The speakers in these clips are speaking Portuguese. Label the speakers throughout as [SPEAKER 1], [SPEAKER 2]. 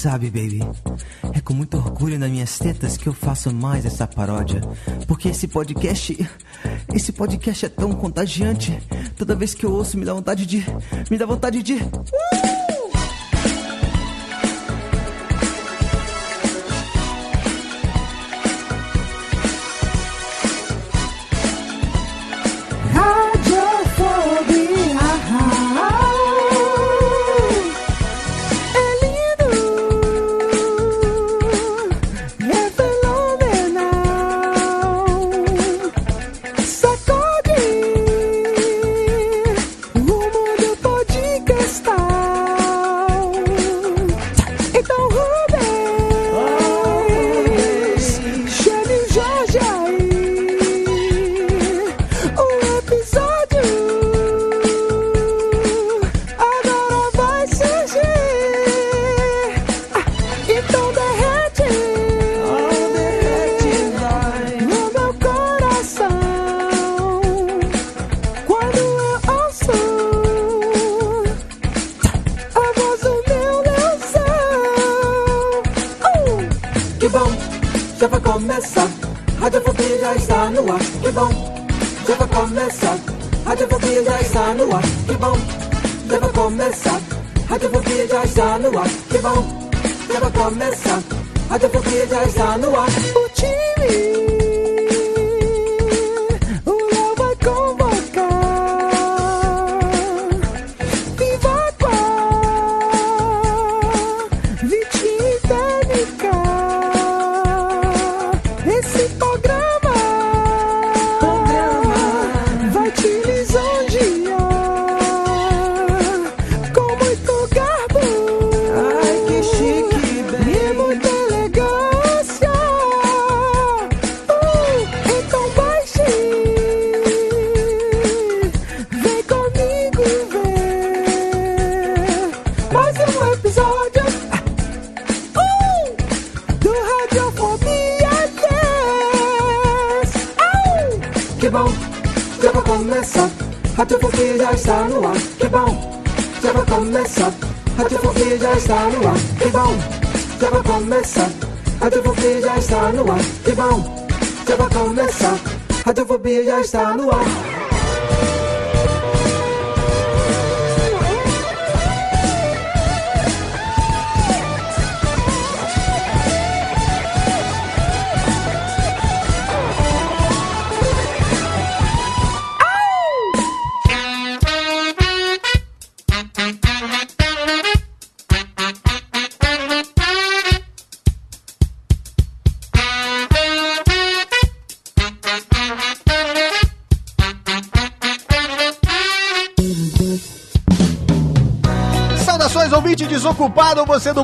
[SPEAKER 1] Sabe, baby, é com muito orgulho nas minhas tetas que eu faço mais essa paródia. Porque esse podcast. Esse podcast é tão contagiante. Toda vez que eu ouço, me dá vontade de. Me dá vontade de. Uh!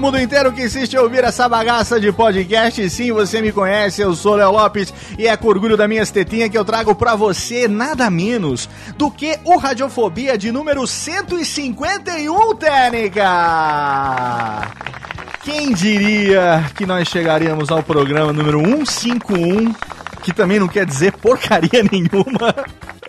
[SPEAKER 2] Mundo inteiro que insiste em ouvir essa bagaça de podcast. Sim, você me conhece, eu sou Léo Lopes e é com orgulho da minha estetinha que eu trago para você nada menos do que o Radiofobia de número 151, Técnica! Quem diria que nós chegaríamos ao programa número 151, que também não quer dizer porcaria nenhuma.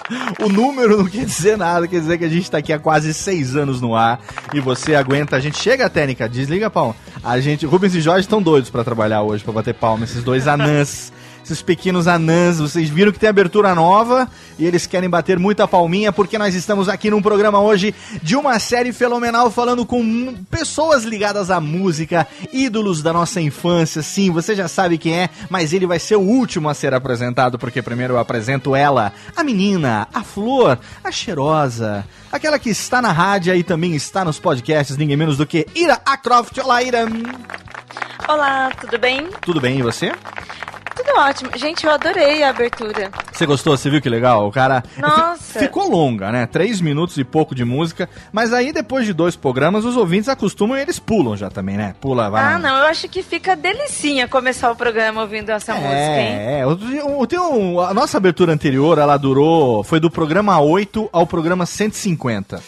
[SPEAKER 2] O número não quer dizer nada, quer dizer que a gente tá aqui há quase seis anos no ar e você aguenta. A gente chega, Técnica, desliga, pau. A gente, Rubens e Jorge estão doidos para trabalhar hoje, para bater palma, esses dois anãs esses pequenos anãs. Vocês viram que tem abertura nova e eles querem bater muita palminha porque nós estamos aqui num programa hoje de uma série fenomenal falando com pessoas ligadas à música, ídolos da nossa infância. Sim, você já sabe quem é, mas ele vai ser o último a ser apresentado porque primeiro eu apresento ela, a menina, a flor, a cheirosa, aquela que está na rádio e também está nos podcasts, ninguém menos do que Ira Acroft. Olá, Ira.
[SPEAKER 3] Olá, tudo bem?
[SPEAKER 2] Tudo bem, e você?
[SPEAKER 4] Tudo ótimo. Gente, eu adorei a abertura.
[SPEAKER 2] Você gostou? Você viu que legal? O cara.
[SPEAKER 4] Nossa.
[SPEAKER 2] Ficou longa, né? Três minutos e pouco de música. Mas aí, depois de dois programas, os ouvintes acostumam e eles pulam já também, né? Pula, vai.
[SPEAKER 4] Ah, não. Eu acho que fica delicinha começar o programa ouvindo essa música, hein?
[SPEAKER 2] É, é. Tem um- a nossa abertura anterior, ela durou. Foi do programa 8 ao programa 150.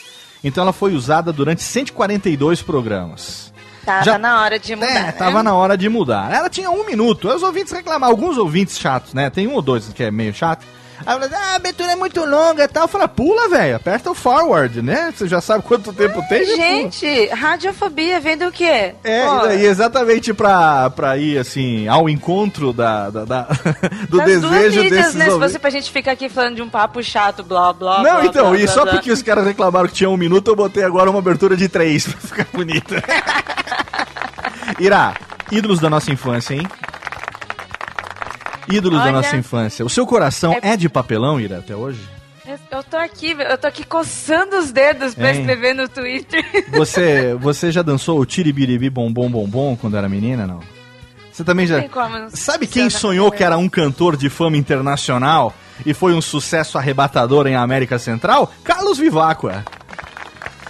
[SPEAKER 2] Então ela foi usada durante 142 programas.
[SPEAKER 4] Tava
[SPEAKER 2] Já-
[SPEAKER 4] na hora de mudar.
[SPEAKER 2] É,
[SPEAKER 4] né?
[SPEAKER 2] tava na hora de mudar. Ela tinha um minuto. Os ouvintes reclamaram. Alguns ouvintes chatos, né? Tem um ou dois que é meio chato. Aí fala, ah, a abertura é muito longa e tal. Fala, pula, velho. Aperta o forward, né? Você já sabe quanto tempo tem.
[SPEAKER 4] Gente, radiofobia vem do quê?
[SPEAKER 2] É,
[SPEAKER 4] Pô,
[SPEAKER 2] e daí exatamente pra, pra ir, assim, ao encontro da, da- da- do
[SPEAKER 4] das duas
[SPEAKER 2] desejo
[SPEAKER 4] mídias,
[SPEAKER 2] desses
[SPEAKER 4] né? Se fosse pra gente ficar aqui falando de um papo chato, blá, blá,
[SPEAKER 2] Não,
[SPEAKER 4] blá,
[SPEAKER 2] então,
[SPEAKER 4] blá,
[SPEAKER 2] e
[SPEAKER 4] blá,
[SPEAKER 2] só
[SPEAKER 4] blá.
[SPEAKER 2] porque os caras reclamaram que tinha um minuto, eu botei agora uma abertura de três pra ficar bonita. Irá, ídolos da nossa infância, hein? Ídolos da
[SPEAKER 4] Olha.
[SPEAKER 2] nossa infância. O seu coração
[SPEAKER 4] É-
[SPEAKER 2] é de papelão, Ira, até hoje?
[SPEAKER 4] Eu- tô aqui, eu tô aqui coçando os dedos pra
[SPEAKER 2] Hein?
[SPEAKER 4] escrever no Twitter.
[SPEAKER 2] Você, você já dançou o tiribiribi bombom bombom quando era menina, não? Você também já...
[SPEAKER 4] Tem como não
[SPEAKER 2] Sabe quem sonhou que era um cantor de fama internacional e foi um sucesso arrebatador em América Central? Carlos Viváqua.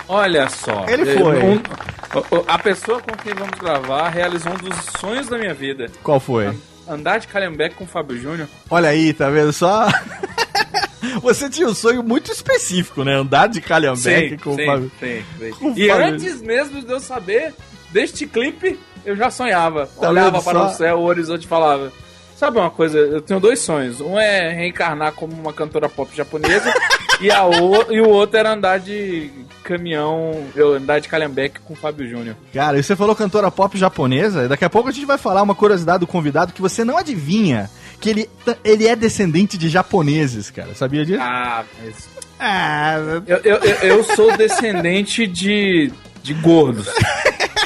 [SPEAKER 3] Olha só.
[SPEAKER 2] Ele foi.
[SPEAKER 3] um- a pessoa com quem vamos gravar realizou um dos sonhos da minha vida.
[SPEAKER 2] Qual foi?
[SPEAKER 3] Andar de calhambeque com o Fábio Júnior.
[SPEAKER 2] Olha aí, tá vendo só? Você tinha um sonho muito específico, né? Andar de calhambeque com o Fábio.
[SPEAKER 3] sim, sim.
[SPEAKER 2] com
[SPEAKER 3] E
[SPEAKER 2] Fábio.
[SPEAKER 3] antes mesmo de eu saber deste clipe, eu já sonhava.
[SPEAKER 2] Tá
[SPEAKER 3] Olhava para
[SPEAKER 2] só?
[SPEAKER 3] o céu, o horizonte falava. Sabe uma coisa? Eu tenho dois sonhos. Um é reencarnar como uma cantora pop japonesa e, a o, e o outro era andar de caminhão, eu andar de calhambeque com o Fábio Júnior.
[SPEAKER 2] Cara, e você falou cantora pop japonesa, daqui a pouco a gente vai falar uma curiosidade do convidado que você não adivinha. Que ele, ele é descendente de japoneses, cara. Sabia disso?
[SPEAKER 3] Ah, mas
[SPEAKER 2] Ah,
[SPEAKER 3] Eu, eu, eu, eu sou descendente de, de gordos.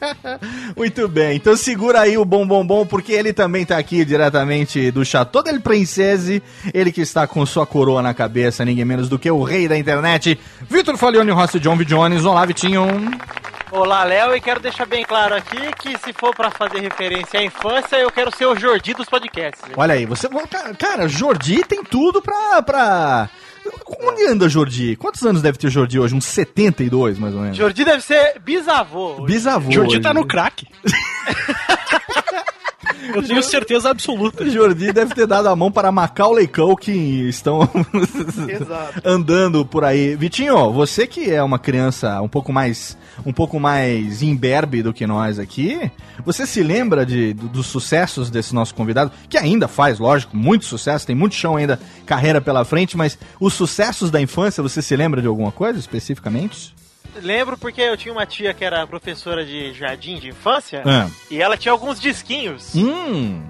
[SPEAKER 2] Muito bem, então segura aí o bom bom bom, porque ele também tá aqui diretamente do Chateau del Princese, ele que está com sua coroa na cabeça, ninguém menos do que o rei da internet, Vitor Falioni Rossi John V. Jones. Olá, Vitinho.
[SPEAKER 5] Olá, Léo, e quero deixar bem claro aqui que se for pra fazer referência à infância, eu quero ser o Jordi dos podcasts.
[SPEAKER 2] Olha aí, você. Cara, Jordi tem tudo pra. pra... Onde anda Jordi? Quantos anos deve ter Jordi hoje? Uns 72, mais ou menos.
[SPEAKER 5] Jordi deve ser bisavô. hoje.
[SPEAKER 2] Bisavô.
[SPEAKER 6] Jordi tá
[SPEAKER 2] hoje.
[SPEAKER 6] no crack. Eu tenho certeza absoluta.
[SPEAKER 2] Jordi deve ter dado a mão para Macaulay Culkin estão
[SPEAKER 6] Exato.
[SPEAKER 2] andando por aí. Vitinho, você que é uma criança um pouco mais um pouco mais imberbe do que nós aqui, você se lembra de, do- dos sucessos desse nosso convidado, que ainda faz, lógico, muito sucesso, tem muito chão ainda, carreira pela frente, mas os sucessos da infância, você se lembra de alguma coisa especificamente?
[SPEAKER 5] Lembro porque eu tinha uma tia que era professora de jardim de infância
[SPEAKER 2] Ah.
[SPEAKER 5] e ela tinha alguns disquinhos
[SPEAKER 2] Hum,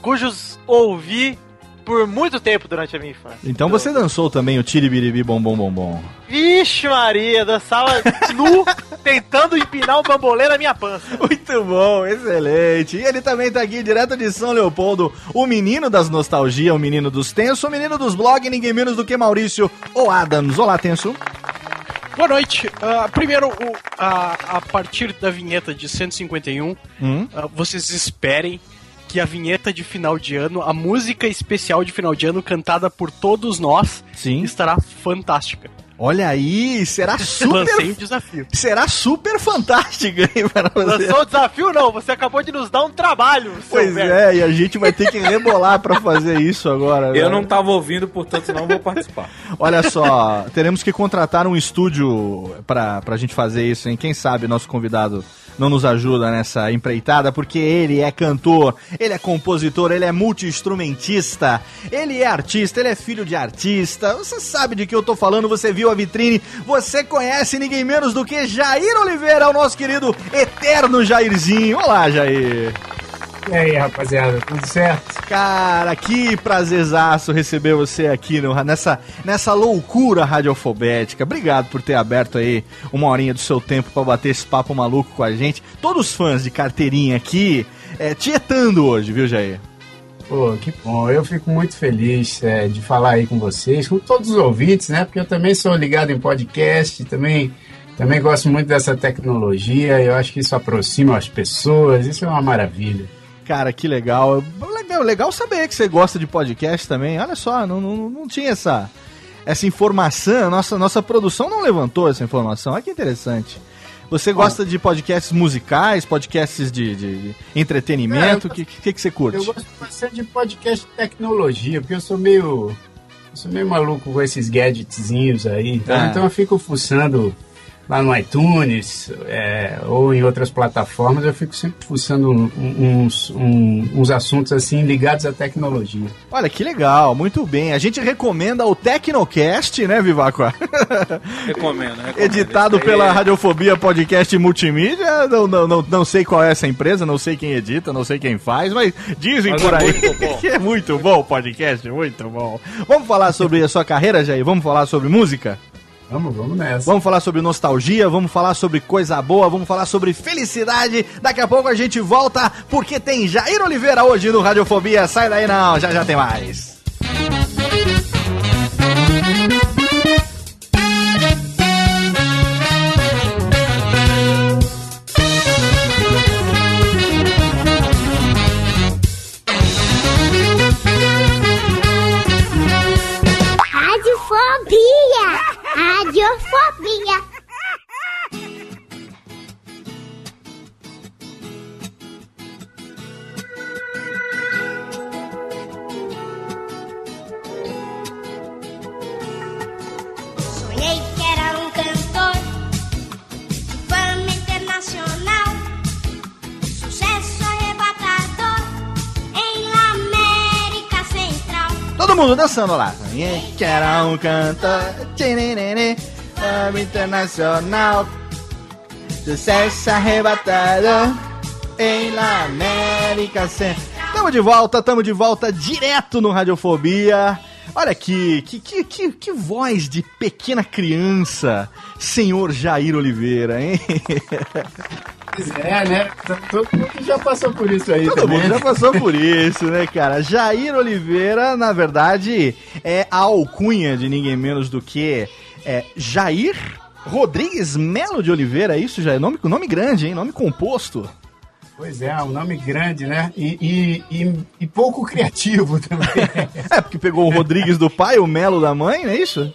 [SPEAKER 5] cujos ouvi por muito tempo durante a minha infância.
[SPEAKER 2] então você dançou também o Tiribiribi Bom Bom Bom Bom.
[SPEAKER 5] Vixe Maria, dançava nu tentando empinar um bambolê na minha pança.
[SPEAKER 2] Muito bom, excelente. E ele também tá aqui, direto de São Leopoldo, o menino das nostalgia, o menino dos tenso, o menino dos blogs, ninguém menos do que Maurício ou Adams. Olá, tenso.
[SPEAKER 6] Boa noite. Ah, primeiro, o- a, a partir da vinheta de 151,
[SPEAKER 2] Hum?
[SPEAKER 6] ah, vocês esperem que a vinheta de final de ano, a música especial de final de ano cantada por todos nós,
[SPEAKER 2] Sim.
[SPEAKER 6] estará fantástica.
[SPEAKER 2] Olha aí, será
[SPEAKER 6] Lancei o
[SPEAKER 2] super.
[SPEAKER 6] desafio.
[SPEAKER 2] Será super fantástico, hein, para você.
[SPEAKER 5] Lançou o desafio? Não, você acabou de nos dar um trabalho, seu
[SPEAKER 2] Pois
[SPEAKER 5] velho.
[SPEAKER 2] é, e a gente vai ter que rebolar pra fazer isso agora.
[SPEAKER 3] Eu
[SPEAKER 2] né?
[SPEAKER 3] não tava ouvindo, portanto não vou participar.
[SPEAKER 2] Olha só, teremos que contratar um estúdio pra, pra gente fazer isso, hein? Quem sabe nosso convidado não nos ajuda nessa empreitada, porque ele é cantor, ele é compositor, ele é multi-instrumentista, ele é artista, ele é filho de artista. Você sabe de que eu tô falando, você viu a vitrine, você conhece ninguém menos do que Jair Oliveira, o nosso querido eterno Jairzinho. Olá, Jair.
[SPEAKER 7] E aí, rapaziada, tudo certo?
[SPEAKER 2] Cara, que prazerzaço receber você aqui no- nessa, nessa loucura radiofobética. Obrigado por ter aberto aí uma horinha do seu tempo pra bater esse papo maluco com a gente. Todos os fãs de carteirinha aqui, é, tietando hoje, viu, Jair?
[SPEAKER 7] Pô, que bom. Eu fico muito feliz é, de falar aí com vocês, com todos os ouvintes, né? Porque eu também sou ligado em podcast, também, também gosto muito dessa tecnologia. Eu acho que isso aproxima as pessoas, isso é uma maravilha.
[SPEAKER 2] Cara, que legal. Legal, legal saber que você gosta de podcast também. Olha só, não, não, não tinha essa, essa informação. Nossa, nossa produção não levantou essa informação. Olha que interessante. Você gosta de podcasts musicais, podcasts de, de- de entretenimento? O
[SPEAKER 7] É,
[SPEAKER 2] que, que, que você curte?
[SPEAKER 7] Eu gosto bastante de podcast de tecnologia, porque eu sou meio. Eu sou meio maluco com esses gadgetzinhos aí. Então,
[SPEAKER 2] Ah.
[SPEAKER 7] então eu fico fuçando lá no iTunes é, ou em outras plataformas, eu fico sempre fuçando um- uns, um- uns assuntos assim ligados à tecnologia.
[SPEAKER 2] Olha, que legal, muito bem. A gente recomenda o Tecnocast, né, Vivaco?
[SPEAKER 3] Recomendo, recomendo.
[SPEAKER 2] Editado pela
[SPEAKER 3] é-
[SPEAKER 2] Radiofobia Podcast Multimídia. Não, não, não, não sei qual é essa empresa, não sei quem edita, não sei quem faz, mas dizem
[SPEAKER 3] Mas
[SPEAKER 2] por
[SPEAKER 3] é
[SPEAKER 2] aí que é muito bom o podcast, muito bom. Vamos falar sobre a sua carreira, Jair? Vamos falar sobre música?
[SPEAKER 7] Vamos, vamos nessa.
[SPEAKER 2] Vamos falar sobre nostalgia, vamos falar sobre coisa boa, vamos falar sobre felicidade. Daqui a pouco a gente volta, porque tem Jair Oliveira hoje no Radiofobia. Sai daí não, já já tem mais.
[SPEAKER 8] Radiofobia! Central.
[SPEAKER 2] Todo mundo dançando lá. Que era um cantor internacional, sucesso arrebatado em La América Central. Tamo de volta, tamo de volta direto no Radiofobia. Olha aqui, que, que, que, que voz de pequena criança, senhor Jair Oliveira, hein?
[SPEAKER 7] Pois é, né? Todo mundo já passou por isso aí
[SPEAKER 2] Todo
[SPEAKER 7] também.
[SPEAKER 2] mundo já passou por isso, né, cara? Jair Oliveira, na verdade, é a alcunha de ninguém menos do que é, Jair Rodrigues Melo de Oliveira, é isso, Jair? Nome, nome grande, hein? Nome composto.
[SPEAKER 7] Pois é, um nome grande, né? E, e, e, e pouco criativo também.
[SPEAKER 2] É, porque pegou o Rodrigues do pai, o Melo da mãe, não é isso?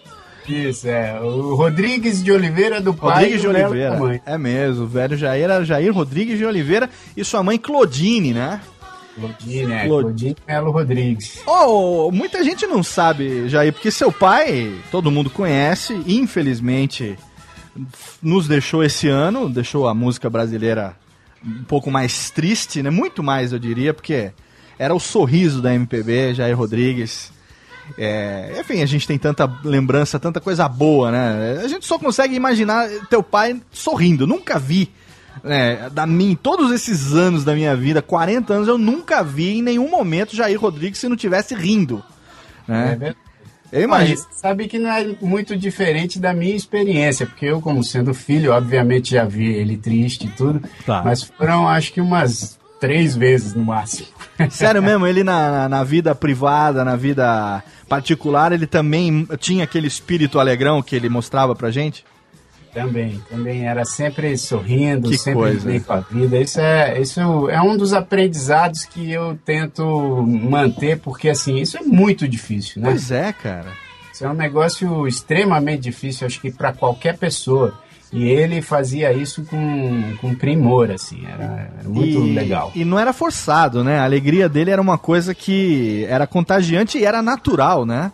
[SPEAKER 7] Isso, é. O Rodrigues de Oliveira do pai
[SPEAKER 2] Rodrigues
[SPEAKER 7] e
[SPEAKER 2] de
[SPEAKER 7] o Melo da
[SPEAKER 2] Oliveira.
[SPEAKER 7] mãe.
[SPEAKER 2] É mesmo, o velho Jair era Jair Rodrigues de Oliveira e sua mãe Claudine, né?
[SPEAKER 7] Claudine, é.
[SPEAKER 2] Claud-
[SPEAKER 7] Claudine Melo Rodrigues.
[SPEAKER 2] Oh, muita gente não sabe, Jair, porque seu pai, todo mundo conhece, infelizmente nos deixou esse ano, deixou a música brasileira um pouco mais triste, né? Muito mais, eu diria, porque era o sorriso da MPB, Jair Rodrigues. É, enfim, a gente tem tanta lembrança, tanta coisa boa, né? A gente só consegue imaginar teu pai sorrindo. Nunca vi, né, da mim, todos esses anos da minha vida, 40 anos, eu nunca vi em nenhum momento Jair Rodrigues se não tivesse rindo.
[SPEAKER 7] É
[SPEAKER 2] Né?
[SPEAKER 7] verdade.
[SPEAKER 2] Eu imagino.
[SPEAKER 7] Mas sabe que não é muito diferente da minha experiência, porque eu, como sendo filho, obviamente já vi ele triste e tudo,
[SPEAKER 2] Tá.
[SPEAKER 7] mas foram acho que umas três vezes no máximo.
[SPEAKER 2] Sério mesmo, ele na, na, na vida privada, na vida particular, ele também tinha aquele espírito alegrão que ele mostrava pra gente?
[SPEAKER 7] Também, também era sempre sorrindo,
[SPEAKER 2] Que
[SPEAKER 7] sempre
[SPEAKER 2] coisa.
[SPEAKER 7] bem com a vida. Isso é, isso é um dos aprendizados que eu tento manter, porque assim, isso é muito difícil, né?
[SPEAKER 2] Pois é, cara.
[SPEAKER 7] Isso é um negócio extremamente difícil, acho que para qualquer pessoa. E ele fazia isso com, com primor, assim, era, era muito
[SPEAKER 2] e,
[SPEAKER 7] legal.
[SPEAKER 2] E não era forçado, né? A alegria dele era uma coisa que era contagiante e era natural, né?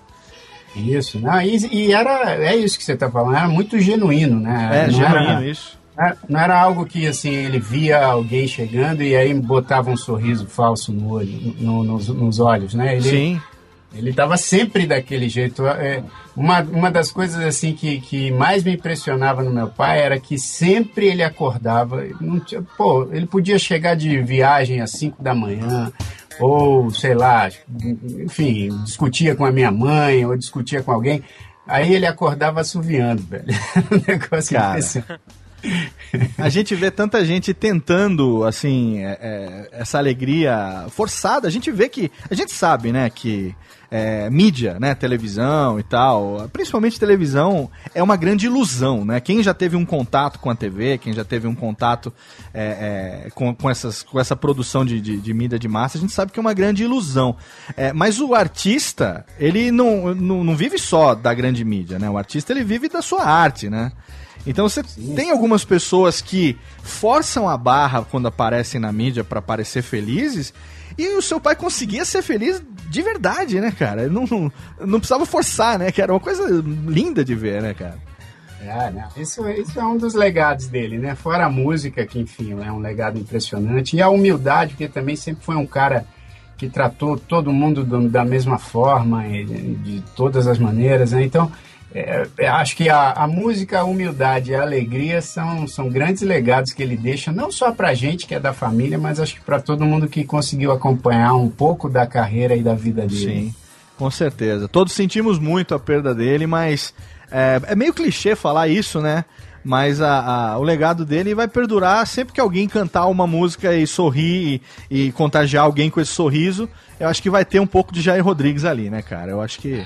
[SPEAKER 7] Isso, não, e, e era, é isso que você está falando, era muito genuíno, né?
[SPEAKER 2] É,
[SPEAKER 7] não
[SPEAKER 2] genuíno
[SPEAKER 7] era,
[SPEAKER 2] isso.
[SPEAKER 7] não era algo que, assim, ele via alguém chegando e aí botava um sorriso falso no olho, no- nos, nos olhos, né? Ele,
[SPEAKER 2] Sim.
[SPEAKER 7] Ele estava sempre daquele jeito. É, uma, uma das coisas assim que, que mais me impressionava no meu pai era que sempre ele acordava. Não tinha, pô, ele podia chegar de viagem às 5 da manhã, ou sei lá, enfim, discutia com a minha mãe, ou discutia com alguém. Aí ele acordava assoviando, velho. um negócio
[SPEAKER 2] Cara. A gente vê tanta gente tentando, assim, é, é, essa alegria forçada. A gente vê que. A gente sabe, né, que é, mídia, né, televisão e tal, principalmente televisão, é uma grande ilusão, né? Quem já teve um contato com a TV, quem já teve um contato é, é, com, com, essas, com essa produção de, de, de, mídia de massa, a gente sabe que é uma grande ilusão. É, mas o artista, ele não, não, não vive só da grande mídia, né? O artista, ele vive da sua arte, né? Então você Sim. tem algumas pessoas que forçam a barra quando aparecem na mídia para parecer felizes e o seu pai conseguia ser feliz de verdade, né, cara? Não, não, não precisava forçar, né? Que era uma coisa linda de ver, né, cara?
[SPEAKER 7] É, né? Isso, isso é um dos legados dele, né? Fora a música, que enfim é um legado impressionante, e a humildade, porque também sempre foi um cara que tratou todo mundo do, da mesma forma, de todas as maneiras, né? Então, é, é, acho que a, a, música, a humildade e a alegria são, são grandes legados que ele deixa, não só para gente que é da família, mas acho que para todo mundo que conseguiu acompanhar um pouco da carreira e da vida dele.
[SPEAKER 2] Sim, com certeza. Todos sentimos muito a perda dele, mas é, é meio clichê falar isso, né? Mas a, a, o legado dele vai perdurar sempre que alguém cantar uma música e sorrir e, e contagiar alguém com esse sorriso. Eu acho que vai ter um pouco de Jair Rodrigues ali, né, cara? Eu acho que.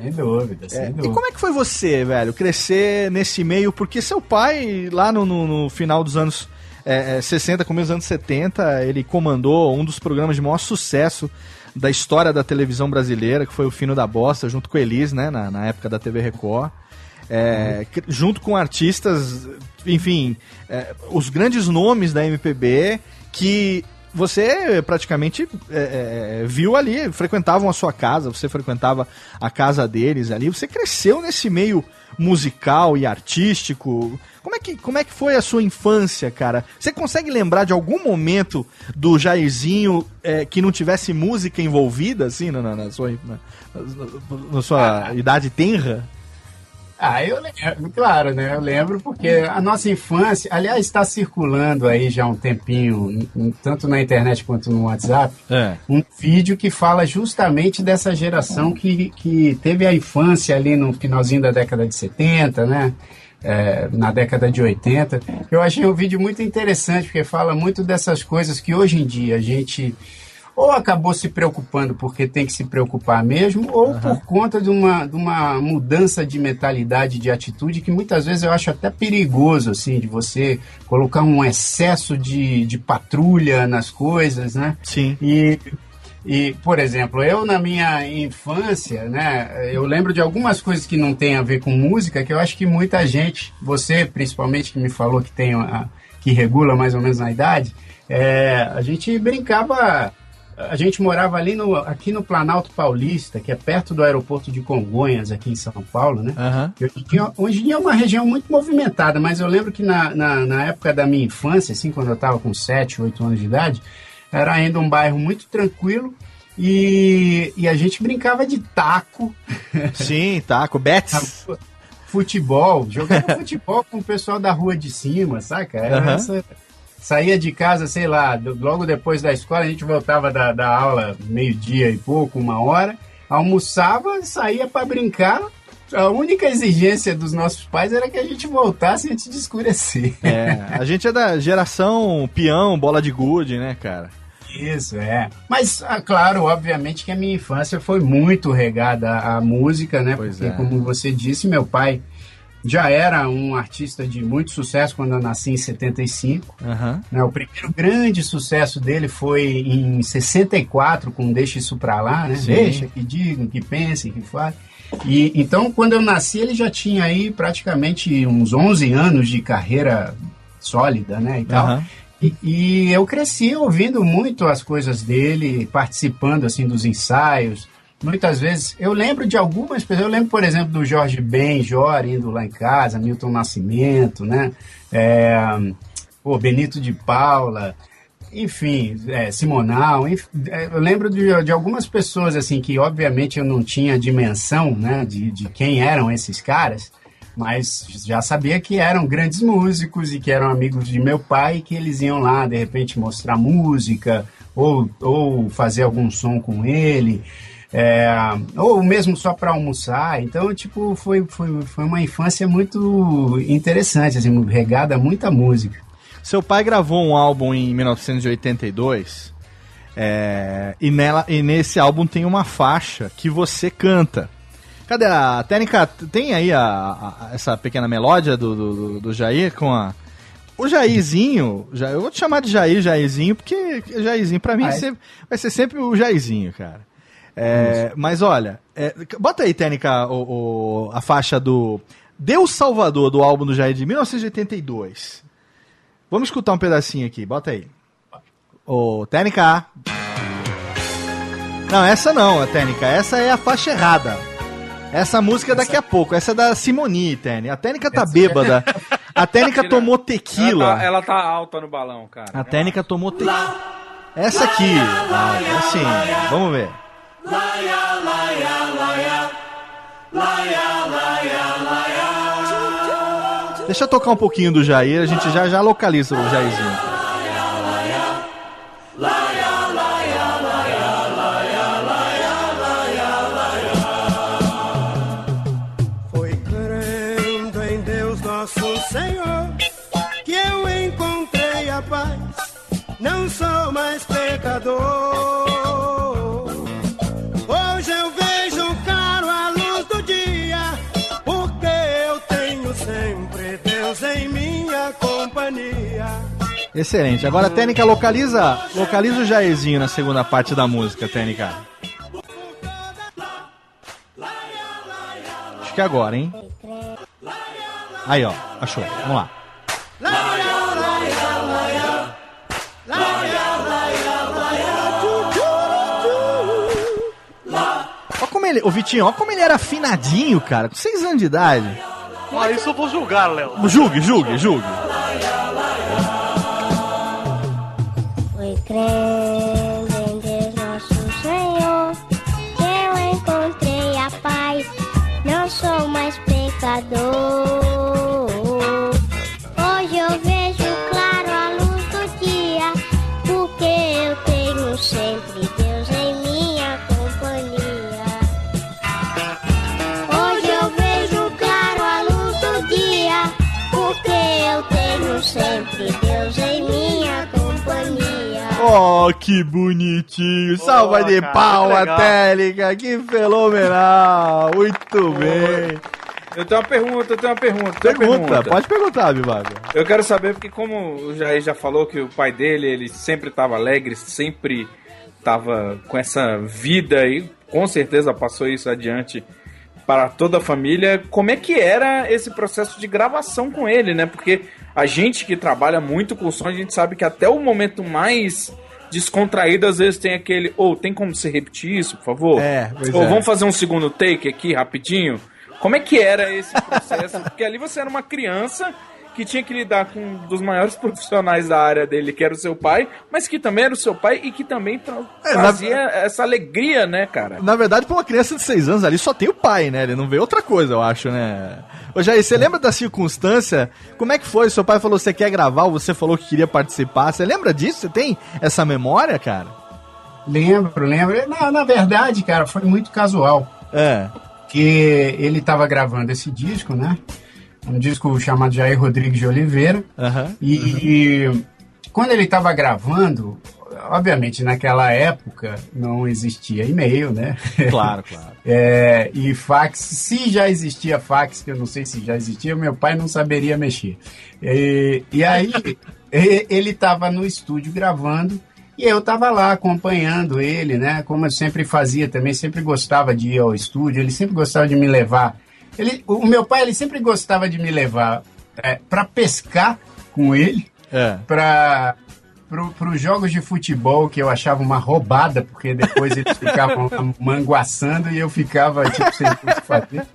[SPEAKER 7] Sem dúvida, sem
[SPEAKER 2] é,
[SPEAKER 7] dúvida.
[SPEAKER 2] E como é que foi você, velho, crescer nesse meio? Porque seu pai, lá no, no, no final dos anos é, 60, é, começo dos anos 70, ele comandou um dos programas de maior sucesso da história da televisão brasileira, que foi o Fino da Bosta, junto com Elis, né, na, na época da TV Record. É, uhum. Junto com artistas, enfim, é, os grandes nomes da MPB que você praticamente é, é, viu ali, frequentavam a sua casa, você frequentava a casa deles ali, você cresceu nesse meio musical e artístico. Como é que, como é que foi a sua infância, cara? Você consegue lembrar de algum momento do Jairzinho é, que não tivesse música envolvida, assim, na, na sua, na, na sua ah. idade tenra?
[SPEAKER 7] Ah, eu lembro, claro, né? Eu lembro porque a nossa infância, aliás, está circulando aí já há um tempinho, tanto na internet quanto no WhatsApp, é. um vídeo que fala justamente dessa geração que, que teve a infância ali no finalzinho da década de 70, né? É, na década de 80. Eu achei um vídeo muito interessante, porque fala muito dessas coisas que hoje em dia a gente ou acabou se preocupando porque tem que se preocupar mesmo, ou uhum. por conta de uma, de uma mudança de mentalidade, de atitude, que muitas vezes eu acho até perigoso, assim, de você colocar um excesso de, de patrulha nas coisas, né?
[SPEAKER 2] Sim.
[SPEAKER 7] E e, por exemplo, eu na minha infância, né, eu lembro de algumas coisas que não tem a ver com música, que eu acho que muita gente, você principalmente que me falou que tem a, que regula mais ou menos na idade, é, a gente brincava a gente morava ali no, aqui no Planalto Paulista, que é perto do aeroporto de Congonhas, aqui em São Paulo, né?
[SPEAKER 2] Uhum.
[SPEAKER 7] Hoje, em dia, hoje em dia é uma região muito movimentada, mas eu lembro que na, na, na época da minha infância, assim, quando eu estava com 7, 8 anos de idade, era ainda um bairro muito tranquilo e, e a gente brincava de taco.
[SPEAKER 2] Sim, taco, bets.
[SPEAKER 7] Futebol, jogava futebol com o pessoal da rua de cima, saca? Era uhum. essa saía de casa, sei lá, logo depois da escola, a gente voltava da, da aula meio-dia e pouco, uma hora, almoçava, saía para brincar. A única exigência dos nossos pais era que a gente voltasse antes de escurecer.
[SPEAKER 2] É, a gente é da geração peão, bola de gude, né, cara?
[SPEAKER 7] Isso, é. Mas, ah, claro, obviamente que a minha infância foi muito regada à música, né? Pois Porque, é. como você disse, meu pai já era um artista de muito sucesso quando eu nasci em 75.
[SPEAKER 2] Uhum.
[SPEAKER 7] Né, o primeiro grande sucesso dele foi em 64, com Deixa Isso Pra Lá, né? Sim. Deixa que digam, que pensem, que falem. E, então, quando eu nasci, ele já tinha aí praticamente uns 11 anos de carreira sólida, né, e tal. Uhum. E, e, eu cresci ouvindo muito as coisas dele, participando, assim, dos ensaios, muitas vezes. Eu lembro de algumas pessoas, eu lembro, por exemplo, do Jorge Ben, Jor indo lá em casa, Milton Nascimento, né? É, Benito de Paula, enfim, é, Simonal, enfim, é, eu lembro de, de, algumas pessoas, assim, que obviamente eu não tinha dimensão, né, de, de quem eram esses caras, mas já sabia que eram grandes músicos e que eram amigos de meu pai e que eles iam lá, de repente, mostrar música ou, ou fazer algum som com ele. É, ou mesmo só para almoçar. Então, tipo, foi, foi, foi uma infância muito interessante, assim, regada a muita música.
[SPEAKER 2] Seu pai gravou um álbum em 1982 é, e, nela, e nesse álbum tem uma faixa que você canta. Cadê a técnica? Tem aí a, a- essa pequena melódia do, do, do- Jair com a. O Jairzinho, já, eu vou te chamar de Jair, Jairzinho, porque Jairzinho pra mim
[SPEAKER 7] Ah, é?
[SPEAKER 2] vai ser sempre o Jairzinho, cara. É, mas olha, é, bota aí, Técnica, o, o- a faixa do Deus Salvador do álbum do Jair de 1982. Vamos escutar um pedacinho aqui, bota aí. Ô, Técnica. Não, essa não, a Técnica, essa é a faixa errada. Essa música é daqui a pouco, essa é da Simoni, Técnica. A Técnica tá bêbada. A Técnica tomou
[SPEAKER 3] Ela
[SPEAKER 2] tequila.
[SPEAKER 3] tá, ela tá alta no balão, cara.
[SPEAKER 2] A técnica tomou tequila. Essa aqui, assim, vamos ver. Deixa eu tocar um pouquinho do Jair, a gente já já localiza o Jairzinho. Excelente. Agora a técnica localiza, localiza o Jairzinho na segunda parte da música, técnica. Acho que é agora, hein? Aí, ó, achou. Vamos lá. Olha como ele, o Vitinho, olha como ele era afinadinho, cara, com seis anos de idade.
[SPEAKER 6] Ah, isso eu vou julgar, Léo.
[SPEAKER 2] Julgue, julgue, julgue.
[SPEAKER 8] Crendo em nosso Senhor eu encontrei a paz. Não sou mais pecador.
[SPEAKER 2] Oh, que bonitinho! Salva de
[SPEAKER 6] cara,
[SPEAKER 2] pau
[SPEAKER 6] que
[SPEAKER 2] a
[SPEAKER 6] legal.
[SPEAKER 2] técnica, que fenomenal! Muito bem!
[SPEAKER 3] Eu tenho uma pergunta, eu tenho uma pergunta. uma
[SPEAKER 2] Pergunta,
[SPEAKER 3] pergunta.
[SPEAKER 2] pode perguntar, Bibaga.
[SPEAKER 3] Eu quero saber, porque como o Jair já falou que o pai dele, ele sempre tava alegre, sempre tava com essa vida e com certeza passou isso adiante para toda a família. Como é que era esse processo de gravação com ele, né? Porque a gente que trabalha muito com som, a gente sabe que até o momento mais descontraído, às vezes tem aquele, ou tem como você repetir isso, por favor?
[SPEAKER 2] É,
[SPEAKER 3] Ou
[SPEAKER 2] é.
[SPEAKER 3] vamos fazer um segundo take aqui, rapidinho? Como é que era esse processo? Porque ali você era uma criança que tinha que lidar com um dos maiores profissionais da área dele, que era o seu pai, mas que também era o seu pai e que também
[SPEAKER 2] É, na-
[SPEAKER 3] trazia essa alegria, né, cara?
[SPEAKER 2] Na verdade, pra uma criança de 6 anos ali só tem o pai, né? Ele não vê outra coisa, eu acho, né? Ô Jair, você lembra da circunstância? Como é que foi? Seu pai falou que você quer gravar, ou você falou que queria participar. Você lembra disso? Você tem essa memória, cara?
[SPEAKER 7] Lembro, lembro. Na, na verdade, cara, foi muito casual.
[SPEAKER 2] É.
[SPEAKER 7] que ele estava gravando esse disco, né? Um disco chamado Jair Rodrigues de Oliveira.
[SPEAKER 2] Aham.
[SPEAKER 7] E, e quando ele estava gravando, obviamente naquela época não existia e-mail, né?
[SPEAKER 2] Claro, claro.
[SPEAKER 7] É, e fax, se já existia fax, que eu não sei se já existia, meu pai não saberia mexer. E, e aí ele estava no estúdio gravando e eu estava lá acompanhando ele, né? Como eu sempre fazia também, sempre gostava de ir ao estúdio, ele sempre gostava de me levar. Ele, o meu pai ele sempre gostava de me levar para pescar com ele
[SPEAKER 2] É.
[SPEAKER 7] para para os jogos de futebol que eu achava uma roubada, porque depois eles ficavam manguaçando e eu ficava tipo sem o que fazer.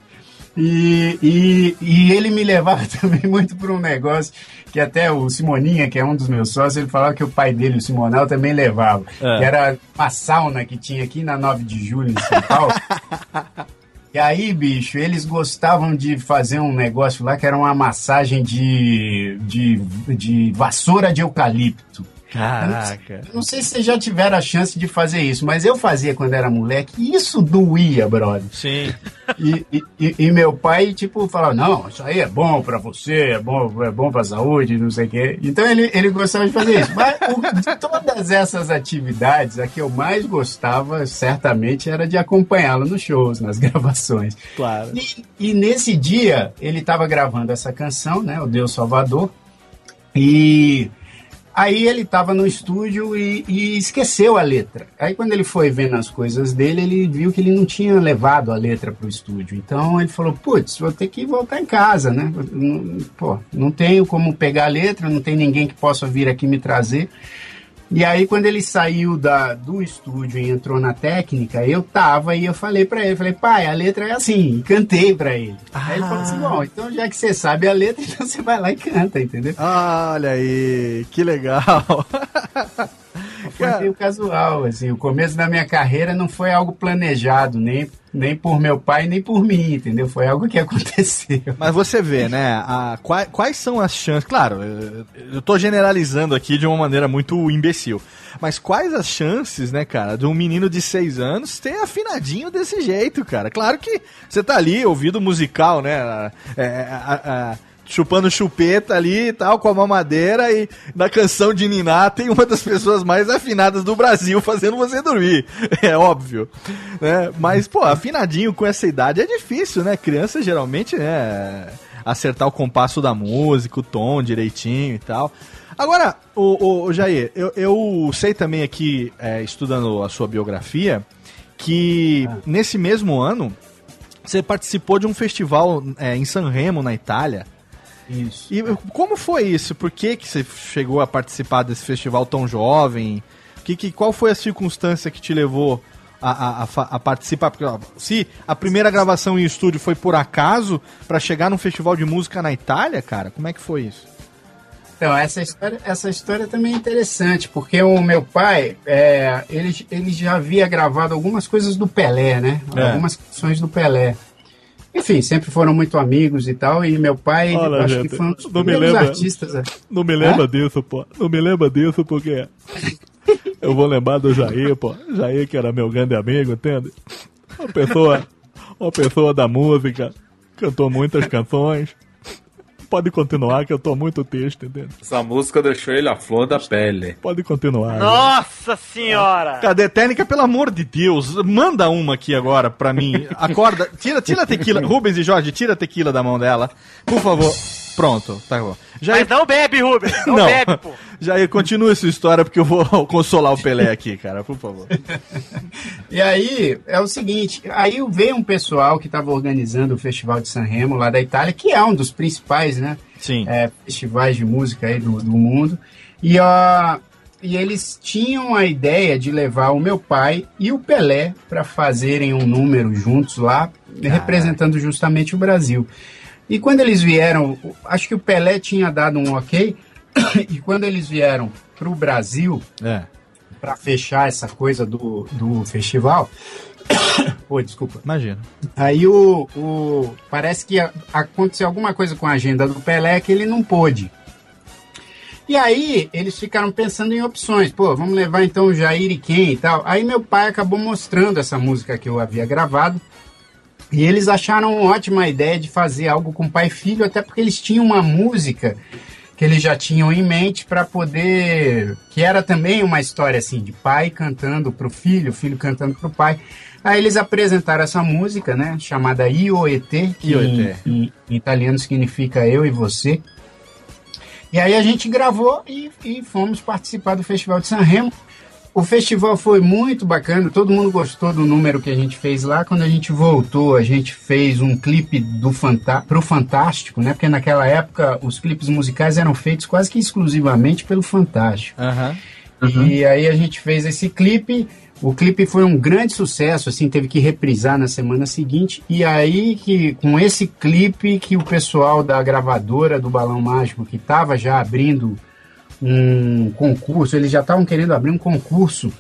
[SPEAKER 7] E, e, e ele me levava também muito para um negócio que até o Simoninha, que é um dos meus sócios, ele falava que o pai dele, o Simonal, também levava.
[SPEAKER 2] É.
[SPEAKER 7] Que era uma sauna que tinha aqui na 9 de julho, em São Paulo. E aí, bicho, eles gostavam de fazer um negócio lá que era uma massagem de, de, de vassoura de eucalipto.
[SPEAKER 2] Caraca.
[SPEAKER 7] Eu não sei se vocês já tiveram a chance de fazer isso, mas eu fazia quando era moleque e isso doía, brother.
[SPEAKER 2] Sim.
[SPEAKER 7] E, e- e- meu pai, tipo, falava, não, isso aí é bom pra você, é bom, é bom pra saúde, não sei o quê. Então ele, ele gostava de fazer isso. Mas o- de todas essas atividades, a que eu mais gostava, certamente, era de acompanhá-lo nos shows, nas gravações.
[SPEAKER 2] Claro.
[SPEAKER 7] E, e nesse dia, ele estava gravando essa canção, né? O Deus Salvador. E aí ele estava no estúdio e, e esqueceu a letra. Aí quando ele foi vendo as coisas dele, ele viu que ele não tinha levado a letra para o estúdio. Então ele falou: Putz, vou ter que voltar em casa, né? Pô, não tenho como pegar a letra, não tem ninguém que possa vir aqui me trazer. E aí, quando ele saiu da, do estúdio e entrou na técnica, eu tava e eu falei pra ele, falei, pai, a letra é assim, e cantei pra ele. Aí ele falou assim, bom, então já que você sabe a letra, então você vai lá e canta, entendeu?
[SPEAKER 2] Olha aí, que legal.
[SPEAKER 7] Foi meio casual, assim, o começo da minha carreira não foi algo planejado, nem, nem por meu pai, nem por mim, entendeu? Foi algo que aconteceu.
[SPEAKER 2] Mas você vê, né? a- quais, quais são as chances. Claro, eu, tô generalizando aqui de uma maneira muito imbecil. Mas quais as chances, né, cara, de um menino de seis anos ter afinadinho desse jeito, cara? Claro que você tá ali, ouvido musical, né? é, a- a- chupando chupeta ali e tal, com a mamadeira, e na canção de Niná tem uma das pessoas mais afinadas do Brasil fazendo você dormir. É óbvio. Né? Mas, pô, afinadinho com essa idade é difícil, né? Criança geralmente, né? Acertar o compasso da música, o tom direitinho e tal. Agora, o, o, Jair, eu, eu sei também aqui, é, estudando a sua biografia, que nesse mesmo ano você participou de um festival é, em San Remo, na Itália.
[SPEAKER 7] Isso.
[SPEAKER 2] E como foi isso? Por que, que você chegou a participar desse festival tão jovem? Que, que, qual foi a circunstância que te levou a, a, a participar? Porque, ó, se a primeira gravação em estúdio foi por acaso para chegar num festival de música na Itália, cara, como é que foi isso?
[SPEAKER 7] Então, essa história, essa história também é interessante, porque o meu pai, é, ele, ele já havia gravado algumas coisas do Pelé, né?
[SPEAKER 2] É.
[SPEAKER 7] Algumas canções do Pelé. Enfim, sempre foram muito amigos e tal, e meu pai,
[SPEAKER 2] Olha,
[SPEAKER 7] acho
[SPEAKER 2] gente,
[SPEAKER 7] que foi um dos
[SPEAKER 2] não me lembra-
[SPEAKER 7] artistas.
[SPEAKER 2] Não me
[SPEAKER 7] lembra
[SPEAKER 2] disso, pô. Não me lembra disso porque eu vou lembrar do Jair, pô. Jair que era meu grande amigo, entende? Uma pessoa, uma pessoa da música, cantou muitas canções. Pode continuar que eu tô muito triste, entende?
[SPEAKER 3] Essa música deixou ele a flor da pele.
[SPEAKER 2] Pode continuar.
[SPEAKER 5] Nossa senhora!
[SPEAKER 2] Cadê técnica? Pelo amor de Deus, manda uma aqui agora pra mim. Acorda, tira, tira a tequila. Rubens e Jorge, tira a tequila da mão dela. Por favor. Pronto, tá bom. Já
[SPEAKER 5] Mas não bebe, Rubens! Não,
[SPEAKER 2] Não.
[SPEAKER 5] bebe, pô!
[SPEAKER 2] Jair, continua sua história porque eu vou consolar o Pelé aqui, cara, por favor.
[SPEAKER 7] E aí, é o seguinte, aí veio um pessoal que estava organizando o Festival de San Remo lá da Itália, que é um dos principais, né?
[SPEAKER 2] Sim.
[SPEAKER 7] é, festivais de música aí do, do mundo. E, ó, e eles tinham a ideia de levar o meu pai e o Pelé para fazerem um número juntos lá, representando justamente o Brasil. E quando eles vieram, acho que o Pelé tinha dado um ok, e quando eles vieram para o Brasil,
[SPEAKER 2] É.
[SPEAKER 7] para fechar essa coisa do, do festival. Pô, desculpa.
[SPEAKER 2] Imagina.
[SPEAKER 7] Aí o, o- parece que aconteceu alguma coisa com a agenda do Pelé que ele não pôde. E aí eles ficaram pensando em opções. Pô, vamos levar então o Jair e quem e tal. Aí meu pai acabou mostrando essa música que eu havia gravado. E eles acharam uma ótima ideia de fazer algo com pai e filho, até porque eles tinham uma música que eles já tinham em mente para poder. que era também uma história assim, de pai cantando pro filho, filho cantando pro pai. Aí eles apresentaram essa música, né, chamada Ioete, que
[SPEAKER 2] Ioete.
[SPEAKER 7] Em, em- em italiano significa eu e você. E aí a gente gravou e, e fomos participar do Festival de San Remo. O festival foi muito bacana, todo mundo gostou do número que a gente fez lá. Quando a gente voltou, a gente fez um clipe do Fanta pro Fantástico, né? Porque naquela época os clipes musicais eram feitos quase que exclusivamente pelo Fantástico.
[SPEAKER 2] Aham.
[SPEAKER 7] E aí a gente fez esse clipe. O clipe foi um grande sucesso, assim, teve que reprisar na semana seguinte. E aí que com esse clipe que o pessoal da gravadora do Balão Mágico, que estava já abrindo um concurso, eles já estavam querendo abrir um concurso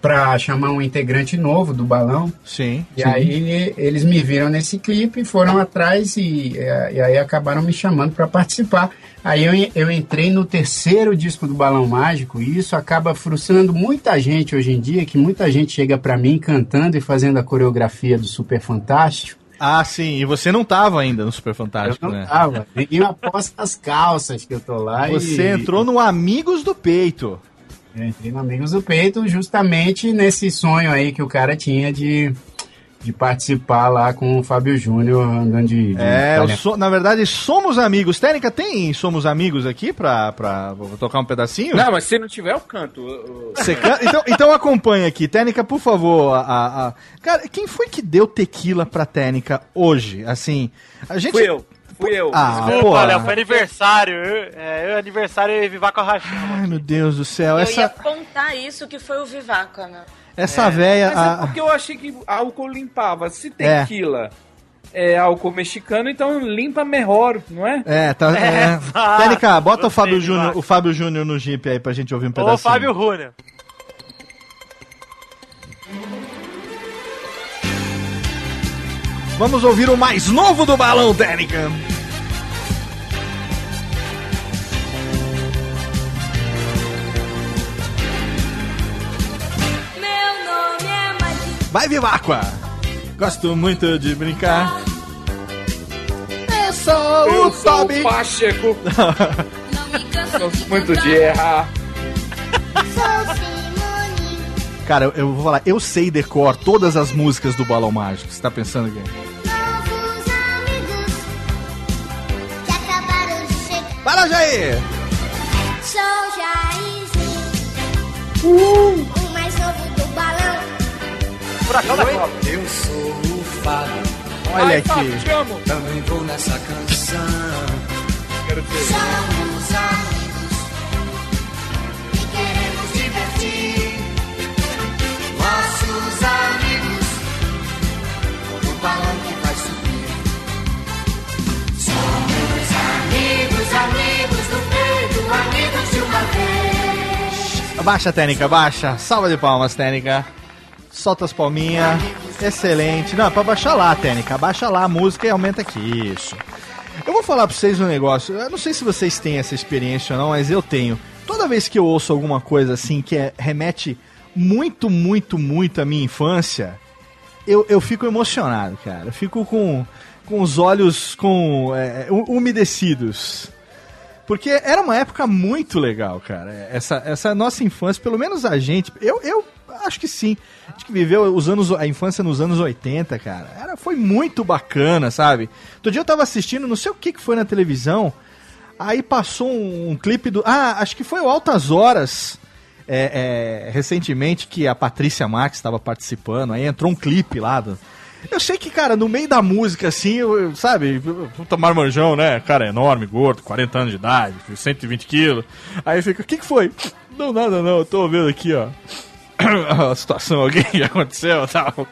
[SPEAKER 7] para chamar um integrante novo do balão.
[SPEAKER 2] Sim.
[SPEAKER 7] E aí eles me viram nesse clipe, foram atrás e, e aí acabaram me chamando para participar. Aí eu, eu entrei no terceiro disco do Balão Mágico e isso acaba frustrando muita gente hoje em dia, que muita gente chega para mim cantando e fazendo a coreografia do Super Fantástico.
[SPEAKER 2] Ah, sim. E você não tava ainda no Super Fantástico,
[SPEAKER 7] eu não
[SPEAKER 2] né?
[SPEAKER 7] tava. Ninguém aposta as calças que eu tô lá.
[SPEAKER 2] Você
[SPEAKER 7] e...
[SPEAKER 2] entrou no Amigos do Peito.
[SPEAKER 7] Eu entrei no Amigos do Peito justamente nesse sonho aí que o cara tinha de, de participar lá com o Fábio Júnior andando de. de
[SPEAKER 2] É, sou- na verdade, somos amigos. Técnica, tem Somos Amigos aqui pra, pra vou tocar um pedacinho?
[SPEAKER 3] Não, mas se não tiver, eu canto. Eu-
[SPEAKER 2] Você can- então, então acompanha aqui. Técnica, por favor. A, a- a- Cara, quem foi que deu tequila pra Técnica hoje? Assim, a gente...
[SPEAKER 3] Fui eu, fui eu.
[SPEAKER 2] Ah,
[SPEAKER 5] Desculpa,
[SPEAKER 2] porra.
[SPEAKER 5] Léo, foi aniversário. Eu, é, eu aniversário e vivar com a rachama.
[SPEAKER 2] Ai, meu Deus do céu.
[SPEAKER 4] Eu
[SPEAKER 2] Essa,
[SPEAKER 4] ia contar isso que foi o Vivaco, né?
[SPEAKER 2] Essa véia...
[SPEAKER 3] Mas é
[SPEAKER 2] a-
[SPEAKER 3] porque eu achei que álcool limpava. Se
[SPEAKER 2] É.
[SPEAKER 3] tequila é, álcool mexicano, então limpa melhor, não é?
[SPEAKER 2] É, tá.
[SPEAKER 5] É,
[SPEAKER 2] É. Técnica, bota o Fábio Júnior, o Fábio Júnior no Jeep aí pra gente ouvir um pedacinho.
[SPEAKER 5] Ô, Fábio Rúner.
[SPEAKER 2] Vamos ouvir o mais novo do Balão Técnica. Vai, Viváqua! Gosto muito de brincar. É só
[SPEAKER 3] Eu
[SPEAKER 2] o
[SPEAKER 3] sou
[SPEAKER 2] Toby.
[SPEAKER 3] o Pacheco,
[SPEAKER 8] Não me canso
[SPEAKER 3] gosto muito de errar.
[SPEAKER 8] Sou Simone.
[SPEAKER 2] Cara, eu, vou falar, eu sei decor todas as músicas do Balão Mágico. Você tá pensando que.
[SPEAKER 8] Novos amigos que acabaram de chegar.
[SPEAKER 2] Para, Jair!
[SPEAKER 8] Sou Jairzinho. O
[SPEAKER 5] Furacão da Copa.
[SPEAKER 9] Eu sou o Fábio,
[SPEAKER 2] Olha
[SPEAKER 3] Ai,
[SPEAKER 2] aqui.
[SPEAKER 3] Te amo.
[SPEAKER 9] também vou nessa canção.
[SPEAKER 3] Quero dizer.
[SPEAKER 8] Somos amigos e queremos divertir.
[SPEAKER 9] Nossos amigos, o balão que vai subir. Somos amigos, amigos do peito, amigos de uma vez.
[SPEAKER 2] Baixa, Técnica, baixa. Salva de palmas, Técnica. Solta as palminhas. Excelente. Não, é pra baixar lá, Técnica. Baixa lá a música e aumenta aqui. Isso. Eu vou falar pra vocês um negócio. Eu não sei se vocês têm essa experiência ou não, mas eu tenho. Toda vez que eu ouço alguma coisa assim que é- remete muito, muito, muito à minha infância, eu, eu fico emocionado, cara. Eu fico com, com os olhos com é, u- umedecidos. Porque era uma época muito legal, cara. Essa, essa nossa infância, pelo menos a gente, eu, eu acho que sim. A gente que viveu os anos, a infância nos anos 80, cara. Era, foi muito bacana, sabe? Outro dia eu tava assistindo, não sei o que, que foi na televisão. Aí passou um, um clipe do. Ah, acho que foi o Altas Horas. é, é, recentemente que a Patrícia Marques estava participando, aí entrou um clipe lá do, eu sei que, cara, no meio da música, assim, eu, eu- sabe, puta marmanjão, né? Cara enorme, gordo, 40 anos de idade, 120 quilos. Aí fica, o que que foi? Não, nada não, eu tô vendo aqui, ó. A situação, alguém que aconteceu tal.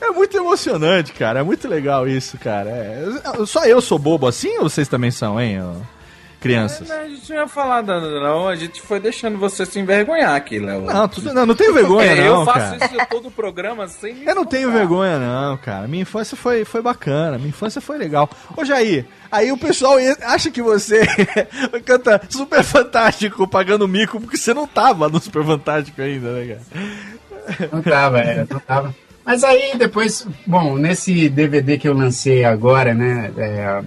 [SPEAKER 2] É muito emocionante, cara. É muito legal isso, cara. É- só eu sou bobo assim ou vocês também são, hein, crianças?
[SPEAKER 3] Não, a gente não ia falar nada, não. A gente foi deixando você se envergonhar aqui, Léo.
[SPEAKER 2] Não, tudo, não, não tenho vergonha,
[SPEAKER 3] É,
[SPEAKER 2] não,
[SPEAKER 3] eu faço
[SPEAKER 2] cara.
[SPEAKER 3] isso todo o programa sem me
[SPEAKER 2] Eu não tenho vergonha, não, cara. Minha infância foi, foi bacana, minha infância foi legal. Ô, Jair, aí o pessoal acha que você canta super fantástico pagando mico porque você não tava no super fantástico ainda, né, cara?
[SPEAKER 7] Não tava, é, não tava. Mas aí depois, bom, nesse DVD que eu lancei agora, né, é,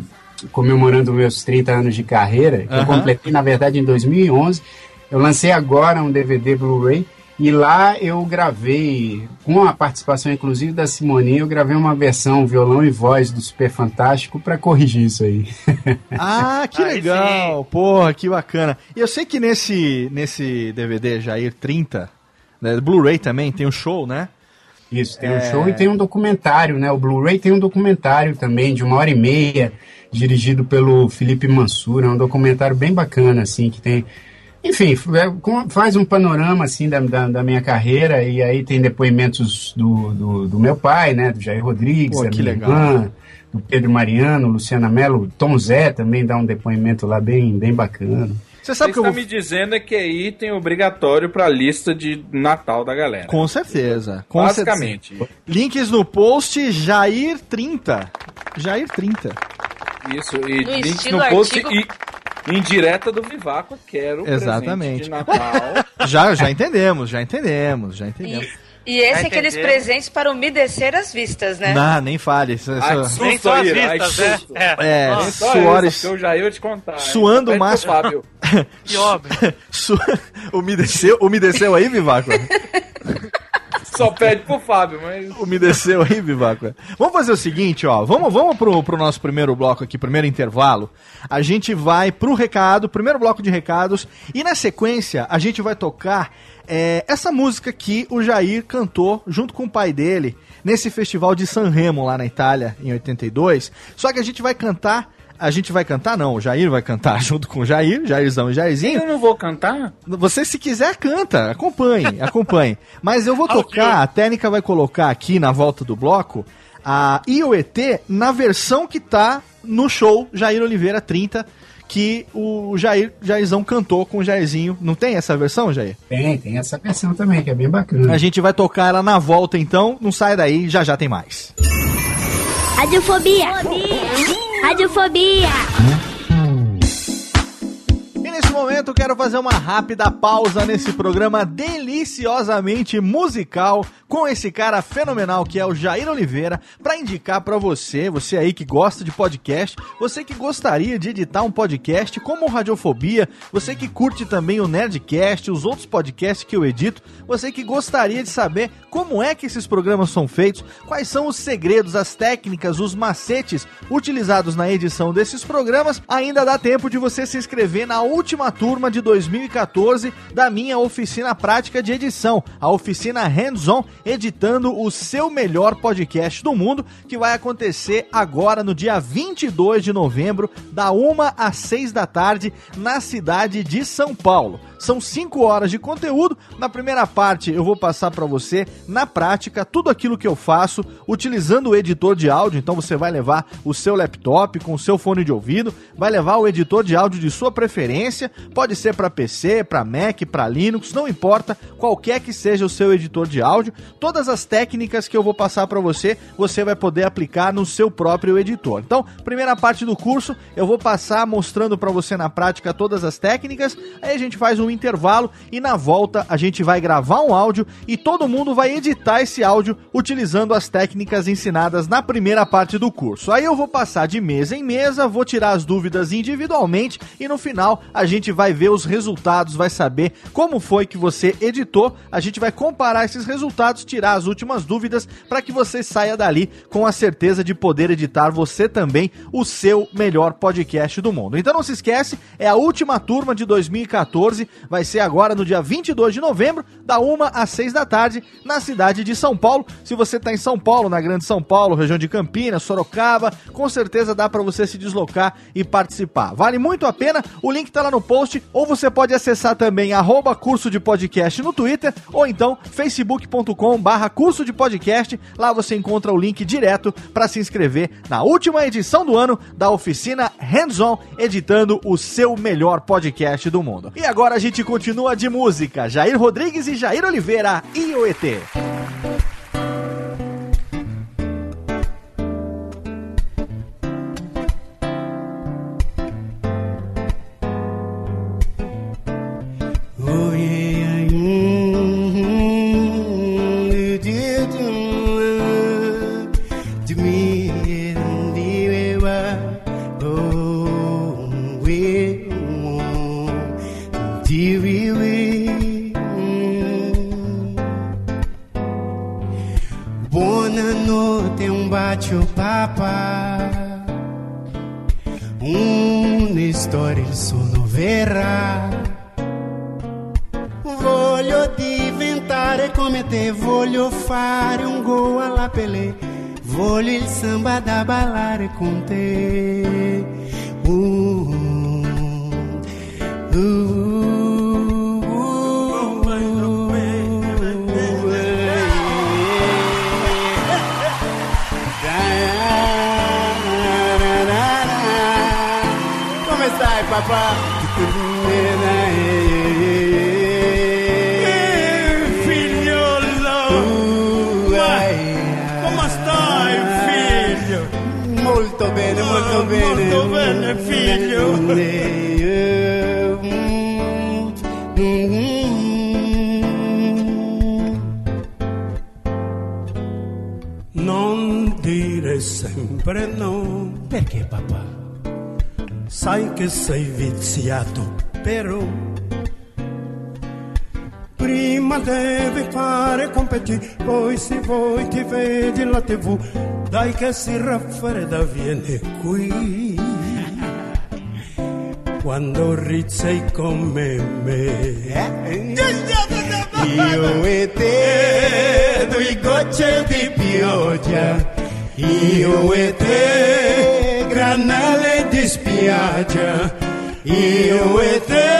[SPEAKER 7] comemorando meus 30 anos de carreira, que eu
[SPEAKER 2] Aham.
[SPEAKER 7] completei na verdade em 2011, eu lancei agora um DVD Blu-ray e lá eu gravei, com a participação inclusive da Simoninha, eu gravei uma versão violão e voz do Super Fantástico para corrigir isso aí.
[SPEAKER 2] Ah, que legal! Porra, que bacana. E eu sei que nesse, nesse DVD Jair 30, né, Blu-ray também, tem um show, né?
[SPEAKER 7] Isso, tem um
[SPEAKER 2] É.
[SPEAKER 7] show e tem um documentário, né? O Blu-ray tem um documentário também de uma hora e meia, dirigido pelo Felipe Mansur. É um documentário bem bacana, assim, que tem. Enfim, é, com- faz um panorama, assim, da, da, da minha carreira. E aí tem depoimentos do, do, do meu pai, né? Do Jair Rodrigues,
[SPEAKER 2] Pô,
[SPEAKER 7] minha
[SPEAKER 2] legal.
[SPEAKER 7] irmã, do Pedro Mariano, Luciana Mello. Tom Zé também dá um depoimento lá bem, bem bacana.
[SPEAKER 2] Você sabe que eu
[SPEAKER 3] tá
[SPEAKER 2] vou...
[SPEAKER 3] me dizendo é que é item obrigatório pra lista de Natal da galera.
[SPEAKER 2] Com certeza. Com
[SPEAKER 3] Basicamente.
[SPEAKER 2] certeza. Links no post Jair30. Jair30.
[SPEAKER 3] Isso, e
[SPEAKER 4] No
[SPEAKER 3] links no post
[SPEAKER 4] artigo-
[SPEAKER 3] e em direta do Vivaco, quero
[SPEAKER 2] Exatamente.
[SPEAKER 3] presente de Natal.
[SPEAKER 2] Já, já entendemos, já entendemos, já entendemos.
[SPEAKER 4] E esse
[SPEAKER 5] Vai
[SPEAKER 4] é aqueles presentes para umedecer as vistas, né?
[SPEAKER 2] Não, nem fale. Isso- isso-
[SPEAKER 3] Ai, susto,
[SPEAKER 5] Nem só as vistas, né?
[SPEAKER 3] susto.
[SPEAKER 5] É.
[SPEAKER 2] É, suores.
[SPEAKER 3] isso, eu já ia te contar.
[SPEAKER 2] Suando
[SPEAKER 3] pro
[SPEAKER 2] mais-
[SPEAKER 3] Fábio.
[SPEAKER 5] Que óbvio.
[SPEAKER 2] Su... umedeceu, umedeceu aí, Vivaco?
[SPEAKER 3] Só pede pro Fábio, mas.
[SPEAKER 2] Umedeceu aí, Vivaco? Vamos fazer o seguinte, ó. Vamos, vamos pro, pro nosso primeiro bloco aqui, primeiro intervalo. A gente vai pro recado, primeiro bloco de recados. E na sequência, a gente vai tocar é, essa música que o Jair cantou junto com o pai dele nesse festival de San Remo lá na Itália, em 82. Só que a gente vai cantar. A gente vai cantar, não, o Jair vai cantar junto com o Jair, Jairzão e Jairzinho.
[SPEAKER 3] Eu não vou cantar?
[SPEAKER 2] Você, se quiser, canta. Acompanhe, acompanhe. Mas eu vou tocar, a técnica vai colocar aqui na volta do bloco a IOET na versão que tá no show Jair Oliveira 30, que o Jair, Jairzão cantou com o Jairzinho. Não tem essa versão, Jair?
[SPEAKER 7] Tem, tem essa versão também, que é bem bacana.
[SPEAKER 2] A gente vai tocar ela na volta, então. Não sai daí, já já tem mais.
[SPEAKER 8] Radiofobia. Radiofobia.
[SPEAKER 2] E nesse momento quero fazer uma rápida pausa nesse programa deliciosamente musical com esse cara fenomenal que é o Jair Oliveira para indicar para você, você aí que gosta de podcast, você que gostaria de editar um podcast como o Radiofobia, você que curte também o Nerdcast, os outros podcasts que eu edito, você que gostaria de saber como é que esses programas são feitos, quais são os segredos, as técnicas, os macetes utilizados na edição desses programas, ainda dá tempo de você se inscrever na última turma de 2014 da minha oficina prática de edição, a oficina Hands-On, editando o seu melhor podcast do mundo, que vai acontecer agora no dia 22 de novembro, da 1 às 6 da tarde, na cidade de São Paulo. São 5 horas de conteúdo. Na primeira parte, eu vou passar para você, na prática, tudo aquilo que eu faço utilizando o editor de áudio. Então, você vai levar o seu laptop com o seu fone de ouvido, vai levar o editor de áudio de sua preferência. Pode ser para PC, para Mac, para Linux, não importa, qualquer que seja o seu editor de áudio. Todas as técnicas que eu vou passar para você, você vai poder aplicar no seu próprio editor. Então, primeira parte do curso, eu vou passar mostrando para você na prática todas as técnicas. Aí a gente faz um intervalo e na volta a gente vai gravar um áudio e todo mundo vai editar esse áudio utilizando as técnicas ensinadas na primeira parte do curso. Aí eu vou passar de mesa em mesa, vou tirar as dúvidas individualmente e no final a gente vai ver os resultados, vai saber como foi que você editou. A gente vai comparar esses resultados, tirar as últimas dúvidas para que você saia dali com a certeza de poder editar você também o seu melhor podcast do mundo. Então não se esquece, é a última turma de 2014, vai ser agora no dia 22 de novembro, da 1 às 6 da tarde, na cidade de São Paulo. Se você está em São Paulo, na Grande São Paulo, região de Campinas, Sorocaba, com certeza dá para você se deslocar e participar. Vale muito a pena, o link tá lá no post, ou você pode acessar também arroba curso de podcast no Twitter, ou então facebook.com barra curso de podcast, lá você encontra o link direto para se inscrever na última edição do ano da oficina Hands On, editando o seu melhor podcast do mundo. E agora a gente continua de música, Jair Rodrigues e Jair Oliveira, IOET.
[SPEAKER 7] Molto bene. Molto bene,
[SPEAKER 10] figlio. Non sempre no.
[SPEAKER 7] Perché papà?
[SPEAKER 10] Sai che sei viziato, però. Prima devi fare compiti, poi se vuoi ti vedi la tv. Dai che si raffredda, vieni qui. Quando rizzi come me.
[SPEAKER 7] Io e te, due gocce di pioggia. Io e te, granale di spiaggia. Io e te,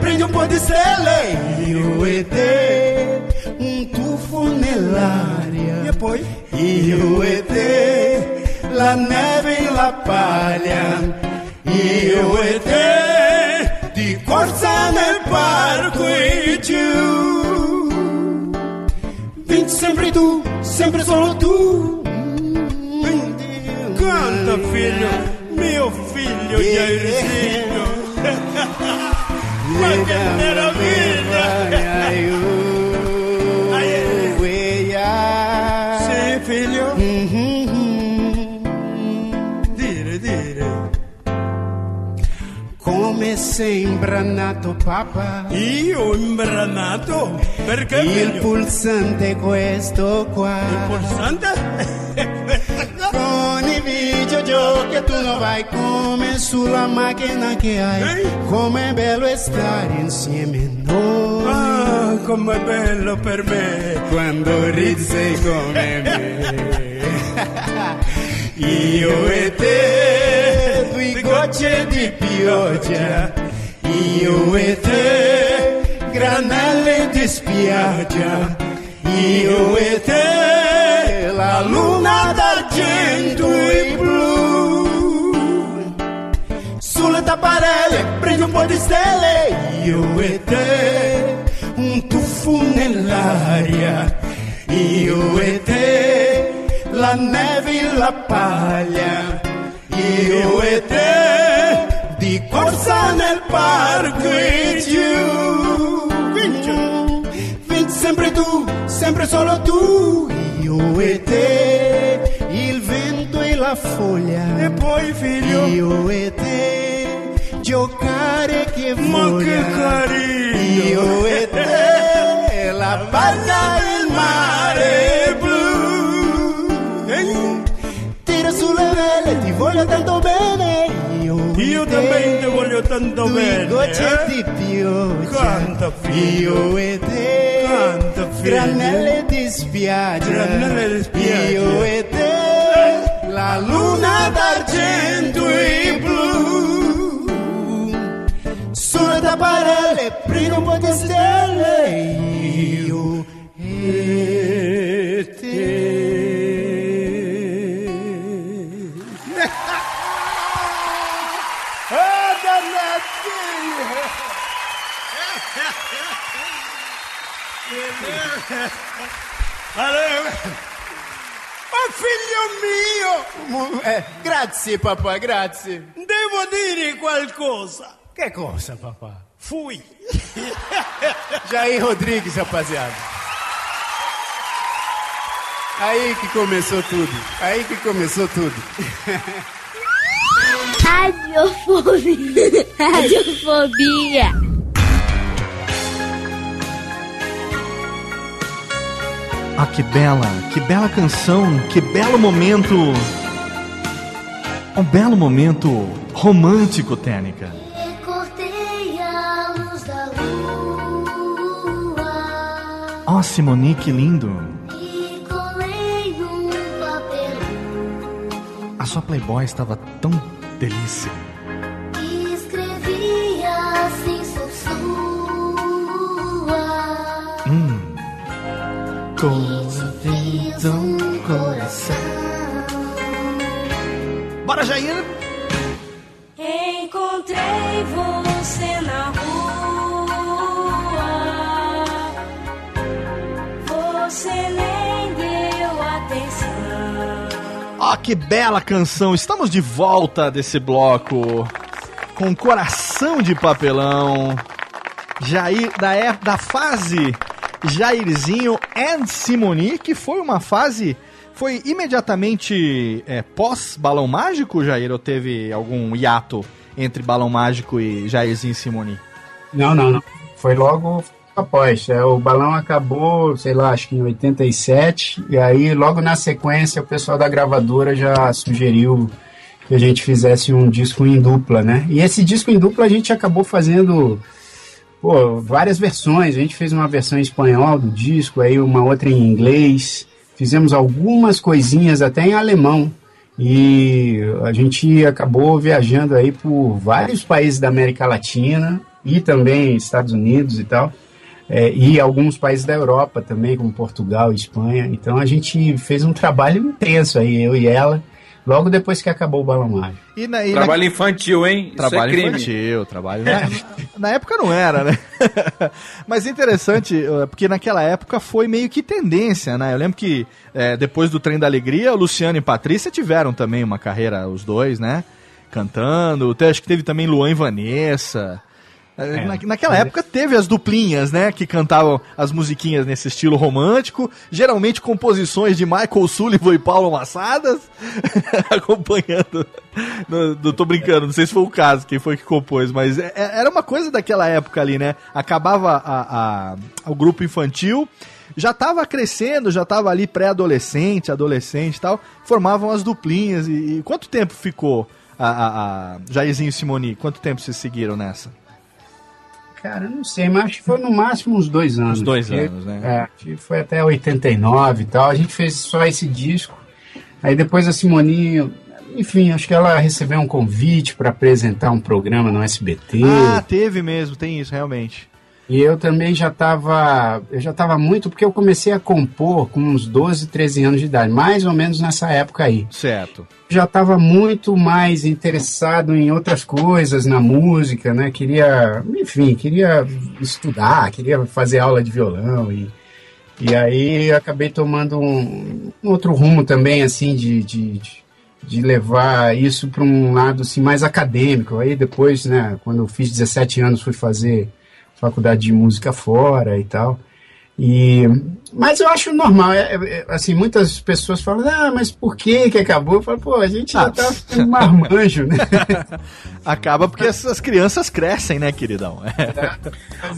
[SPEAKER 7] Prendi un po' di stelle. Io e te, un tuffo nell'aria.
[SPEAKER 10] E poi?
[SPEAKER 7] Io e te, la neve e la paglia. Io e te, di corsa nel parco e. Vinci sempre tu, sempre solo tu.
[SPEAKER 10] Canta, figlio, mio figlio Jairzinho. Ma che meraviglia! Sì, figlio? Dire, dire.
[SPEAKER 7] Come sei imbranato, papà?
[SPEAKER 10] Io imbranato? Perché,
[SPEAKER 7] Il
[SPEAKER 10] figlio?
[SPEAKER 7] pulsante questo qua.
[SPEAKER 10] Il pulsante?
[SPEAKER 7] Con i videogiochi tu non vai come sulla macchina che hai. Com'è bello stare insieme noi.
[SPEAKER 10] Ah, com'è bello per me.
[SPEAKER 7] Quando sei come me. Io e te, due gocce di pioggia. Io e te, granelle di spiaggia. Io e te, la luna d'argento Sulle tapparelle prendi un po' di stelle. Io e te, un tuffo nell'aria. Io e te, la neve e la paglia. Io e te, di corsa nel parco e giù. Vinci sempre tu, sempre solo tu. Io e te, il vento e la foglia.
[SPEAKER 10] E poi, figlio?
[SPEAKER 7] Io e te, giocare che
[SPEAKER 10] Ma che carino!
[SPEAKER 7] Io e te, la barca e il mare blu. Tira sulle vele, ti voglio tanto bene. Io,
[SPEAKER 10] Io
[SPEAKER 7] e
[SPEAKER 10] também ti voglio tanto bene,
[SPEAKER 7] gocce
[SPEAKER 10] eh?
[SPEAKER 7] di pioggia.
[SPEAKER 10] Canta, figlio.
[SPEAKER 7] Io e te,
[SPEAKER 10] Canta, figlio.
[SPEAKER 7] granelle di spiaggia.
[SPEAKER 10] Granelle di spiaggia.
[SPEAKER 7] Io e te, la luna d'argento tapparelle, prima un po' di stelle. Io e te.
[SPEAKER 10] Ah! Allora, oh figlio mio,
[SPEAKER 7] Eh, grazie papà, grazie.
[SPEAKER 10] devo dire qualcosa.
[SPEAKER 7] Che cosa papà?
[SPEAKER 10] Fui.
[SPEAKER 7] Jair Rodrigues, rapaziada. Aí que começou tudo. Aí que começou tudo.
[SPEAKER 8] Radiofobia. Radiofobia.
[SPEAKER 2] Ah, que bela, que bela canção, que belo momento. Um belo momento romântico, Tênica. Ó, Simoni, que lindo.
[SPEAKER 8] e colei num papel.
[SPEAKER 2] A sua Playboy estava tão delícia. Hum.
[SPEAKER 8] Fiz um coração.
[SPEAKER 2] Bora, Jair! Que bela canção! Estamos de volta desse bloco com coração de papelão. Jair, da, é- da fase Jairzinho and Simoni, que foi uma fase. Foi imediatamente é, pós Balão Mágico, Jair? Ou teve algum hiato entre Balão Mágico e Jairzinho e Simoni?
[SPEAKER 7] Não, não, não. Foi logo após. É, o balão acabou, sei lá, acho que em 87. E aí, logo na sequência, o pessoal da gravadora já sugeriu que a gente fizesse um disco em dupla, né? E esse disco em dupla a gente acabou fazendo pô, várias versões. A gente fez uma versão em espanhol do disco, aí uma outra em inglês. Fizemos algumas coisinhas até em alemão. E a gente acabou viajando aí por vários países da América Latina e também Estados Unidos e tal. É, e alguns países da Europa também, como Portugal Espanha. Então a gente fez um trabalho intenso aí, eu e ela, logo depois que acabou o Balão Mágico.
[SPEAKER 2] E na, e na-
[SPEAKER 3] Trabalho infantil, hein? Isso
[SPEAKER 2] Trabalho
[SPEAKER 3] é crime.
[SPEAKER 2] infantil, trabalho. Na época não era, né? Mas é interessante, eh, porque naquela época foi meio que tendência, né? Eu lembro que eh, depois do Trem da Alegria, o Luciano e Patrícia tiveram também uma carreira, os dois, né? Cantando. Até Acho que teve também Luan e Vanessa. Eh, na- naquela época teve as duplinhas, né? Que cantavam as musiquinhas nesse estilo romântico. Geralmente composições de Michael Sullivan e Paulo Massadas. acompanhando. Não, não tô brincando, não sei se foi o caso, quem foi que compôs, mas é- é- era uma coisa daquela época ali, né? Acabava a, a- o grupo infantil, já tava crescendo, já tava ali pré-adolescente, adolescente e tal, formavam as duplinhas. E, e quanto tempo ficou a, a, a Jairzinho e Simoni? Quanto tempo vocês seguiram nessa?
[SPEAKER 7] Cara, não sei, mas acho que foi no máximo uns dois anos.
[SPEAKER 2] Uns dois
[SPEAKER 7] porque,
[SPEAKER 2] anos, né?
[SPEAKER 7] É, foi até 89 e tal. A gente fez só esse disco. Aí depois a Simoninho, enfim, acho que ela recebeu um convite para apresentar um programa no SBT.
[SPEAKER 2] Ah, teve mesmo, tem isso, realmente.
[SPEAKER 7] E eu também já estava, eu já estava muito, porque eu comecei a compor com uns 12, 13 anos de idade, mais ou menos nessa época aí.
[SPEAKER 2] Certo.
[SPEAKER 7] Já estava muito mais interessado em outras coisas na música, né? Queria, enfim, queria estudar, queria fazer aula de violão e e aí eu acabei tomando um, um outro rumo também, assim, de, de, de- de levar isso para um lado assim, mais acadêmico. Aí depois, né, quando eu fiz 17 anos, fui fazer faculdade de música fora e tal. E, mas eu acho normal, é, é, assim, muitas pessoas falam, ah, mas por que que acabou? Eu falo, pô, a gente já
[SPEAKER 2] Ah,
[SPEAKER 7] tá ficando marmanjo, né?
[SPEAKER 2] Acaba porque essas crianças crescem, né, queridão?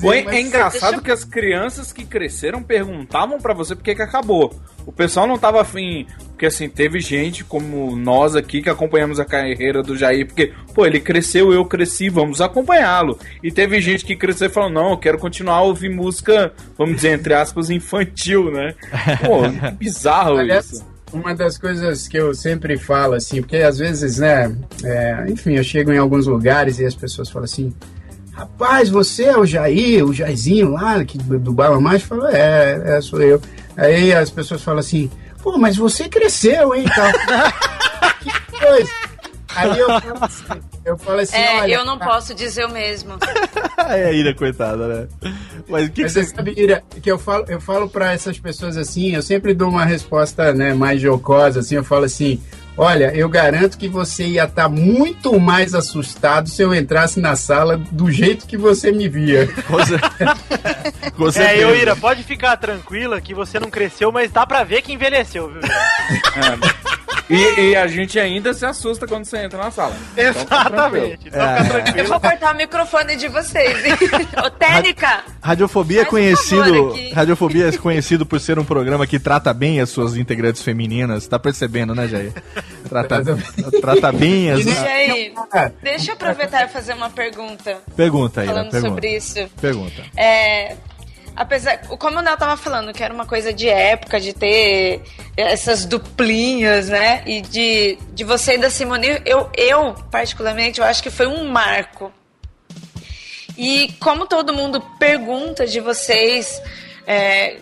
[SPEAKER 3] É, é engraçado
[SPEAKER 7] deixa-
[SPEAKER 3] que as crianças que cresceram perguntavam pra você por que que acabou. O pessoal não tava afim, porque assim, teve gente como nós aqui que acompanhamos a carreira do Jair, porque, pô, ele cresceu, eu cresci, vamos acompanhá-lo. E teve gente que cresceu e falou, não, eu quero continuar a ouvir música, vamos dizer, entre aspas, infantil, né? Pô, que bizarro
[SPEAKER 7] Aliás,
[SPEAKER 3] isso.
[SPEAKER 7] Uma das coisas que eu sempre falo, assim, porque às vezes, né, é, enfim, eu chego em alguns lugares e as pessoas falam assim, rapaz, você é o Jair, o Jairzinho lá, que, do, do Bala Mágico? Eu falo, é, é, sou eu. Aí as pessoas falam assim, pô, mas você cresceu, hein, tal. que coisa. Aí eu falo assim, eu falo assim,
[SPEAKER 4] É,
[SPEAKER 7] olha...
[SPEAKER 4] eu não posso dizer o mesmo.
[SPEAKER 2] é a Ira, coitada, né? Mas o que, que
[SPEAKER 7] Mas você
[SPEAKER 2] você...
[SPEAKER 7] sabe, Ira, que eu falo, eu falo para essas pessoas assim, eu sempre dou uma resposta né, mais jocosa, assim, eu falo assim, olha, eu garanto que você ia estar muito mais assustado se eu entrasse na sala do jeito que você me via.
[SPEAKER 2] Com cer- Com
[SPEAKER 5] É,
[SPEAKER 2] certeza.
[SPEAKER 5] eu, Ira, pode ficar tranquila que você não cresceu, mas dá pra ver que envelheceu, viu?
[SPEAKER 3] E, e a gente ainda se assusta quando você entra na sala. Então, tá tranquilo.
[SPEAKER 5] Exatamente. Então fica
[SPEAKER 4] Eu vou cortar o microfone de vocês. hein? Ô, Técnica!
[SPEAKER 2] Radiofobia é
[SPEAKER 4] um
[SPEAKER 2] conhecido. Radiofobia é conhecido por ser um programa que trata bem as suas integrantes femininas. Tá percebendo, né, Jair? Trata, trata bem as.
[SPEAKER 4] E aí,
[SPEAKER 7] Ah,
[SPEAKER 4] deixa eu aproveitar e fazer uma pergunta.
[SPEAKER 2] Pergunta aí,
[SPEAKER 4] Falando
[SPEAKER 2] pergunta.
[SPEAKER 4] sobre isso.
[SPEAKER 2] Pergunta.
[SPEAKER 4] É, apesar, como o Nel tava falando, que era uma coisa de época, de ter essas duplinhas, né? E de, de você e da Simone, eu, eu, particularmente, eu acho que foi um marco. E como todo mundo pergunta de vocês, é,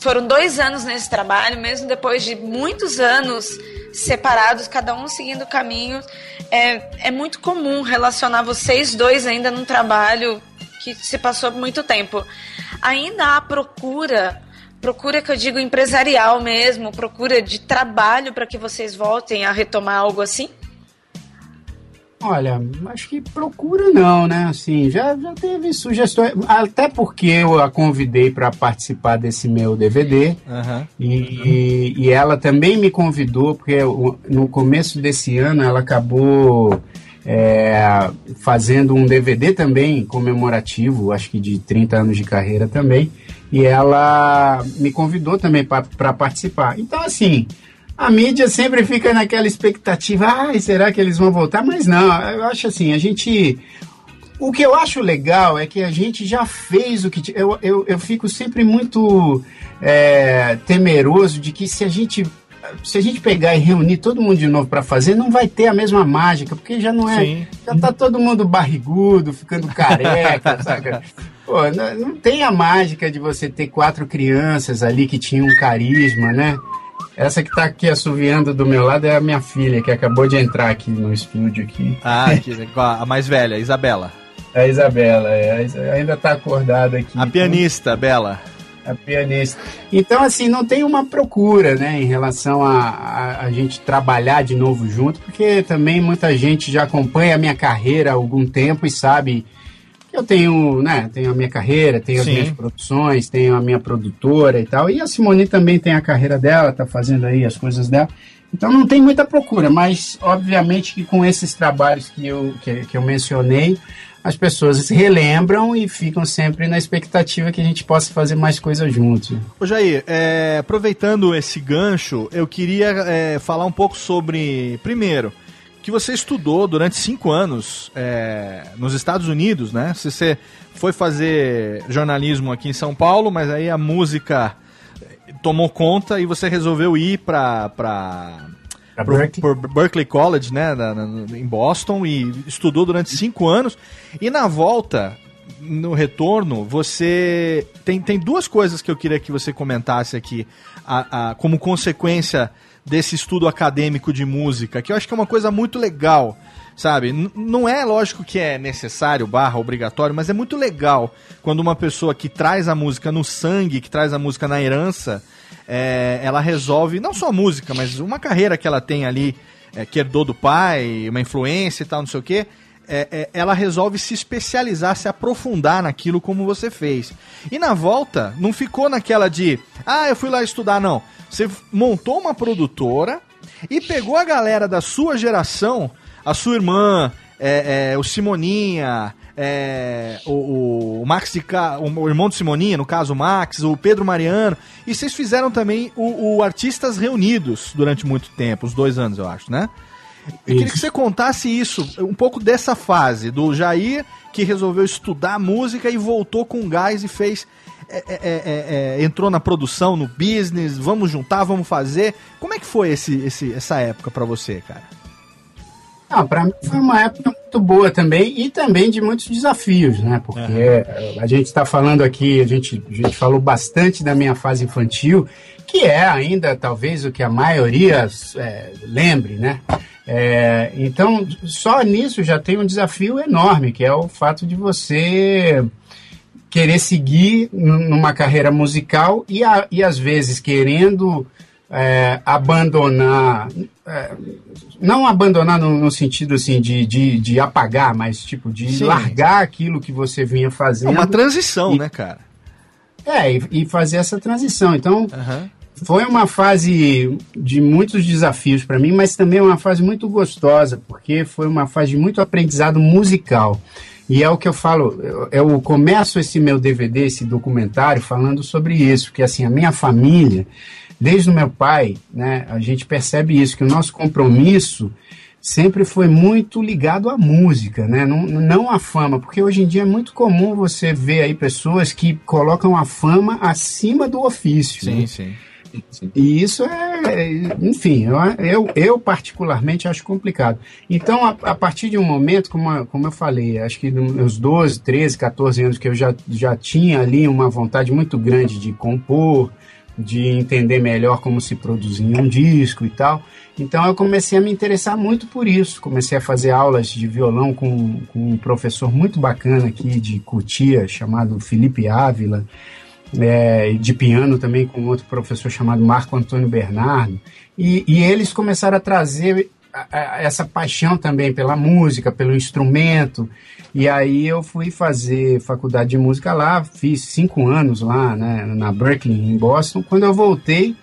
[SPEAKER 4] foram dois anos nesse trabalho, mesmo depois de muitos anos separados, cada um seguindo caminhos, é, é muito comum relacionar vocês dois ainda num trabalho que se passou muito tempo. Ainda há procura, procura que eu digo empresarial mesmo, procura de trabalho para que vocês voltem a retomar algo assim?
[SPEAKER 7] Olha, acho que procura não, né? Assim, já, já teve sugestões, até porque eu a convidei para participar desse meu DVD
[SPEAKER 2] Aham.
[SPEAKER 7] e, e ela também me convidou, porque no começo desse ano ela acabou é, fazendo um DVD também comemorativo, acho que de 30 anos de carreira também, e ela me convidou também para participar. Então, assim, a mídia sempre fica naquela expectativa, ai, será que eles vão voltar? Mas não, eu acho assim, a gente. O que eu acho legal é que a gente já fez o que. Eu, eu, eu fico sempre muito é, temeroso de que se a gente. Se a gente pegar e reunir todo mundo de novo para fazer, não vai ter a mesma mágica, porque já não é.
[SPEAKER 2] Sim.
[SPEAKER 7] Já tá todo mundo barrigudo, ficando careca, saca? Pô, não, não tem a mágica de você ter quatro crianças ali que tinham um carisma, né? Essa que tá aqui assoviando do meu lado é a minha filha, que acabou de entrar aqui no estúdio aqui.
[SPEAKER 2] Ah, a mais velha, Isabela.
[SPEAKER 7] A Isabela, é, a Isa- ainda tá acordada aqui.
[SPEAKER 2] A pianista, Bela.
[SPEAKER 7] A pianista. Então, assim, não tem uma procura, né, em relação a, a, a gente trabalhar de novo junto, porque também muita gente já acompanha a minha carreira há algum tempo e sabe que eu tenho, né, tenho a minha carreira, tenho as
[SPEAKER 2] Sim.
[SPEAKER 7] minhas produções, tenho a minha produtora e tal. E a Simone também tem a carreira dela, tá fazendo aí as coisas dela. Então não tem muita procura, mas obviamente que com esses trabalhos que eu, que, que eu mencionei, as pessoas se relembram e ficam sempre na expectativa que a gente possa fazer mais coisas juntos.
[SPEAKER 2] Ô Jair, é, aproveitando esse gancho, eu queria é, falar um pouco sobre, primeiro, que você estudou durante cinco anos é, nos Estados Unidos, né? Você foi fazer jornalismo aqui em São Paulo, mas aí a música tomou conta e você resolveu ir para pro-
[SPEAKER 7] Berkeley.
[SPEAKER 2] por Berkeley College, né, na- na- em Boston, e estudou durante cinco anos. E na volta, no retorno, você tem, tem duas coisas que eu queria que você comentasse aqui, a- a- como consequência desse estudo acadêmico de música, que eu acho que é uma coisa muito legal. Sabe, N- não é lógico que é necessário, barra, obrigatório, mas é muito legal quando uma pessoa que traz a música no sangue, que traz a música na herança, é, ela resolve, não só música, mas uma carreira que ela tem ali, é, que herdou do pai, uma influência e tal, não sei o quê, é, é, ela resolve se especializar, se aprofundar naquilo como você fez. E na volta, não ficou naquela de, ah, eu fui lá estudar, não. Você montou uma produtora e pegou a galera da sua geração, a sua irmã, é, é, o Simoninha, é, o, o Max de Ca... o, irmão do Simoninha, no caso o Max, o Pedro Mariano, e vocês fizeram também o, o Artistas Reunidos durante muito tempo, uns dois anos, eu acho, né? Eu queria que você contasse isso, um pouco dessa fase, do Jair, que resolveu estudar música e voltou com gás e fez. é, é, é, é, entrou na produção, no business, vamos juntar, vamos fazer. Como é que foi esse, esse, essa época pra você, cara?
[SPEAKER 7] Ah, para mim foi uma época muito boa também e também de muitos desafios, né? Porque eh, a gente está falando aqui, a gente, a gente falou bastante da minha fase infantil, que é ainda talvez o que a maioria eh, lembre, né? Eh, então, só nisso já tem um desafio enorme, que é o fato de você querer seguir numa carreira musical e, a- e às vezes querendo é, abandonar, é, não abandonar no, no sentido assim de, de, de apagar, mas tipo de
[SPEAKER 2] Sim.
[SPEAKER 7] largar aquilo que você vinha
[SPEAKER 2] É
[SPEAKER 7] fazendo.
[SPEAKER 2] uma transição, né, cara?
[SPEAKER 7] É, e, e fazer essa transição. Então,
[SPEAKER 2] Aham.
[SPEAKER 7] foi uma fase de muitos desafios para mim, mas também uma fase muito gostosa, porque foi uma fase de muito aprendizado musical. E é o que eu falo, eu, eu começo esse meu DVD, esse documentário, falando sobre isso, que assim, a minha família, desde o meu pai, né, a gente percebe isso, que o nosso compromisso sempre foi muito ligado à música, né? Não, não à fama, porque hoje em dia é muito comum você ver aí pessoas que colocam a fama acima do ofício.
[SPEAKER 2] Sim,
[SPEAKER 7] né?
[SPEAKER 2] sim.
[SPEAKER 7] E isso é, enfim, eu, eu, eu particularmente acho complicado. Então, a, a partir de um momento, como, a- como eu falei, acho que nos meus 12, 13, 14 anos que eu já, já tinha ali uma vontade muito grande de compor,
[SPEAKER 11] de entender melhor como se produzia um disco e tal. Então eu comecei a me interessar muito por isso. Comecei a fazer aulas de violão com, com um professor muito bacana aqui de Cotia, chamado Felipe Ávila, é, de piano também com outro professor chamado Marco Antônio Bernardo. E, e eles começaram a trazer a- a- essa paixão também pela música, pelo instrumento. E aí eu fui fazer faculdade de música lá, fiz cinco anos lá, né, na Berkeley, em Boston. Quando eu voltei,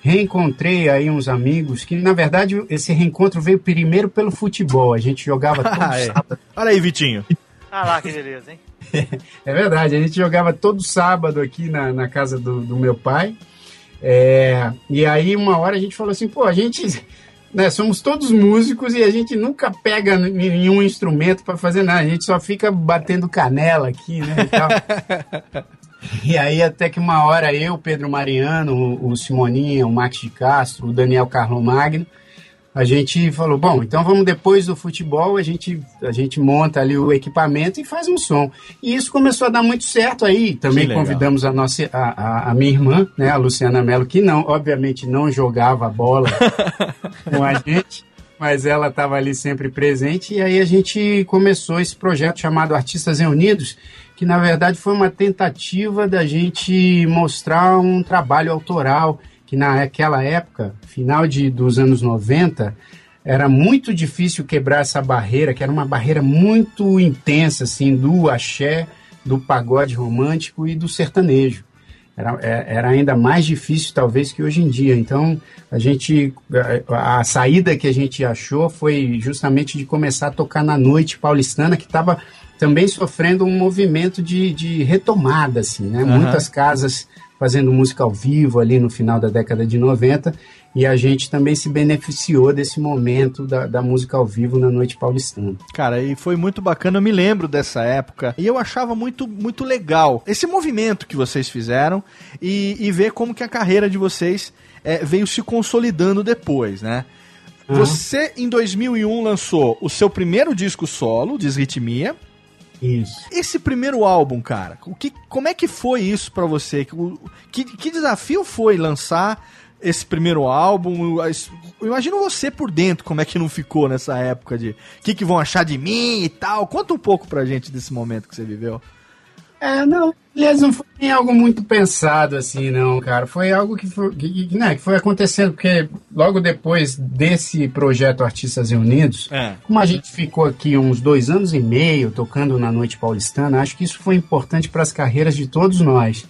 [SPEAKER 11] reencontrei aí uns amigos que, na verdade, esse reencontro veio primeiro pelo futebol. A gente jogava todo
[SPEAKER 2] Ah, é.
[SPEAKER 11] sábado.
[SPEAKER 2] Olha aí, Vitinho.
[SPEAKER 5] Ah lá, que beleza, hein?
[SPEAKER 11] É verdade, a gente jogava todo sábado aqui na, na casa do, do meu pai. É, e aí, uma hora a gente falou assim: pô, a gente. Né, somos todos músicos e a gente nunca pega nenhum instrumento para fazer nada, a gente só fica batendo canela aqui, né? E, tal. E aí, até que uma hora eu, Pedro Mariano, o, o Simoninha, o Max de Castro, o Daniel Carlo Magno, a gente falou, bom, então vamos depois do futebol, a gente, a gente monta ali o equipamento e faz um som. E isso começou a dar muito certo aí. Também convidamos a nossa a, a, a minha irmã, né, a Luciana Mello, que não, obviamente não jogava bola com a gente, mas ela estava ali sempre presente. E aí a gente começou esse projeto chamado Artistas Reunidos, que na verdade foi uma tentativa da gente mostrar um trabalho autoral que naquela época, final de, dos anos 90, era muito difícil quebrar essa barreira, que era uma barreira muito intensa, assim, do axé, do pagode romântico e do sertanejo. Era, é- era ainda mais difícil, talvez, que hoje em dia. Então, a gente, a, a saída que a gente achou foi justamente de começar a tocar na noite paulistana, que estava também sofrendo um movimento de, de retomada, assim, né?
[SPEAKER 2] Aham.
[SPEAKER 11] Muitas casas fazendo música ao vivo ali no final da década de 90 e a gente também se beneficiou desse momento da, da música ao vivo na noite paulistana.
[SPEAKER 2] Cara, e foi muito bacana, eu me lembro dessa época. E eu achava muito, muito legal esse movimento que vocês fizeram e, e ver como que a carreira de vocês é, veio se consolidando depois, né?
[SPEAKER 11] Uhum.
[SPEAKER 2] Você, em 2001, lançou o seu primeiro disco solo, Desritmia.
[SPEAKER 11] Isso.
[SPEAKER 2] Esse primeiro álbum, cara, o que, como é que foi isso pra você? Que, que desafio foi lançar esse primeiro álbum? Eu imagino você por dentro, como é que não ficou nessa época de o que, que vão achar de mim e tal. Conta um pouco pra gente desse momento que você viveu.
[SPEAKER 11] É, não, aliás, não foi nem algo muito pensado assim, não, cara. Foi algo que foi, que, que, né, que foi acontecendo, porque logo depois desse projeto Artistas Reunidos,
[SPEAKER 2] É.
[SPEAKER 11] como a gente ficou aqui uns dois anos e meio tocando na Noite Paulistana, acho que isso foi importante para as carreiras de todos nós.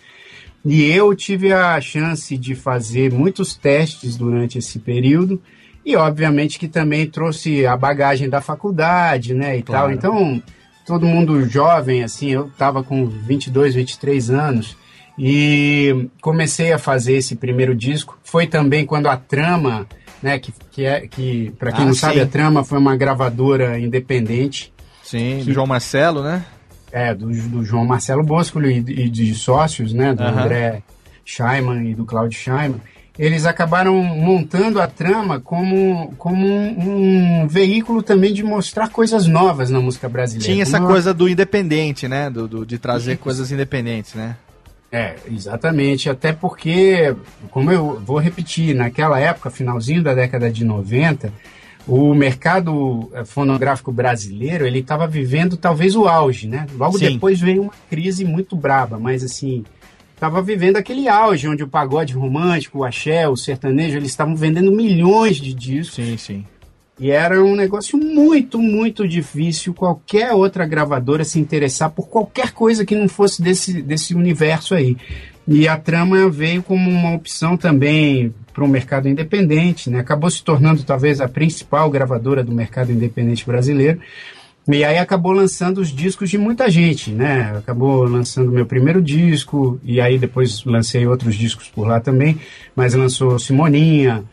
[SPEAKER 11] E eu tive a chance de fazer muitos testes durante esse período, e obviamente que também trouxe a bagagem da faculdade, né, e
[SPEAKER 2] Claro.
[SPEAKER 11] tal. Então, todo mundo jovem, assim, eu estava com 22, 23 anos, e comecei a fazer esse primeiro disco. Foi também quando a Trama, né, que, que, é, que para quem
[SPEAKER 2] Ah,
[SPEAKER 11] não
[SPEAKER 2] sim.
[SPEAKER 11] sabe, a Trama foi uma gravadora independente,
[SPEAKER 2] Sim, do João Marcelo, né?
[SPEAKER 11] é, do, do João Marcelo Bosco e, e de sócios, né, do
[SPEAKER 2] Aham.
[SPEAKER 11] André Scheiman e do Claudio Scheiman, eles acabaram montando a trama como, como um, um veículo também de mostrar coisas novas na música brasileira.
[SPEAKER 2] Tinha essa
[SPEAKER 11] Uma-
[SPEAKER 2] coisa do independente, né? Do, do- de trazer coisas independentes, né?
[SPEAKER 11] É, exatamente. Até porque, como eu vou repetir, naquela época, finalzinho da década de 90, o mercado eh, fonográfico brasileiro ele estava vivendo talvez o auge, né? Logo
[SPEAKER 2] Sim.
[SPEAKER 11] depois veio uma crise muito braba, mas assim estava vivendo aquele auge onde o pagode romântico, o axé, o sertanejo, eles estavam vendendo milhões de discos.
[SPEAKER 2] Sim, sim.
[SPEAKER 11] E era um negócio muito, muito difícil qualquer outra gravadora se interessar por qualquer coisa que não fosse desse, desse universo aí. E a trama veio como uma opção também para o mercado independente, né? acabou se tornando talvez a principal gravadora do mercado independente brasileiro. E aí acabou lançando os discos de muita gente, né? Acabou lançando meu primeiro disco, e aí depois lancei outros discos por lá também, mas lançou Simoninha,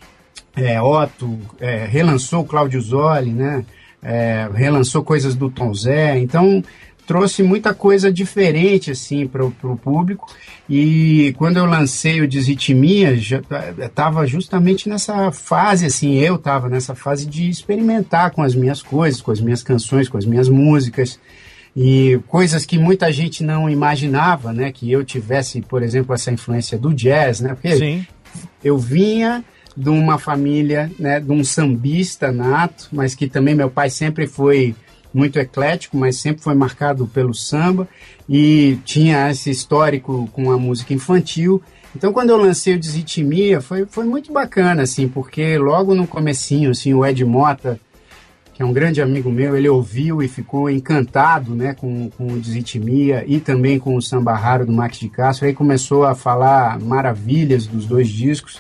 [SPEAKER 11] é, Otto, é, relançou Cláudio Zoli, né? É, relançou coisas do Tom Zé, então trouxe muita coisa diferente assim para o público e quando eu lancei o Desritmia já estava justamente nessa fase assim eu estava nessa fase de experimentar com as minhas coisas com as minhas canções com as minhas músicas e coisas que muita gente não imaginava, né? Que eu tivesse, por exemplo, essa influência do jazz, né? Porque
[SPEAKER 2] Sim.
[SPEAKER 11] eu vinha de uma família, né, de um sambista nato, mas que também meu pai sempre foi muito eclético, mas sempre foi marcado pelo samba. E tinha esse histórico com a música infantil. Então, quando eu lancei o Desritmia, foi, foi muito bacana, assim, porque logo no comecinho, assim, o Ed Mota, que é um grande amigo meu, ele ouviu e ficou encantado, né, com, com o Desritmia e também com o Samba Raro do Max de Castro, aí começou a falar maravilhas dos dois discos,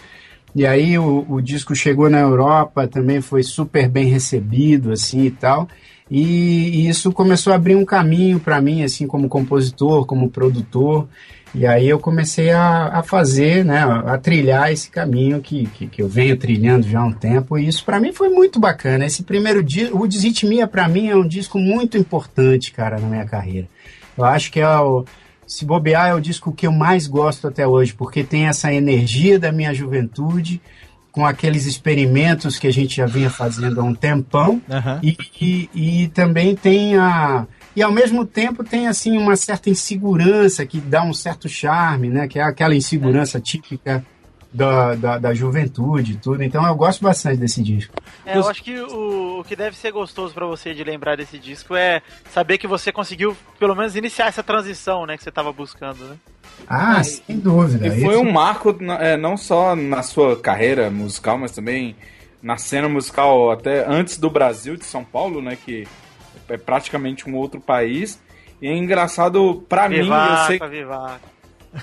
[SPEAKER 11] e aí o, o disco chegou na Europa, também foi super bem recebido, assim, e tal, e, e isso começou a abrir um caminho para mim, assim, como compositor, como produtor. E aí eu comecei a, a fazer, né, a trilhar esse caminho que, que, que eu venho trilhando já há um tempo. E isso para mim foi muito bacana. Esse primeiro disco, o Desritmia para mim é um disco muito importante, cara, na minha carreira. Eu acho que é o, se bobear é o disco que eu mais gosto até hoje, porque tem essa energia da minha juventude, com aqueles experimentos que a gente já vinha fazendo há um tempão,
[SPEAKER 2] Aham.
[SPEAKER 11] e, e, e também tem a. E ao mesmo tempo tem assim uma certa insegurança que dá um certo charme, né? Que é aquela insegurança típica da, da, da juventude e tudo. Então eu gosto bastante desse disco.
[SPEAKER 5] É, eu acho que o, o que deve ser gostoso pra você de lembrar desse disco é saber que você conseguiu, pelo menos, iniciar essa transição, né, que você tava buscando, né?
[SPEAKER 11] Ah, sem dúvida.
[SPEAKER 3] E foi
[SPEAKER 11] Esse-
[SPEAKER 3] um marco é, não só na sua carreira musical, mas também na cena musical até antes do Brasil, de São Paulo, né? Que é praticamente um outro país. E é engraçado pra mim, eu sei.
[SPEAKER 5] Vivaca, vivaca.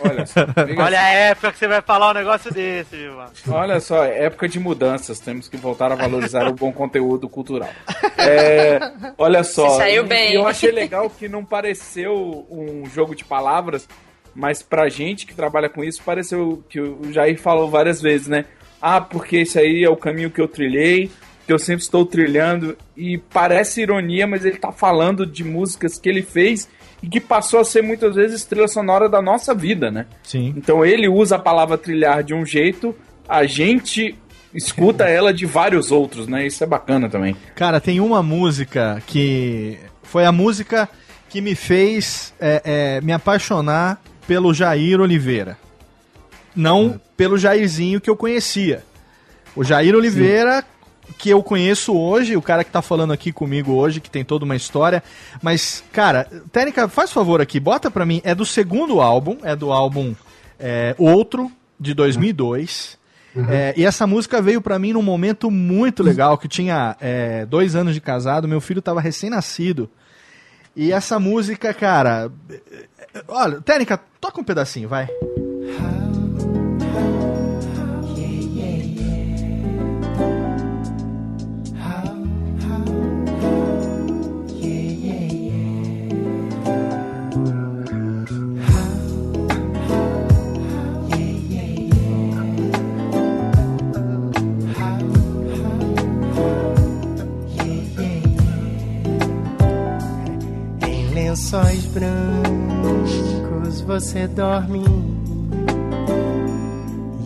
[SPEAKER 3] Olha só,
[SPEAKER 5] Olha a época que você vai falar um negócio desse, Vivaca.
[SPEAKER 3] Olha só, é época de mudanças, temos que voltar a valorizar o bom conteúdo cultural. É, olha só,
[SPEAKER 4] Você saiu
[SPEAKER 3] e-
[SPEAKER 4] bem.
[SPEAKER 3] e eu achei legal que não pareceu um jogo de palavras, mas pra gente que trabalha com isso, pareceu que o Jair falou várias vezes, né? Ah, porque esse aí é o caminho que eu trilhei, que eu sempre estou trilhando, e parece ironia, mas ele tá falando de músicas que ele fez e que passou a ser muitas vezes trilha sonora da nossa vida, né?
[SPEAKER 2] Sim.
[SPEAKER 3] Então ele usa a palavra trilhar de um jeito, a gente escuta ela de vários outros, né? Isso é bacana também.
[SPEAKER 2] Cara, tem uma música que foi a música que me fez é, é, me apaixonar pelo Jair Oliveira. Não pelo Jairzinho que eu conhecia. O Jair Oliveira, que eu conheço hoje, o cara que tá falando aqui comigo hoje, que tem toda uma história. Mas, cara, Técnica, faz favor aqui, bota pra mim. É do segundo álbum, é do álbum é, Outro, de 2002. É, e essa música veio pra mim num momento muito legal, que eu tinha é, dois anos de casado, meu filho tava recém-nascido. E essa música, cara. Olha, Técnica, toca um pedacinho, vai.
[SPEAKER 12] Brancos você dorme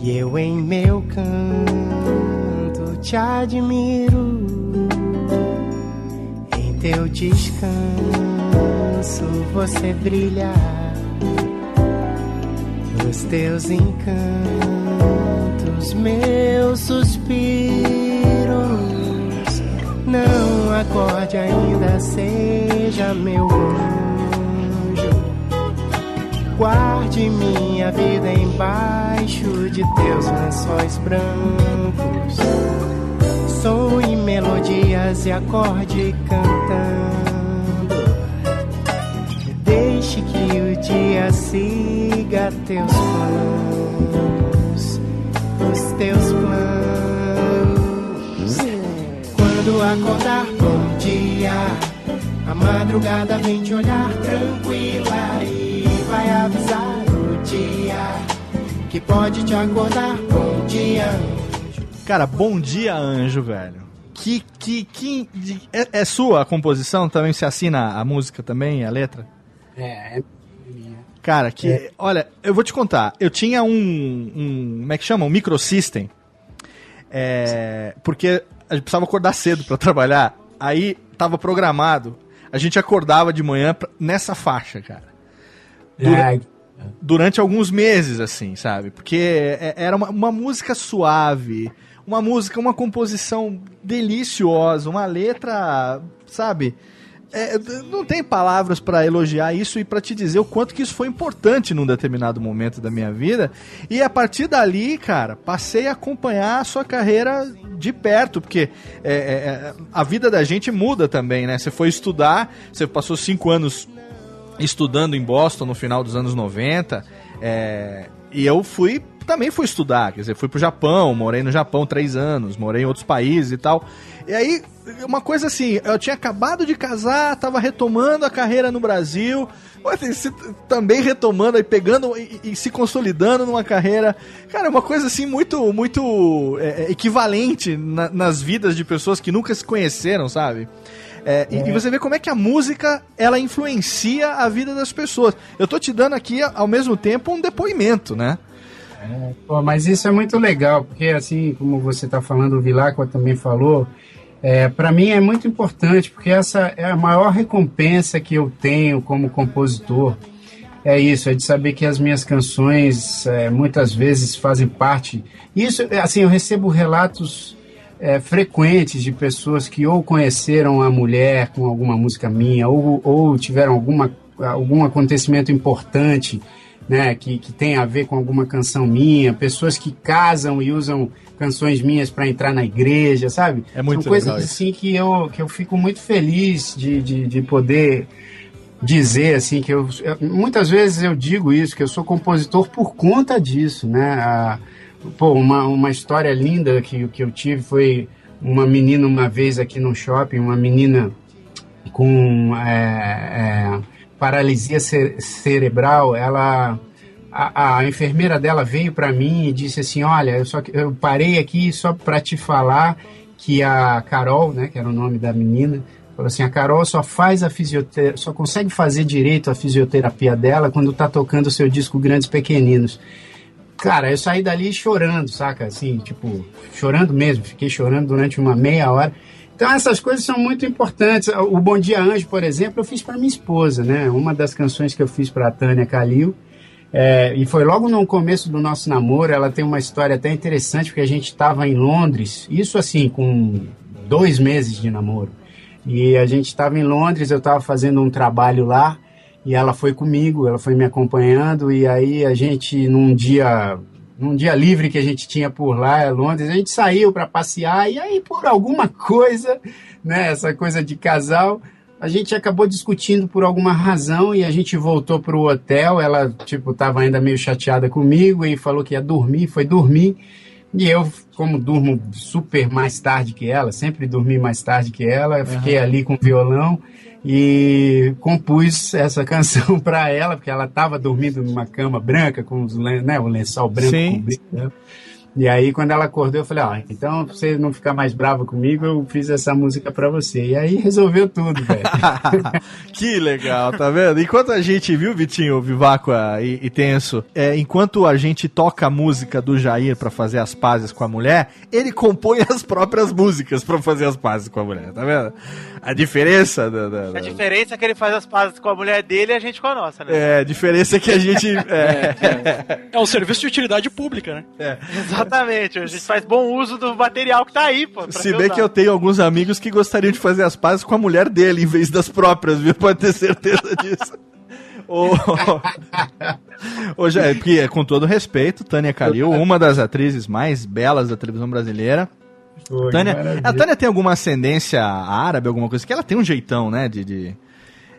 [SPEAKER 12] e eu em meu canto te admiro. Em teu descanso você brilha, nos teus encantos meus suspiros. Não acorde ainda, seja meu anjo. Guarde minha vida embaixo de teus lençóis brancos. Som e melodias e acorde cantando. Deixe que o dia siga teus planos, os teus planos. Quando acordar, bom dia. A madrugada vem te olhar tranquila vai avisar o dia que pode te acordar. Bom dia.
[SPEAKER 2] Cara, Bom Dia Anjo, velho. Que, que, que. de- é, é sua a composição? Também se assina a música também, a letra?
[SPEAKER 11] É, é
[SPEAKER 2] Cara, que. Olha, eu vou te contar. Eu tinha um. um como é que chama? Um microsystem. É, porque a gente precisava acordar cedo pra trabalhar. Aí tava programado. A a gente acordava de manhã pra- nessa faixa, cara. Dura-
[SPEAKER 7] Ai,
[SPEAKER 2] durante alguns meses, assim, sabe? Porque é- era uma, uma música suave, uma música, uma composição deliciosa, uma letra, sabe? É, não tem palavras pra elogiar isso e pra te dizer o quanto que isso foi importante num determinado momento da minha vida. E a partir dali, cara, passei a acompanhar a sua carreira de perto, porque é, é, é, a vida da gente muda também, né? Você foi estudar, você passou cinco anos estudando em Boston no final dos anos 90. é, e eu fui também fui estudar, quer dizer, fui pro Japão, morei no Japão três anos, morei em outros países e tal. E aí, uma coisa assim, eu tinha acabado de casar, tava retomando a carreira no Brasil, assim, também retomando e pegando e, e se consolidando numa carreira. Cara, uma coisa assim muito, muito é, é, equivalente na- nas vidas de pessoas que nunca se conheceram, sabe? É, e- E, você vê como é que a música ela influencia a vida das pessoas. Eu tô te dando aqui ao mesmo tempo um depoimento, né?
[SPEAKER 7] Pô, mas isso é muito legal, porque assim, como você está falando, o Vilacqua também falou, é, para mim é muito importante, porque essa é a maior recompensa que eu tenho como compositor. É isso, é de saber que as minhas canções é, muitas vezes fazem parte. Isso, é, assim, eu recebo relatos é, frequentes de pessoas que ou conheceram a mulher com alguma música minha, ou, ou tiveram alguma, algum acontecimento importante né, que, que tem a ver com alguma canção minha, pessoas que casam e usam canções minhas para entrar na igreja, sabe?
[SPEAKER 2] É muito
[SPEAKER 7] São coisas assim que eu, que eu fico muito feliz de, de, de poder dizer assim que eu eu- muitas vezes eu digo isso que eu sou compositor por conta disso né A- pô uma, uma história linda que, que eu tive foi uma menina uma vez aqui no shopping uma menina com é, é, paralisia ce- cerebral ela a, a enfermeira dela veio para mim e disse assim olha eu só eu parei aqui só para te falar que a Carol né que era o nome da menina Falou assim, a Carol só faz a fisioterapia, só consegue fazer direito a fisioterapia dela quando tá tocando o seu disco Grandes Pequeninos. Cara, eu saí dali chorando, saca? Assim, tipo, chorando mesmo. Fiquei chorando durante uma meia hora. Então essas coisas são muito importantes. O Bom Dia Anjo, por exemplo, eu fiz para minha esposa, né? Uma das canções que eu fiz para a Tânia Calil. É, e foi logo no começo do nosso namoro. Ela tem uma história até interessante, porque a gente estava em Londres, isso assim, com dois meses de namoro. E a gente estava em Londres, eu estava fazendo um trabalho lá, e ela foi comigo, ela foi me acompanhando, e aí a gente, num dia, num dia livre que a gente tinha por lá, em Londres, a gente saiu para passear, e aí por alguma coisa, né, essa coisa de casal, a gente acabou discutindo por alguma razão e a gente voltou pro hotel. Ela, tipo, tava ainda meio chateada comigo e falou que ia dormir, foi dormir. E eu, como durmo super mais tarde que ela, sempre dormi mais tarde que ela, eu fiquei ali com o violão e compus essa canção para ela, porque ela estava dormindo numa cama branca, com os né, o lençol branco
[SPEAKER 2] Sim.
[SPEAKER 7] cobrindo ela. E aí, quando ela acordou, eu falei: Ó, então, pra você não ficar mais brava comigo, eu fiz essa música pra você. E aí resolveu tudo, velho.
[SPEAKER 2] que legal, tá vendo? Enquanto a gente viu, Vitinho, Viváqua e, e Tenso, é, enquanto a gente toca a música do Jair pra fazer as pazes com a mulher, ele compõe as próprias músicas pra fazer as pazes com a mulher, tá vendo? A diferença da. da- da-
[SPEAKER 5] A diferença é que ele faz as pazes com a mulher dele e a gente com a nossa, né?
[SPEAKER 2] É, a diferença é que a gente. É,
[SPEAKER 6] É um serviço de utilidade pública, né?
[SPEAKER 2] é.
[SPEAKER 5] Exatamente, a gente faz bom uso do material que tá aí, pô.
[SPEAKER 2] Se bem que eu tenho alguns amigos que gostariam de fazer as pazes com a mulher dele em vez das próprias, viu? Pode ter certeza disso. Ô, Ô, Jair, porque, com todo respeito, Tânia Calil, uma das atrizes mais belas da televisão brasileira.
[SPEAKER 7] Foi,
[SPEAKER 2] Tânia, a Tânia tem alguma ascendência árabe, alguma coisa? Que ela tem um jeitão, né? De, de...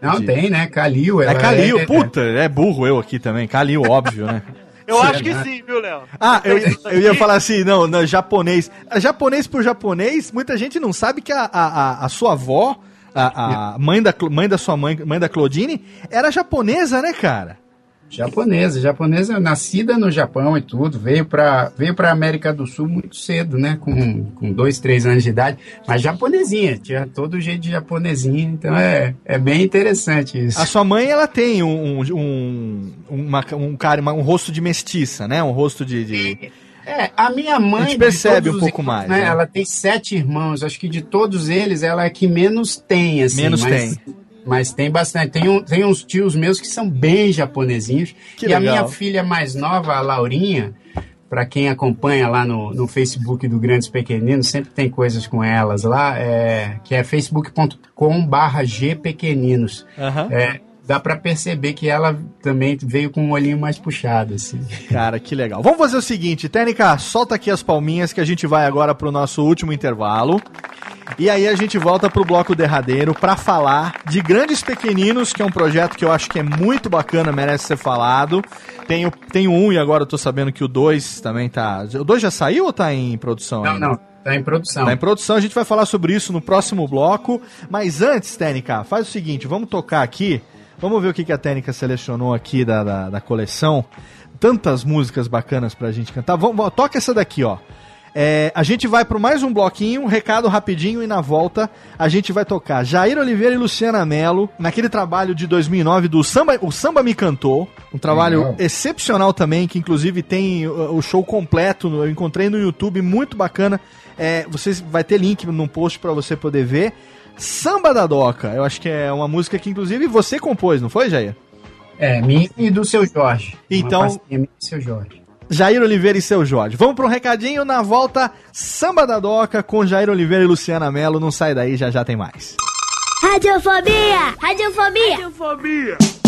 [SPEAKER 7] Não,
[SPEAKER 2] de-
[SPEAKER 7] tem, né? Calil.
[SPEAKER 2] É Calil,
[SPEAKER 7] é-
[SPEAKER 2] puta, é burro eu aqui também. Calil, óbvio, né?
[SPEAKER 5] Eu
[SPEAKER 7] Sim,
[SPEAKER 5] acho que
[SPEAKER 7] né?
[SPEAKER 5] sim, viu, Léo?
[SPEAKER 2] Ah, eu, eu ia falar assim, não, não, japonês. Japonês por japonês, muita gente não sabe que a, a, a- a sua avó, a, a mãe, da, mãe da sua mãe, mãe da Claudine, era japonesa, né, cara?
[SPEAKER 7] Japonesa, japonesa nascida no Japão e tudo, veio para veio para América do Sul muito cedo, né? Com, com dois, três anos de idade, mas japonesinha, tinha todo jeito de japonesinha, então é, é bem interessante isso.
[SPEAKER 2] A sua mãe, ela tem um, um, um, uma- um cara, um rosto de mestiça, né? Um rosto de... de-
[SPEAKER 7] É, a minha mãe.
[SPEAKER 2] A gente percebe um pouco
[SPEAKER 7] irmãos,
[SPEAKER 2] mais,
[SPEAKER 7] Né,
[SPEAKER 2] né?
[SPEAKER 7] Ela tem sete irmãos, acho que de todos eles ela é que menos tem, assim.
[SPEAKER 2] Menos
[SPEAKER 7] mas,
[SPEAKER 2] tem.
[SPEAKER 7] Mas tem bastante. Tem, um, tem uns tios meus que são bem japonesinhos.
[SPEAKER 2] Que
[SPEAKER 7] e a
[SPEAKER 2] legal.
[SPEAKER 7] minha filha mais nova, a Laurinha, para quem acompanha lá no, no Facebook do Grandes Pequeninos, sempre tem coisas com elas lá, é, que é facebook.com barra gpequeninos.
[SPEAKER 2] Aham.
[SPEAKER 7] É, dá para perceber que ela também veio com um olhinho mais puxado, assim.
[SPEAKER 2] Cara, que legal. Vamos fazer o seguinte, Técnica, solta aqui as palminhas que a gente vai agora pro nosso último intervalo. E aí a gente volta pro bloco derradeiro pra falar de Grandes Pequeninos, que é um projeto que eu acho que é muito bacana, merece ser falado. Tem o, tem o um e agora eu tô sabendo que o dois também tá... O dois já saiu ou tá em produção
[SPEAKER 7] Não,
[SPEAKER 2] ainda?
[SPEAKER 7] não, tá em produção.
[SPEAKER 2] Tá em produção, a gente vai falar sobre isso no próximo bloco. Mas antes, Técnica, faz o seguinte, vamos tocar aqui. Vamos ver o que, que a Técnica selecionou aqui da, da, da coleção. Tantas músicas bacanas pra gente cantar. Vamos, toca essa daqui, ó. É, a gente vai para mais um bloquinho, um recado rapidinho e na volta a gente vai tocar Jair Oliveira e Luciana Mello naquele trabalho de 2009 do Samba, o Samba Me Cantou, um trabalho
[SPEAKER 7] Legal.
[SPEAKER 2] excepcional também, que inclusive tem uh, o show completo, eu encontrei no YouTube, muito bacana. É, vocês vai ter link no post para você poder ver. Samba da Doca, eu acho que é uma música que inclusive você compôs, não foi, Jair?
[SPEAKER 7] É, minha e do seu Jorge.
[SPEAKER 2] Então-
[SPEAKER 7] minha e seu Jorge.
[SPEAKER 2] Jair Oliveira e seu Jorge. Vamos para um recadinho na volta. Samba da Doca com Jair Oliveira e Luciana Mello. Não sai daí, já já tem mais.
[SPEAKER 8] Radiofobia! Radiofobia!
[SPEAKER 2] E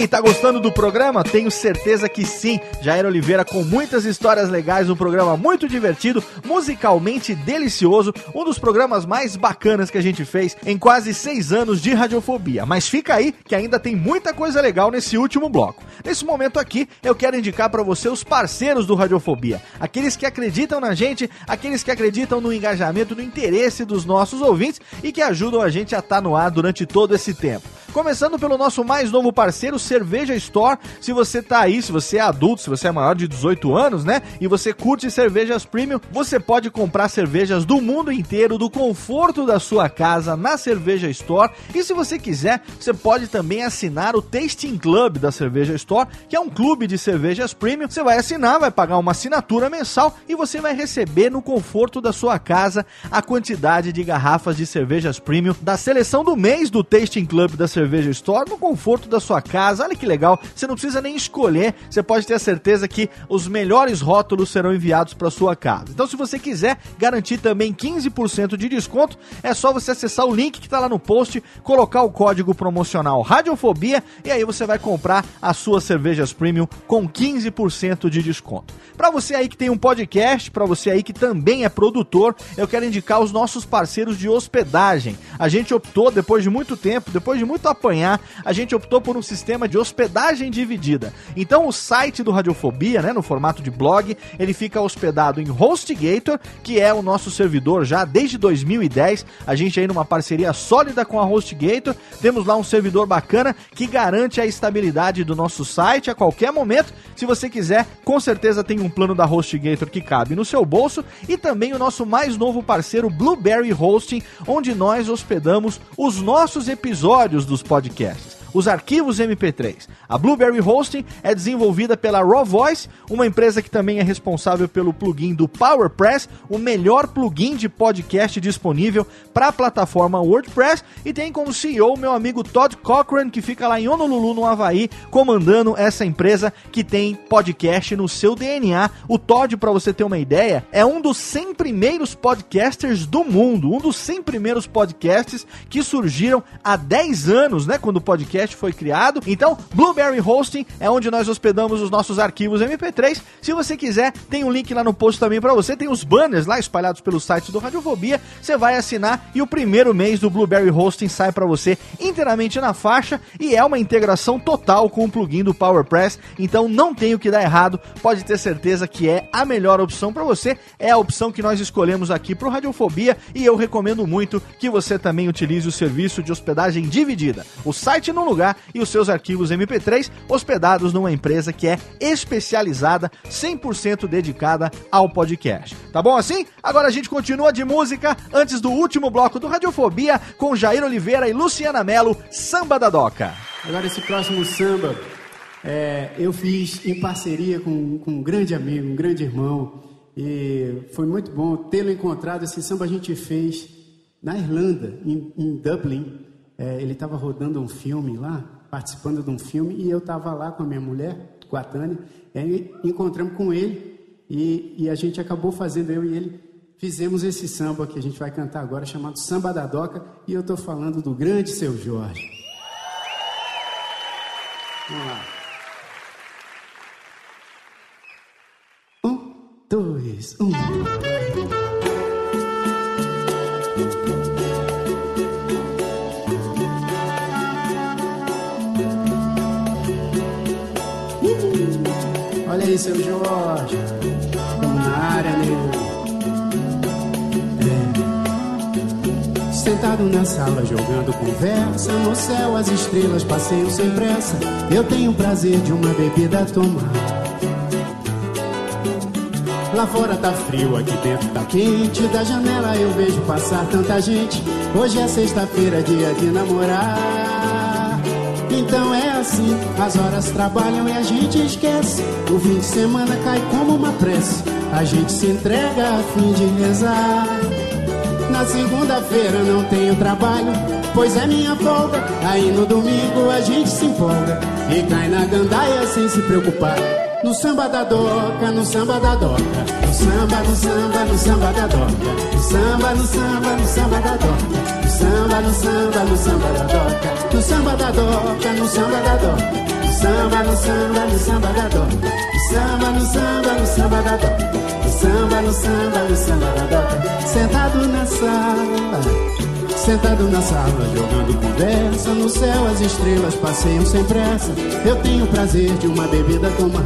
[SPEAKER 2] aí, tá gostando do programa? Tenho certeza que sim. Jair Oliveira com muitas histórias legais, um programa muito divertido, musicalmente delicioso, um dos programas mais bacanas que a gente fez em quase seis anos de radiofobia. Mas fica aí que ainda tem muita coisa legal nesse último bloco. Nesse momento aqui, eu quero indicar pra você os parceiros do Radiofobia, aqueles que acreditam na gente, aqueles que acreditam no engajamento, no interesse dos nossos ouvintes e que ajudam a gente a estar no ar durante todo esse tempo. Começando pelo nosso mais novo parceiro, Cerveja Store. Se você tá aí, se você é adulto, se você é maior de 18 anos, né? E você curte cervejas premium, você pode comprar cervejas do mundo inteiro, do conforto da sua casa, na Cerveja Store. E se você quiser, você pode também assinar o Tasting Club da Cerveja Store, que é um clube de cervejas premium. Você vai assinar, vai pagar uma assinatura mensal e você vai receber no conforto da sua casa a quantidade de garrafas de cervejas premium da seleção do mês do Tasting Club da Cerveja Store no conforto da sua casa. Olha que legal, você não precisa nem escolher, você pode ter a certeza que os melhores rótulos serão enviados para sua casa. Então, se você quiser garantir também 15% de desconto, é só você acessar o link que está lá no post, colocar o código promocional Radiofobia e aí você vai comprar as suas cervejas premium com 15% de desconto. Para você aí que tem um podcast, para você aí que também é produtor, eu quero indicar os nossos parceiros de hospedagem. A gente optou, depois de muito tempo, depois de muito apanhar, a gente optou por um sistema de hospedagem dividida. Então o site do Radiofobia, né, no formato de blog, ele fica hospedado em HostGator, que é o nosso servidor já desde 2010. A gente aí numa parceria sólida com a HostGator, temos lá um servidor bacana que garante a estabilidade do nosso site a qualquer momento. Se você quiser, com certeza tem um plano da HostGator que cabe no seu bolso e também o nosso mais novo parceiro Blueberry Hosting, onde nós hospedamos os nossos episódios dos podcasts os arquivos MP3. A Blueberry Hosting é desenvolvida pela Raw Voice, uma empresa que também é responsável pelo plugin do PowerPress, o melhor plugin de podcast disponível para a plataforma WordPress, e tem como CEO meu amigo Todd Cochran, que fica lá em Honolulu, no Havaí, comandando essa empresa que tem podcast no seu DNA. O Todd, para você ter uma ideia, é um dos 100 primeiros podcasters do mundo, um dos 100 primeiros podcasts que surgiram há 10 anos, né, quando o podcast foi criado. Então, Blueberry Hosting é onde nós hospedamos os nossos arquivos MP3. Se você quiser, tem um link lá no post também para você. Tem os banners lá espalhados pelo site do Radiofobia. Você vai assinar e o primeiro mês do Blueberry Hosting sai para você inteiramente na faixa e é uma integração total com o plugin do PowerPress. Então, não tem o que dar errado. Pode ter certeza que é a melhor opção para você. É a opção que nós escolhemos aqui para o Radiofobia e eu recomendo muito que você também utilize o serviço de hospedagem dividida. O site num lugar e os seus arquivos MP3 hospedados numa empresa que é especializada, 100% dedicada ao podcast. Tá bom assim? Agora a gente continua de música antes do último bloco do Radiofobia com Jair Oliveira e Luciana Mello, Samba da Doca.
[SPEAKER 13] Agora esse próximo samba é, eu fiz em parceria com, com um grande amigo, um grande irmão,
[SPEAKER 7] E foi muito bom tê-lo encontrado. Esse samba a gente fez na Irlanda, em, em Dublin. É, ele estava rodando um filme lá, participando de um filme, e eu estava lá com a minha mulher, com a Tânia. E encontramos com ele e, e a gente acabou fazendo, eu e ele, fizemos esse samba que a gente vai cantar agora, chamado Samba da Doca. E eu estou falando do grande Seu Jorge. Vamos lá. Um, dois, um. Aí, seu Jorge. Estamos na área, nego. É. Sentado na sala jogando conversa No céu as estrelas passeiam sem pressa Eu tenho o prazer de uma bebida tomar Lá fora tá frio, aqui dentro tá quente Da janela eu vejo passar tanta gente Hoje é sexta-feira, dia de namorar Então é assim, as horas trabalham e a gente esquece. O fim de semana cai como uma prece. A gente se entrega a fim de rezar. Na segunda-feira não tenho trabalho, pois é minha folga. Aí no domingo a gente se empolga e cai na gandaia sem se preocupar. No samba da doca, no samba da doca, no samba, no samba, no samba da doca, no samba, no samba, no samba da doca, samba, no samba, no samba da doca, no samba da doca, no samba da doca, no samba, no samba, no samba da doca, no samba, no samba, no samba da doca. No samba, no samba, no samba da doca. Sentado na sala Sentado na sala, jogando conversa. No céu as estrelas passeiam sem pressa. Eu tenho prazer de uma bebida tomar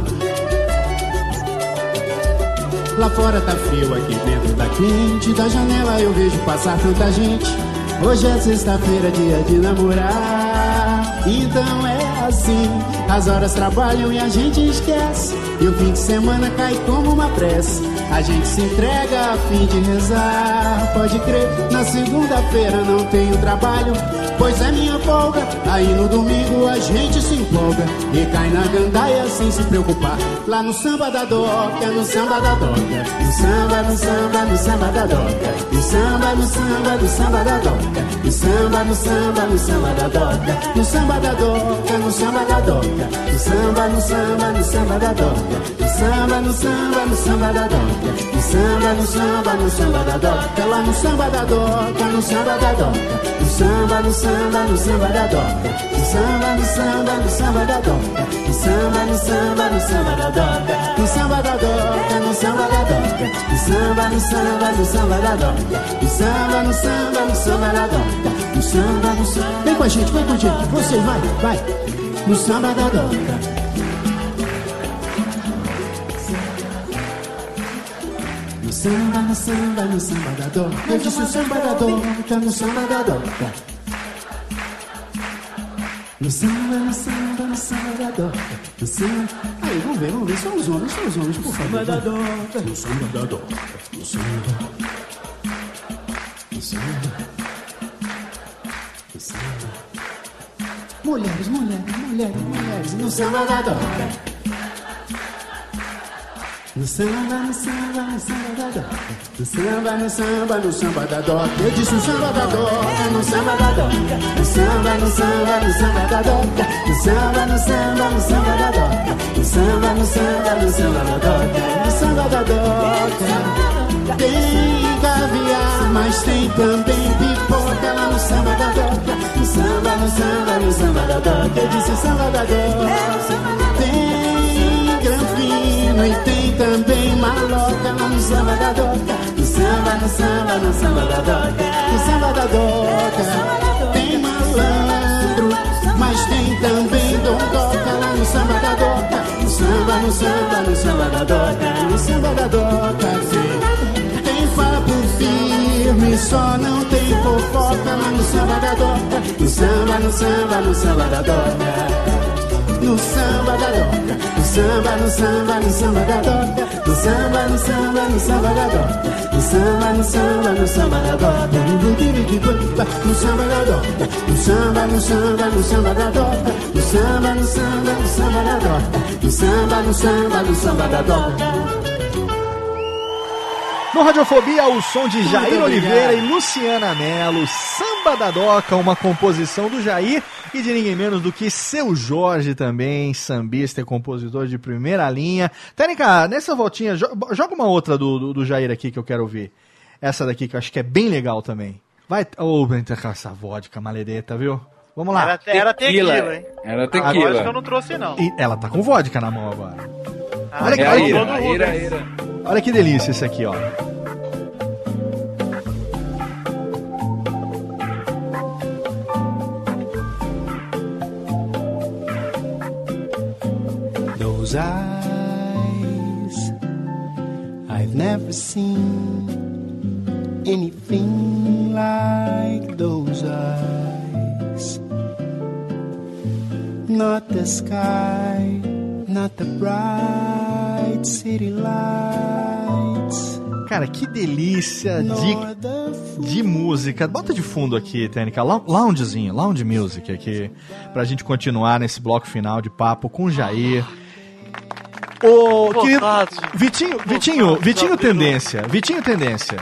[SPEAKER 7] Lá fora tá frio, aqui dentro tá quente. Da janela eu vejo passar tanta gente Hoje é sexta-feira, dia de namorar. Então é assim As horas trabalham e a gente esquece. E o fim de semana cai como uma prece. A gente se entrega a fim de rezar. Pode crer, na segunda-feira não tenho trabalho Pois é minha folga Aí no domingo a gente se empolga E cai na gandaia sem se preocupar Lá no samba da doca, no samba da doca No samba, no samba, no samba da doca No samba, no samba, no samba da doca No samba, no samba, no samba da doca No samba da doca, no samba da doca No samba, no samba, no samba da doca No samba, no samba, no samba da doca samba, no samba, no samba da doca Lá no samba da doca, no samba da doca No samba, no samba, no samba da doca No samba, no samba, no samba da doca No samba, no samba, no samba da doca No samba da doca, no samba da doca No samba, no samba, no samba da doca No samba, no samba, no samba da doca No samba, no samba Vem com a gente, vem com a gente, vocês, vai, vai No samba da doca samba, no samba, no samba da doca Eu disse o samba da doca, no samba da doca No samba, no samba, no samba da doca No samba... Aí, vamos ver, vamos ver, só os homens, só os homens, por favor.
[SPEAKER 10] Samba da doca.
[SPEAKER 7] No samba da doca No samba. No samba. No samba. Mulheres, mulheres, mulheres, mulheres No samba da doca no samba, no samba, no samba da doca. No samba, no samba, no samba da doca. Eu disse o samba da doca, no samba da. No samba, no samba, no samba da doca. No samba, no samba, no samba da doca. No samba, no samba, no samba da doca. No samba da doca. Tem caviar, mas tem também pipoca lá no samba da doca. No samba, no samba, no samba da doca. Eu disse o samba da doca. Granfino e tem também maloca no samba da doca. No samba, no samba, no samba da doca. No samba da doca. Tem malandro, mas tem também dondoca lá no samba da doca. No samba, no samba, no samba da doca. No samba da doca. Tem papo firme, só não tem fofoca lá no samba da doca. No samba, no samba, no samba da doca no samba da doca, no samba, no samba, no samba da doca, no samba, no samba, no samba da doca, no samba, no samba, no samba da doca, no samba da doca, no samba, no samba, no samba da doca, no samba, no samba, no samba da doca, no samba, no samba, no samba da doca.
[SPEAKER 2] No Radiofobia, o som de Jair Oliveira e Luciana Mello, Samba da Doca, uma composição do Jair e de ninguém menos do que seu Jorge também, sambista e compositor de primeira linha. Tênica, nessa voltinha, jo- joga uma outra do, do, do Jair aqui que eu quero ouvir. Essa daqui que eu acho que é bem legal também. Vai, ô, oh, com essa vodka maledeta, viu? Vamos lá.
[SPEAKER 5] Era, era tequila,
[SPEAKER 3] Tequila.
[SPEAKER 5] hein?
[SPEAKER 3] Era
[SPEAKER 5] Agora acho que eu
[SPEAKER 3] tequila.
[SPEAKER 5] não trouxe, não.
[SPEAKER 2] E ela tá com vodka na mão agora.
[SPEAKER 5] Ah,
[SPEAKER 2] Olha que-
[SPEAKER 3] É
[SPEAKER 2] olha que-
[SPEAKER 3] ira,
[SPEAKER 5] mundo,
[SPEAKER 3] ira, ira.
[SPEAKER 2] Olha que delícia esse aqui, ó.
[SPEAKER 10] Those eyes, I've never seen anything like those eyes. Not the sky, not the bright city lights,
[SPEAKER 2] Cara, que delícia de de música. Bota de fundo aqui, Tênica. lou- Loungezinho, lounge music aqui. Pra gente continuar nesse bloco final de papo com o Jair. Ô, querido.
[SPEAKER 13] vontade.
[SPEAKER 2] Vitinho, Vitinho, Vitinho Tendência. Vitinho Tendência.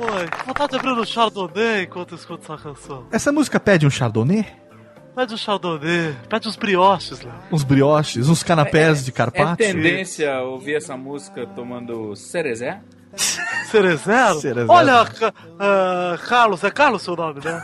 [SPEAKER 13] Oi, vontade de abrir um Chardonnay enquanto eu escuto essa canção.
[SPEAKER 2] Essa música pede um chardonnay?
[SPEAKER 13] Pede um Chardonnay, pede uns brioches, Léo.
[SPEAKER 2] Uns brioches, uns canapés de
[SPEAKER 3] É
[SPEAKER 2] carpaccio?
[SPEAKER 3] tendência ouvir essa música tomando cerezé?
[SPEAKER 13] Cerezero?
[SPEAKER 2] Cerezero.
[SPEAKER 13] Olha, ah, Carlos, é Carlos seu nome, né?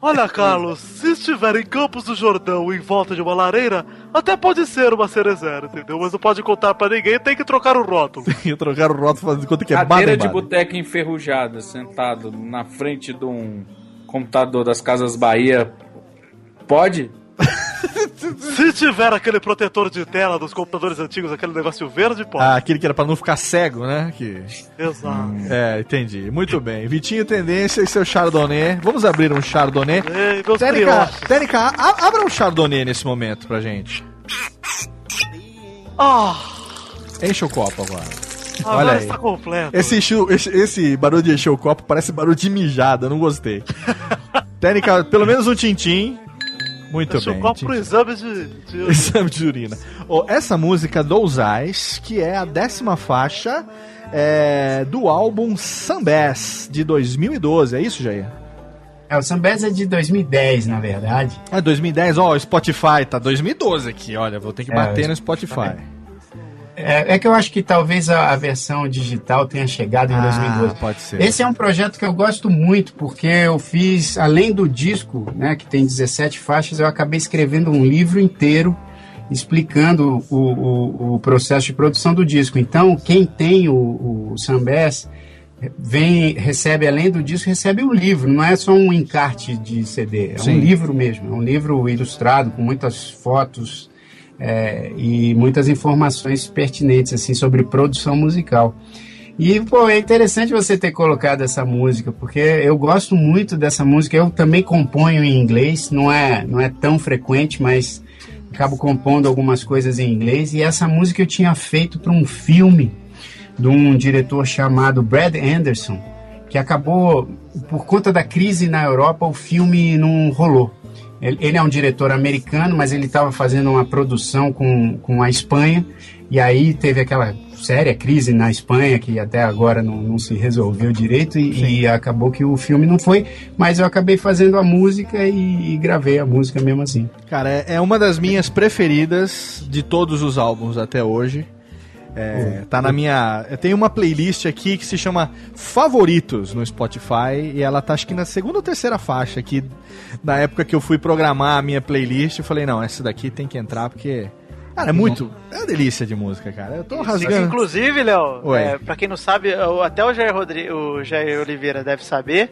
[SPEAKER 13] Olha, Carlos, se estiver em Campos do Jordão em volta de uma lareira, até pode ser uma cerezera, entendeu? Mas não pode contar pra ninguém, tem que trocar o rótulo.
[SPEAKER 2] E trocaram o rótulo fazendo conta que é
[SPEAKER 3] Cadeira de boteca enferrujada, sentado na frente de um computador das Casas Bahia. Pode?
[SPEAKER 13] Se tiver aquele protetor de tela dos computadores antigos, aquele negócio verde, pode.
[SPEAKER 2] Ah, aquele que era pra não ficar cego, né? Que...
[SPEAKER 13] Exato.
[SPEAKER 2] É, entendi. Muito bem. Vitinho Tendência e seu Chardonnay. Vamos abrir um Chardonnay.
[SPEAKER 13] Ei, meus
[SPEAKER 2] Tênica. Tênica, a- abra um Chardonnay nesse momento pra gente.
[SPEAKER 13] Ah,
[SPEAKER 2] Enche o copo agora.
[SPEAKER 13] agora
[SPEAKER 2] Olha aí.
[SPEAKER 13] está completo.
[SPEAKER 2] Esse, esse, esse barulho de encher o copo parece barulho de mijada, não gostei. Tênica, pelo menos um tintim. Muito
[SPEAKER 13] Deixa
[SPEAKER 2] bem.
[SPEAKER 13] o copo
[SPEAKER 2] tintim.
[SPEAKER 13] pro exame de... de...
[SPEAKER 2] Exame de urina. Ó, essa música Those Eyes, que é a décima faixa é, do álbum Sambés, de 2012. É isso, Jair?
[SPEAKER 7] É, o Sambés é de 2010, na verdade.
[SPEAKER 2] É 2010, ó, o Spotify tá 2012 aqui, olha, vou ter que
[SPEAKER 7] É,
[SPEAKER 2] bater no Spotify.
[SPEAKER 7] É, é que eu acho que talvez a, a versão digital tenha chegado em
[SPEAKER 2] Ah,
[SPEAKER 7] 2012.
[SPEAKER 2] pode ser.
[SPEAKER 7] Esse é um projeto que eu gosto muito, porque eu fiz, além do disco, né, que tem 17 faixas, eu acabei escrevendo um livro inteiro explicando o, o, o processo de produção do disco. Então, quem tem o, o Sambés vem, recebe, além do disco, recebe um livro, não é só um encarte de CD, é
[SPEAKER 2] Sim.
[SPEAKER 7] um livro mesmo, é um livro ilustrado com muitas fotos é, e muitas informações pertinentes assim sobre produção musical. E, pô, é interessante você ter colocado essa música, porque eu gosto muito dessa música. Eu também componho em inglês, não é, não é tão frequente, mas acabo compondo algumas coisas em inglês. E essa música eu tinha feito para um filme de um diretor chamado Brad Anderson, que acabou, por conta da crise na Europa, o filme não rolou. Ele, ele é um diretor americano, mas ele estava fazendo uma produção com, com a Espanha, e aí teve aquela séria crise na Espanha, que até agora não, não se resolveu direito, e, e acabou que o filme não foi, mas eu acabei fazendo a música e, e gravei a música mesmo assim.
[SPEAKER 2] Cara, é, é uma das minhas preferidas de todos os álbuns até hoje. É, tá na minha. Eu tenho uma playlist aqui que se chama Favoritos no Spotify e ela tá acho que na segunda ou terceira faixa aqui. Na época que eu fui programar a minha playlist, eu falei: não, essa daqui tem que entrar porque. Cara, é muito. É uma delícia de música, cara. Eu tô rasgando.
[SPEAKER 5] Inclusive, Léo, é, pra quem não sabe, até o Jair, Rodri o Jair Oliveira deve saber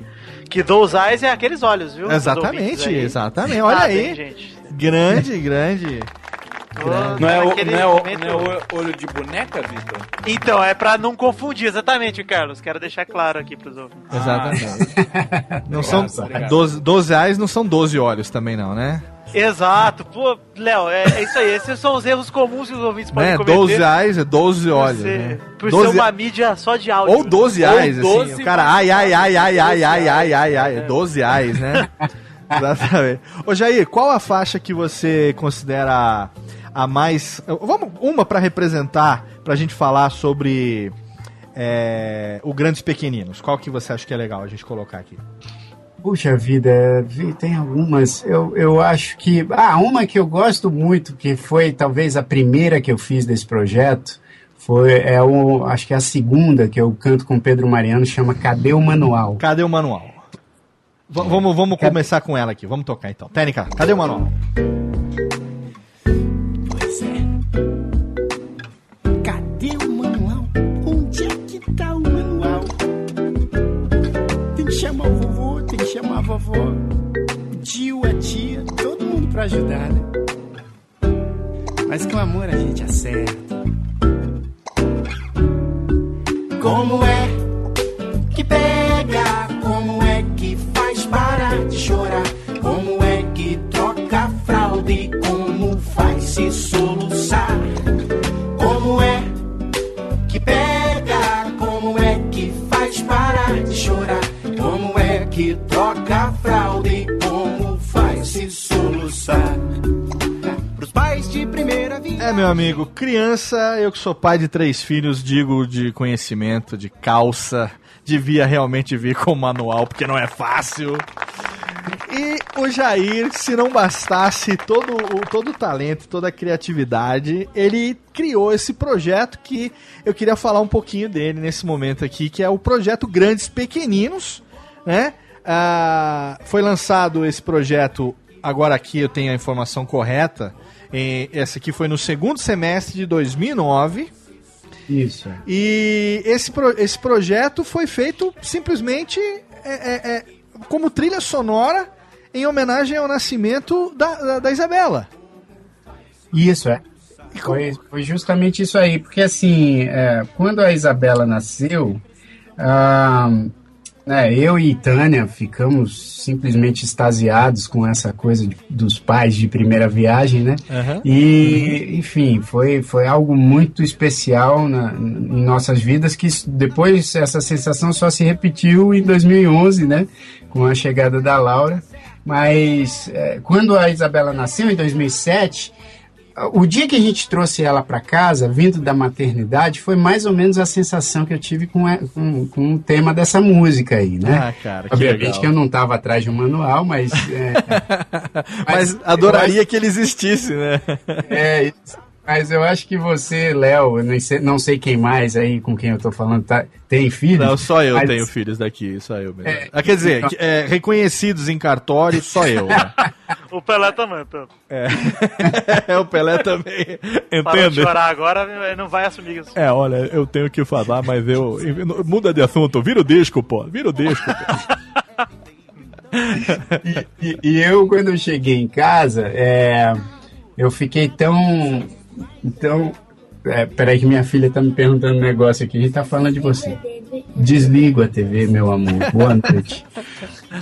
[SPEAKER 5] que Those Eyes é aqueles olhos, viu?
[SPEAKER 2] Exatamente, exatamente. Olha
[SPEAKER 5] Sabem,
[SPEAKER 2] aí.
[SPEAKER 5] gente.
[SPEAKER 2] Grande, grande.
[SPEAKER 3] Não é, o, não, é o,
[SPEAKER 5] momento-
[SPEAKER 3] não é o olho de boneca, Vitor?
[SPEAKER 5] Então, é pra não confundir, exatamente, Carlos. Quero deixar claro aqui pros ouvintes.
[SPEAKER 2] Exatamente. Não são
[SPEAKER 3] obrigado.
[SPEAKER 2] 12, 12 reais, não são 12 olhos também, não, né?
[SPEAKER 5] Exato, pô, Léo, é, é isso aí. Esses são os erros comuns que os ouvintes podem
[SPEAKER 2] né?
[SPEAKER 5] cometer.
[SPEAKER 2] 12 reais é 12
[SPEAKER 5] por
[SPEAKER 2] olhos.
[SPEAKER 5] ser,
[SPEAKER 2] né?
[SPEAKER 5] por
[SPEAKER 2] 12
[SPEAKER 5] ser uma mídia só de áudio.
[SPEAKER 2] Ou 12 reais, assim.
[SPEAKER 3] 12
[SPEAKER 2] O cara, ai, ai, ai, ai, ai, ai, ai, ai, ai. 12 reais, né? Exatamente. Ô, Jair, qual a faixa que você considera a mais. Vamos, uma pra representar, pra gente falar sobre é, o Grandes Pequeninos? Qual que você acha que é legal a gente colocar aqui?
[SPEAKER 7] Puxa vida, vi- tem algumas. Eu, eu acho que. Ah, uma que eu gosto muito, que foi talvez a primeira que eu fiz desse projeto, foi. É o, acho que é a segunda que eu canto com Pedro Mariano, chama Cadê o Manual?
[SPEAKER 2] Cadê o manual? V- vamos vamos começar com ela aqui. Vamos tocar então. Técnica, cadê o manual?
[SPEAKER 10] Chamar a vovó, o tio, a tia, todo mundo pra ajudar, né? Mas com amor a gente acerta. Como é que pega? Que troca fralda e como faz se soluçar? Pros pais de primeira vinda.
[SPEAKER 2] É, meu amigo, criança, eu que sou pai de três filhos, digo de conhecimento, de calça, devia realmente vir com manual, porque não é fácil. E o Jair, se não bastasse todo o, todo o talento, toda a criatividade, ele criou esse projeto que eu queria falar um pouquinho dele nesse momento aqui, que é o projeto Grandes Pequeninos, né? Ah, foi lançado esse projeto, agora aqui eu tenho a informação correta, e essa aqui foi no segundo semestre de 2009.
[SPEAKER 7] Isso.
[SPEAKER 2] E esse, pro- esse projeto foi feito simplesmente é, é, é, como trilha sonora em homenagem ao nascimento da, da, da Isabela.
[SPEAKER 7] Isso, é. Foi, foi justamente isso aí, porque assim, é, quando a Isabela nasceu, ah, né, eu e Tânia ficamos simplesmente extasiados com essa coisa de- dos pais de primeira viagem, né?
[SPEAKER 2] Aham.
[SPEAKER 7] E, enfim, foi, foi algo muito especial na, em nossas vidas, que depois essa sensação só se repetiu em 2011, né? Com a chegada da Laura. Mas é, quando a Isabela nasceu, em 2007, o dia que a gente trouxe ela para casa, vindo da maternidade, foi mais ou menos a sensação que eu tive com, a- com, com o tema dessa música aí, né?
[SPEAKER 2] Ah, cara, que
[SPEAKER 7] Obviamente
[SPEAKER 2] legal.
[SPEAKER 7] que eu não estava atrás de um manual, mas... é,
[SPEAKER 2] Mas
[SPEAKER 7] eu
[SPEAKER 2] adoraria
[SPEAKER 7] acho-
[SPEAKER 2] que ele existisse, né?
[SPEAKER 7] é, isso. Mas eu acho que você, Léo, não sei quem mais aí com quem eu tô falando, tá, tem filhos?
[SPEAKER 2] Não, só eu
[SPEAKER 7] mas-
[SPEAKER 2] tenho filhos daqui, só eu mesmo.
[SPEAKER 7] É,
[SPEAKER 2] Ah, quer dizer, que, é, reconhecidos em cartório, só eu. né?
[SPEAKER 5] O Pelé também, tá?
[SPEAKER 2] É, o Pelé também.
[SPEAKER 5] Parou
[SPEAKER 2] Entende?
[SPEAKER 5] chorar agora, não vai assumir isso.
[SPEAKER 2] É, olha, eu tenho que falar, mas eu. Muda de assunto, vira o disco, pô. Vira o disco. Pô.
[SPEAKER 7] E, e eu, quando eu cheguei em casa, é, eu fiquei tão. Tão é, peraí, que minha filha tá me perguntando um negócio aqui. A gente tá falando de você. Desligo a TV, meu amor. Boa noite.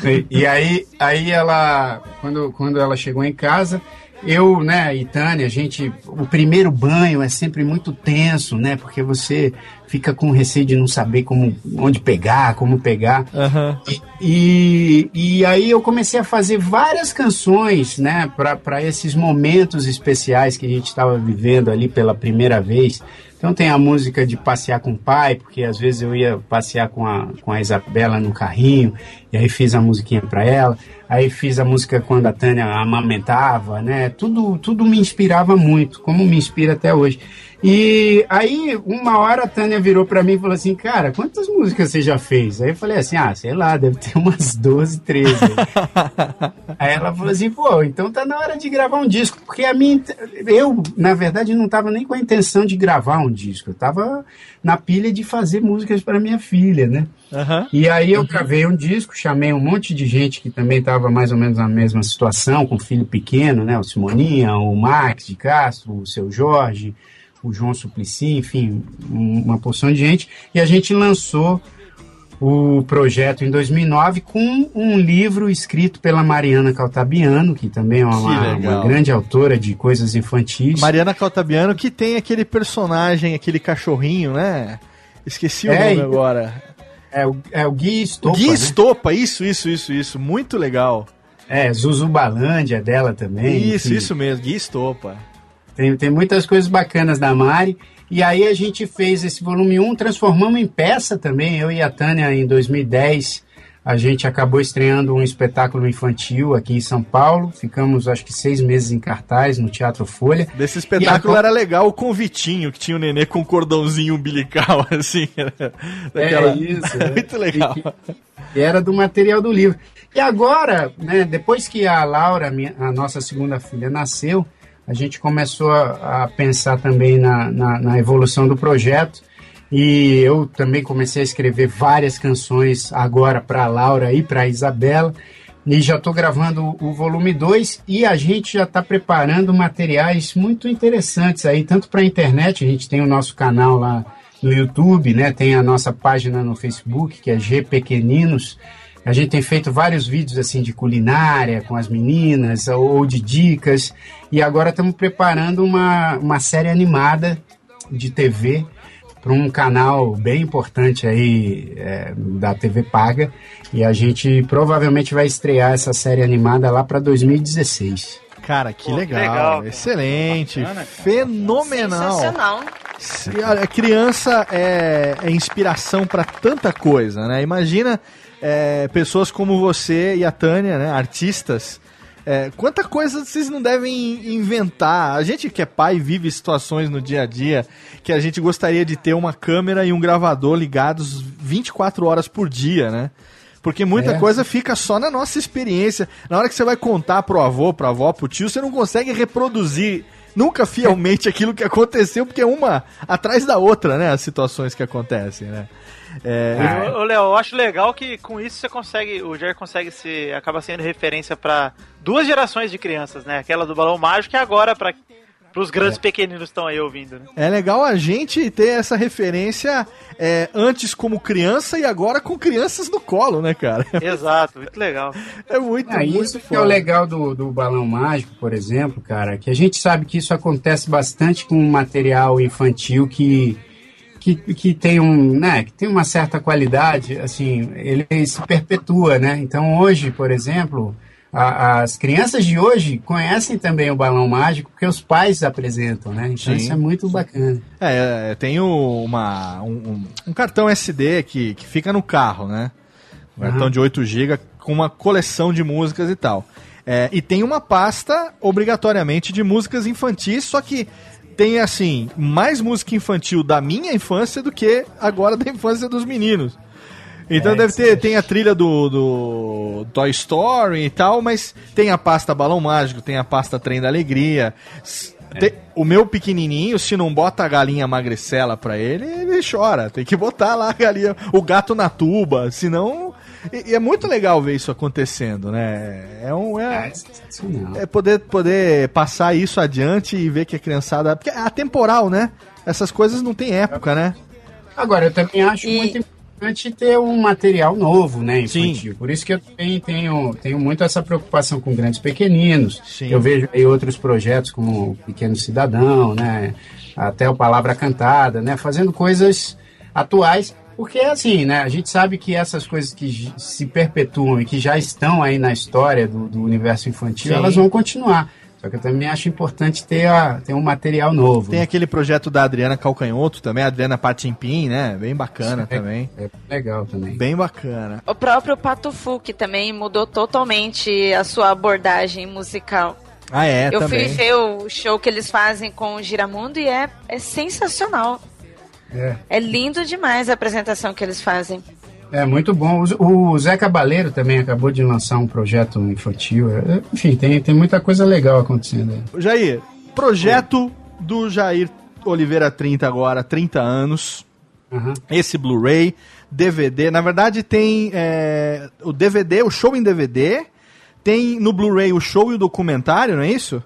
[SPEAKER 7] E, e aí, aí ela, quando, quando ela chegou em casa, eu, né, e Tânia, a gente, o primeiro banho é sempre muito tenso, né, porque você fica com receio de não saber como, onde pegar, como pegar.
[SPEAKER 2] Aham.
[SPEAKER 7] E, e aí eu comecei a fazer várias canções, né, para esses momentos especiais que a gente estava vivendo ali pela primeira vez. Então tem a música de passear com o pai, porque às vezes eu ia passear com a, com a Isabela no carrinho, e aí fiz a musiquinha para ela. Aí fiz a música quando a Tânia amamentava, né? Tudo, tudo me inspirava muito, como me inspira até hoje. E aí, uma hora a Tânia virou pra mim e falou assim: Cara, quantas músicas você já fez? Aí eu falei assim: Ah, sei lá, deve ter umas 12, 13. aí ela falou assim: Pô, então tá na hora de gravar um disco. Porque a minha. Eu, na verdade, não tava nem com a intenção de gravar um disco. Eu tava na pilha de fazer músicas para minha filha, né?
[SPEAKER 2] Aham.
[SPEAKER 7] E aí eu gravei um disco, chamei um monte de gente que também estava mais ou menos na mesma situação, com filho pequeno, né? O Simoninha, o Max de Castro, o seu Jorge, o João Suplicy, enfim, um- uma porção de gente. E a gente lançou o projeto em 2009 com um livro escrito pela Mariana Caltabiano, que também é uma, uma grande autora de coisas infantis.
[SPEAKER 2] Mariana Caltabiano, que tem aquele personagem, aquele cachorrinho, né? Esqueci o
[SPEAKER 7] É,
[SPEAKER 2] nome agora.
[SPEAKER 7] É o, é o Gui Estopa,
[SPEAKER 2] Gui
[SPEAKER 7] né?
[SPEAKER 2] Estopa, isso, isso, isso, isso. Muito legal.
[SPEAKER 7] É, Zuzubalândia dela também.
[SPEAKER 2] Isso,
[SPEAKER 7] enfim.
[SPEAKER 2] isso mesmo, Gui Estopa.
[SPEAKER 7] Tem, tem muitas coisas bacanas da Mari. E aí a gente fez esse volume 1, transformamos em peça também. Eu e a Tânia, em 2010, a gente acabou estreando um espetáculo infantil aqui em São Paulo. Ficamos, acho que, seis meses em cartaz no Teatro Folha.
[SPEAKER 2] Desse espetáculo era legal o convitinho, que tinha o nenê com um cordãozinho umbilical, assim.
[SPEAKER 7] É isso.
[SPEAKER 2] É muito legal.
[SPEAKER 7] E era do material do livro. E agora, né, depois que a Laura, minha, a nossa segunda filha, nasceu, a gente começou a, a pensar também na, na, na, evolução do projeto. E eu também comecei a escrever várias canções agora para Laura e para Isabela. E já estou gravando o volume 2 e a gente já está preparando materiais muito interessantes aí, tanto para a internet, a gente tem o nosso canal lá no YouTube, né? Tem a nossa página no Facebook, que é G Pequeninos. A gente tem feito vários vídeos assim de culinária com as meninas ou de dicas. E agora estamos preparando uma, uma série animada de TV para um canal bem importante aí é, da TV Paga. E a gente provavelmente vai estrear essa série animada lá para 2016.
[SPEAKER 2] Cara, que Pô, legal. legal. Excelente. Bacana, fenomenal.
[SPEAKER 4] Sensacional.
[SPEAKER 2] A criança é, é inspiração para tanta coisa, né? Imagina é, pessoas como você e a Tânia, né? Artistas. É, quanta coisa vocês não devem inventar? A gente que é pai vive situações no dia a dia que a gente gostaria de ter uma câmera e um gravador ligados 24 horas por dia, né? Porque muita é. coisa fica só na nossa experiência. Na hora que você vai contar pro avô, pra avó, pro tio, você não consegue reproduzir nunca fielmente aquilo que aconteceu, porque é uma atrás da outra, né? As situações que acontecem, né?
[SPEAKER 5] É... Ô, Léo, eu acho legal que com isso você consegue, o Jair consegue se acaba sendo referência para duas gerações de crianças, né? Aquela do balão mágico e agora para os grandes é. pequeninos estão aí ouvindo, né?
[SPEAKER 2] É legal a gente ter essa referência é, antes como criança e agora com crianças no colo, né, cara?
[SPEAKER 5] Exato, muito legal.
[SPEAKER 7] É muito, é, muito Isso que é o legal do, do balão mágico, por exemplo, cara, que a gente sabe que isso acontece bastante com material infantil que que, que tem um, né, que tem uma certa qualidade, assim, ele se perpetua, né? Então hoje, por exemplo, a, as crianças de hoje conhecem também o balão mágico porque os pais apresentam, né? Então Sim. isso é muito bacana.
[SPEAKER 2] É, tem uma, um, um, cartão SD que, que fica no carro, né? Um uhum. cartão de 8 GB com uma coleção de músicas e tal. É, e tem uma pasta obrigatoriamente de músicas infantis, só que tem assim mais música infantil da minha infância do que agora da infância dos meninos. Então é, deve ter, tem a trilha do, do Toy Story e tal, mas tem a pasta Balão Mágico, tem a pasta Trem da Alegria. É. Tem, o meu pequenininho, se não bota a galinha magricela pra ele, ele chora. Tem que botar lá a galinha, o gato na tuba, senão... E, e é muito legal ver isso acontecendo, né? É um... É, é, é poder, poder passar isso adiante e ver que a criançada... Porque é atemporal, né? Essas coisas não tem época, né?
[SPEAKER 7] Agora, eu também acho e... muito importante importante ter um material novo, né, infantil. Sim. Por isso que eu também tenho, tenho muito essa preocupação com grandes pequeninos. Sim. Eu vejo aí outros projetos como Pequeno Cidadão, né, até o Palavra Cantada, né, fazendo coisas atuais, porque assim, né, a gente sabe que essas coisas que se perpetuam e que já estão aí na história do, do universo infantil, Sim. elas vão continuar. Só que eu também acho importante ter, a, ter um material novo.
[SPEAKER 2] Tem né? aquele projeto da Adriana Calcanhoto também, a Adriana Patimpim, né? Bem bacana é, também.
[SPEAKER 7] É legal também.
[SPEAKER 2] Bem bacana.
[SPEAKER 4] O próprio Patufu, que também mudou totalmente a sua abordagem musical.
[SPEAKER 2] Ah, é?
[SPEAKER 4] Eu
[SPEAKER 2] também.
[SPEAKER 4] fui ver o show que eles fazem com o Giramundo e é, é sensacional. É. é lindo demais a apresentação que eles fazem.
[SPEAKER 7] É muito bom. O Zé Cabaleiro também acabou de lançar um projeto infantil. É, enfim, tem, tem muita coisa legal acontecendo aí.
[SPEAKER 2] Jair, projeto do Jair Oliveira 30 agora, 30 anos. Uhum. Esse Blu-ray, DVD. Na verdade, tem é, o DVD, o show em DVD. Tem no Blu-ray o show e o documentário, não é isso?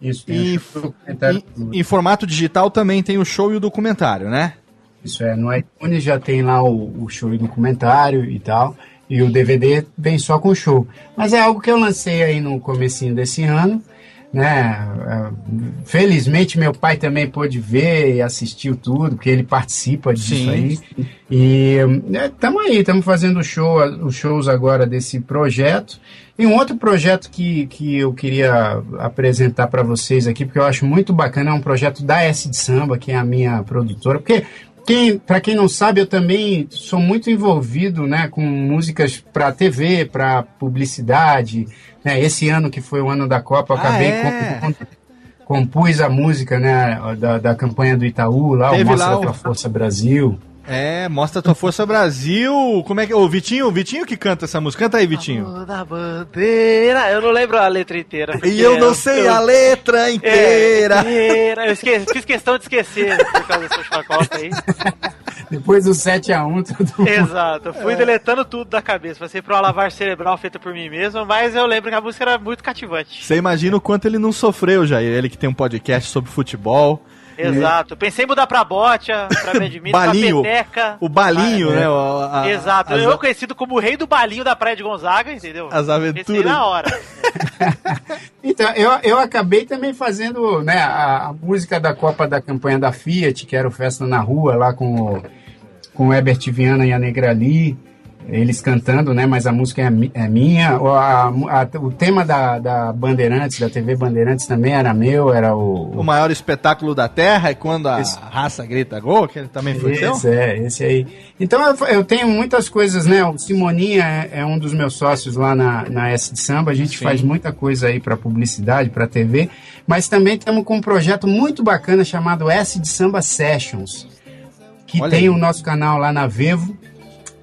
[SPEAKER 7] Isso,
[SPEAKER 2] tem em, em, em formato digital também tem o show e o documentário, né?
[SPEAKER 7] Isso é, no iTunes já tem lá o, o show e documentário e tal, e o DVD vem só com o show. Mas é algo que eu lancei aí no comecinho desse ano, né? É, felizmente meu pai também pôde ver e assistiu tudo, porque ele participa disso Sim. aí. E estamos aí, estamos fazendo show, os shows agora desse projeto. E um outro projeto que, que eu queria apresentar para vocês aqui, porque eu acho muito bacana, é um projeto da S de Samba, que é a minha produtora. Porque quem, para quem não sabe, eu também sou muito envolvido, né, com músicas para TV, para publicidade. Né? Esse ano que foi o ano da Copa, eu
[SPEAKER 2] Ah,
[SPEAKER 7] acabei
[SPEAKER 2] é?
[SPEAKER 7] com- com- compus a música, né, da, da campanha do Itaú, lá,
[SPEAKER 2] Teve
[SPEAKER 7] o Mostra
[SPEAKER 2] lá o-
[SPEAKER 7] Força Brasil.
[SPEAKER 2] É, mostra tua força Brasil. Como é que. O Vitinho, o Vitinho que canta essa música. Canta aí, Vitinho.
[SPEAKER 5] Da bandeira. Eu não lembro a letra inteira.
[SPEAKER 2] E eu não sei a letra
[SPEAKER 5] É,
[SPEAKER 2] inteira.
[SPEAKER 5] inteira. Eu esque- fiz questão de esquecer por causa dessa Copa aí.
[SPEAKER 7] Depois do 7x1, todo mundo...
[SPEAKER 5] Exato, eu fui deletando tudo da cabeça. Passei por uma lavagem cerebral feita por mim mesmo, mas eu lembro que a música era muito cativante.
[SPEAKER 2] Você imagina o quanto ele não sofreu, Jair. Ele que tem um podcast sobre futebol.
[SPEAKER 5] Exato. Pensei em mudar pra bocha, pra Medmito,
[SPEAKER 2] Balinho.
[SPEAKER 5] pra peteca.
[SPEAKER 2] O balinho,
[SPEAKER 7] Ah, é.
[SPEAKER 2] né? o- a-
[SPEAKER 5] Exato.
[SPEAKER 2] as-
[SPEAKER 5] Eu conhecido como o rei do balinho da Praia de Gonzaga, entendeu?
[SPEAKER 2] As aventuras.
[SPEAKER 5] Pensei na hora.
[SPEAKER 7] Então, eu, eu acabei também fazendo né, a, a música da Copa da campanha da Fiat, que era o Festa na Rua, lá com o, com o Herbert Viana e a Negrali, eles cantando, né? Mas a música é, é minha. O, a- a- o tema da, da Bandeirantes, da TV Bandeirantes também era meu, era o.
[SPEAKER 2] O maior espetáculo da Terra é quando a
[SPEAKER 7] Esse-
[SPEAKER 2] raça grita gol, que ele também foi seu?
[SPEAKER 7] Esse, é, esse aí. Então eu, eu tenho muitas coisas, né? O Simoninha é, é um dos meus sócios lá na, na S de Samba. A gente
[SPEAKER 2] Sim.
[SPEAKER 7] faz muita coisa aí para publicidade, para TV, mas também estamos com um projeto muito bacana chamado S de Samba Sessions, que
[SPEAKER 2] Olha
[SPEAKER 7] tem
[SPEAKER 2] aí.
[SPEAKER 7] o nosso canal lá na Vevo.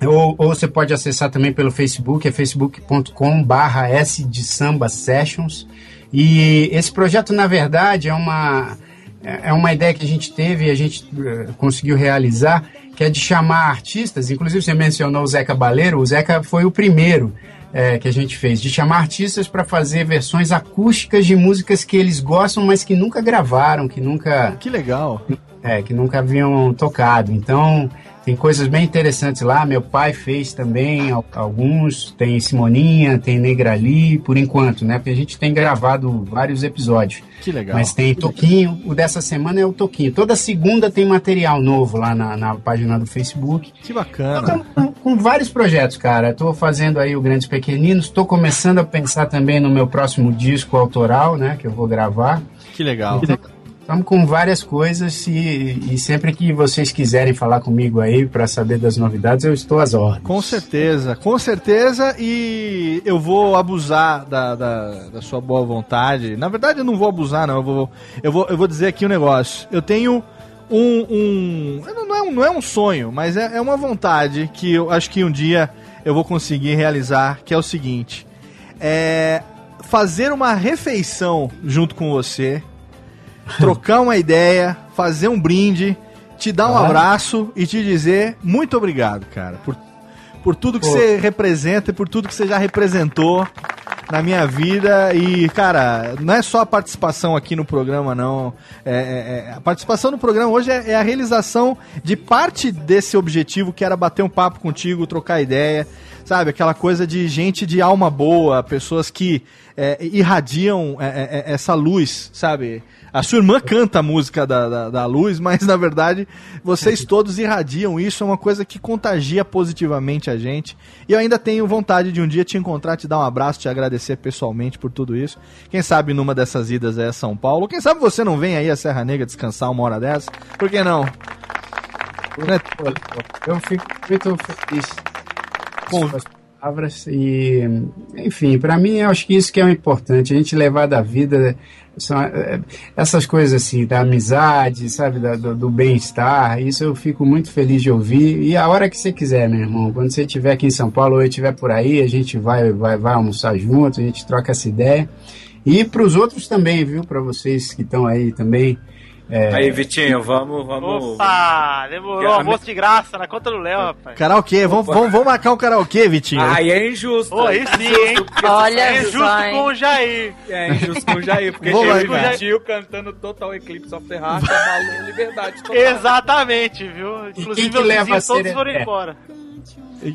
[SPEAKER 7] Ou, ou você pode acessar também pelo Facebook, é facebook.com barra S de Samba Sessions. E esse projeto, na verdade, é uma, é uma ideia que a gente teve e a gente eh, conseguiu realizar, que é de chamar artistas, inclusive você mencionou o Zeca Baleiro, o Zeca foi o primeiro eh, que a gente fez, de chamar artistas para fazer versões acústicas de músicas que eles gostam, mas que nunca gravaram, que nunca
[SPEAKER 2] Que legal.
[SPEAKER 7] é, que nunca haviam tocado. Então, tem coisas bem interessantes lá. Meu pai fez também al- alguns. Tem Simoninha, tem Negrali, por enquanto, né? Porque a gente tem gravado vários episódios.
[SPEAKER 2] Que legal.
[SPEAKER 7] Mas tem Toquinho. O dessa semana é o Toquinho. Toda segunda tem material novo lá na, na página do Facebook.
[SPEAKER 2] Que bacana.
[SPEAKER 7] Então, com, com vários projetos, cara. Estou fazendo aí o Grandes Pequeninos. Estou começando a pensar também no meu próximo disco autoral, né? Que eu vou gravar.
[SPEAKER 2] Que legal.
[SPEAKER 7] Estamos com várias coisas e, e sempre que vocês quiserem falar comigo aí para saber das novidades, eu estou às ordens.
[SPEAKER 2] Com certeza, com certeza, e eu vou abusar da, da, da sua boa vontade. Na verdade, eu não vou abusar, não. Eu vou, eu vou, eu vou dizer aqui um negócio. Eu tenho um. um não, é um não é um sonho, mas é, é uma vontade que eu acho que um dia eu vou conseguir realizar, que é o seguinte: é fazer uma refeição junto com você, trocar uma ideia, fazer um brinde, te dar um
[SPEAKER 7] Ah.
[SPEAKER 2] abraço e te dizer muito obrigado, cara, por, por tudo que
[SPEAKER 7] Pô.
[SPEAKER 2] você representa e por tudo que você já representou na minha vida. E, cara, não é só a participação aqui no programa, não. É, é- é- a participação no programa hoje é, é a realização de parte desse objetivo, que era bater um papo contigo, trocar ideia. Sabe, aquela coisa de gente de alma boa, pessoas que é, irradiam é, essa luz, sabe? A sua irmã canta a música da, da, da luz, mas na verdade vocês todos irradiam isso, é uma coisa que contagia positivamente a gente. E eu ainda tenho vontade de um dia te encontrar, te dar um abraço, te agradecer pessoalmente por tudo isso. Quem sabe numa dessas idas a São Paulo, quem sabe você não vem aí a Serra Negra descansar uma hora dessa? Por que não?
[SPEAKER 7] Eu fico muito feliz
[SPEAKER 2] Com-
[SPEAKER 7] palavras e, enfim, para mim eu acho que isso que é o importante, a gente levar da vida são, é, essas coisas assim, da amizade, sabe, da- do, do bem-estar, isso eu fico muito feliz de ouvir e a hora que você quiser, meu irmão, quando você estiver aqui em São Paulo ou eu estiver por aí, a gente vai, vai, vai almoçar junto, a gente troca essa ideia e para os outros também, viu, para vocês que estão aí também. É,
[SPEAKER 3] Aí, Vitinho, vamos, vamos.
[SPEAKER 5] Opa, demorou. Almoço de graça na conta do Léo, rapaz.
[SPEAKER 2] Karaokê, vamos, vamos, vamos marcar um karaokê, Vitinho.
[SPEAKER 3] Aí é injusto.
[SPEAKER 5] Pô, aí sim, hein?
[SPEAKER 4] Olha
[SPEAKER 5] É justo
[SPEAKER 4] só, hein?
[SPEAKER 5] com o Jair.
[SPEAKER 3] É injusto com o Jair, porque
[SPEAKER 2] Vou
[SPEAKER 3] eu e o
[SPEAKER 2] cara.
[SPEAKER 3] Vitinho cantando Total Eclipse of the Heart, é maluco, liberdade total.
[SPEAKER 5] Exatamente, viu? Inclusive,
[SPEAKER 7] que leva
[SPEAKER 5] vizinhos
[SPEAKER 7] a
[SPEAKER 5] todos
[SPEAKER 7] ser-
[SPEAKER 5] foram
[SPEAKER 7] é.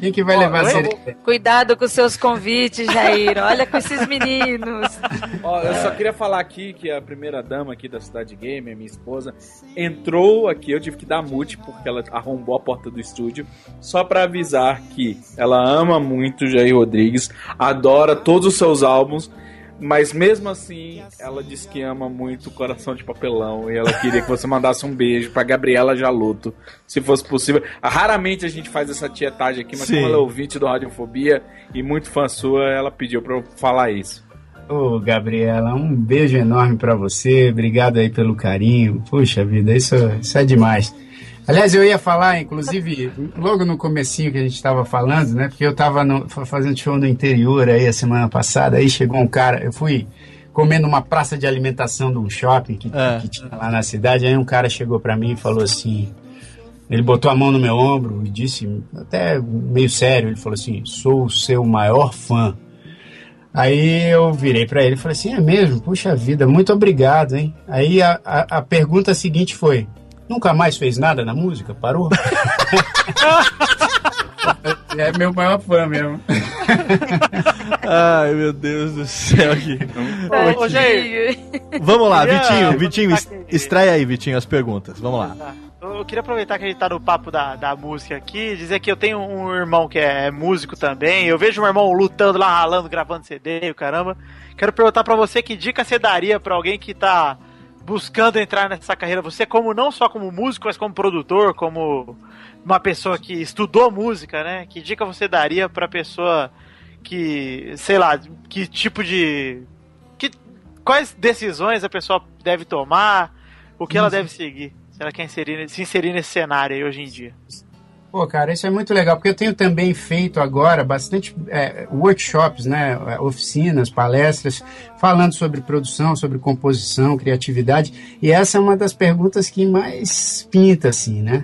[SPEAKER 14] Quem que vai levar a
[SPEAKER 4] Oi?
[SPEAKER 14] sério?
[SPEAKER 4] Cuidado com seus convites, Jair. Olha com esses meninos.
[SPEAKER 3] Ó, eu só queria falar aqui que a primeira dama aqui da Cidade Game, a minha esposa, entrou aqui, eu tive que dar mute porque ela arrombou a porta do estúdio, só pra avisar que ela ama muito o Jair Rodrigues, adora todos os seus álbuns, mas mesmo assim, ela diz que ama muito o Coração de Papelão e ela queria que você mandasse um beijo pra Gabriela Jaluto, se fosse possível. Raramente a gente faz essa tietagem aqui, mas
[SPEAKER 2] Sim.
[SPEAKER 3] como ela é ouvinte do Radiofobia e muito fã sua, ela pediu pra eu falar isso.
[SPEAKER 14] Ô, Gabriela, um beijo enorme pra você. Obrigado aí pelo carinho. Puxa vida, isso, isso é demais. Aliás, eu ia falar, inclusive, logo no comecinho que a gente estava falando, né? Porque eu estava fazendo show no interior aí a semana passada, aí chegou um cara, eu fui comer numa praça de alimentação de um shopping que, que tinha lá na cidade, aí um cara chegou pra mim e falou assim, ele botou a mão no meu ombro e disse, até meio sério, ele falou assim, sou o seu maior fã. Aí eu virei pra ele e falei assim, é mesmo? Puxa vida, muito obrigado, hein? Aí a, a, a pergunta seguinte foi, nunca mais fez nada na música? Parou? é meu maior fã mesmo.
[SPEAKER 2] Ai, meu Deus do céu. aqui.
[SPEAKER 5] Ô, ô, Jair.
[SPEAKER 2] Vamos lá,
[SPEAKER 5] Queria-
[SPEAKER 2] Vitinho, Vitinho, extrai aí, Vitinho, as perguntas. Vamos lá.
[SPEAKER 5] Eu queria aproveitar que a gente tá no papo da, da música aqui dizer que eu tenho um irmão que é músico também. Eu vejo meu irmão lutando lá, ralando, gravando CD, o caramba. Quero perguntar pra você que dica você daria pra alguém que tá buscando entrar nessa carreira? Você, como não só como músico, mas como produtor, como uma pessoa que estudou música, né? Que dica você daria pra pessoa que, sei lá, que tipo de. Que, quais decisões a pessoa deve tomar? O que ela deve seguir? Se ela quer inserir, se inserir nesse cenário aí hoje em dia.
[SPEAKER 14] Pô, cara, isso é muito legal, porque eu tenho também feito agora bastante é, workshops, né, oficinas, palestras, falando sobre produção, sobre composição, criatividade, e essa é uma das perguntas que mais pinta, assim, né?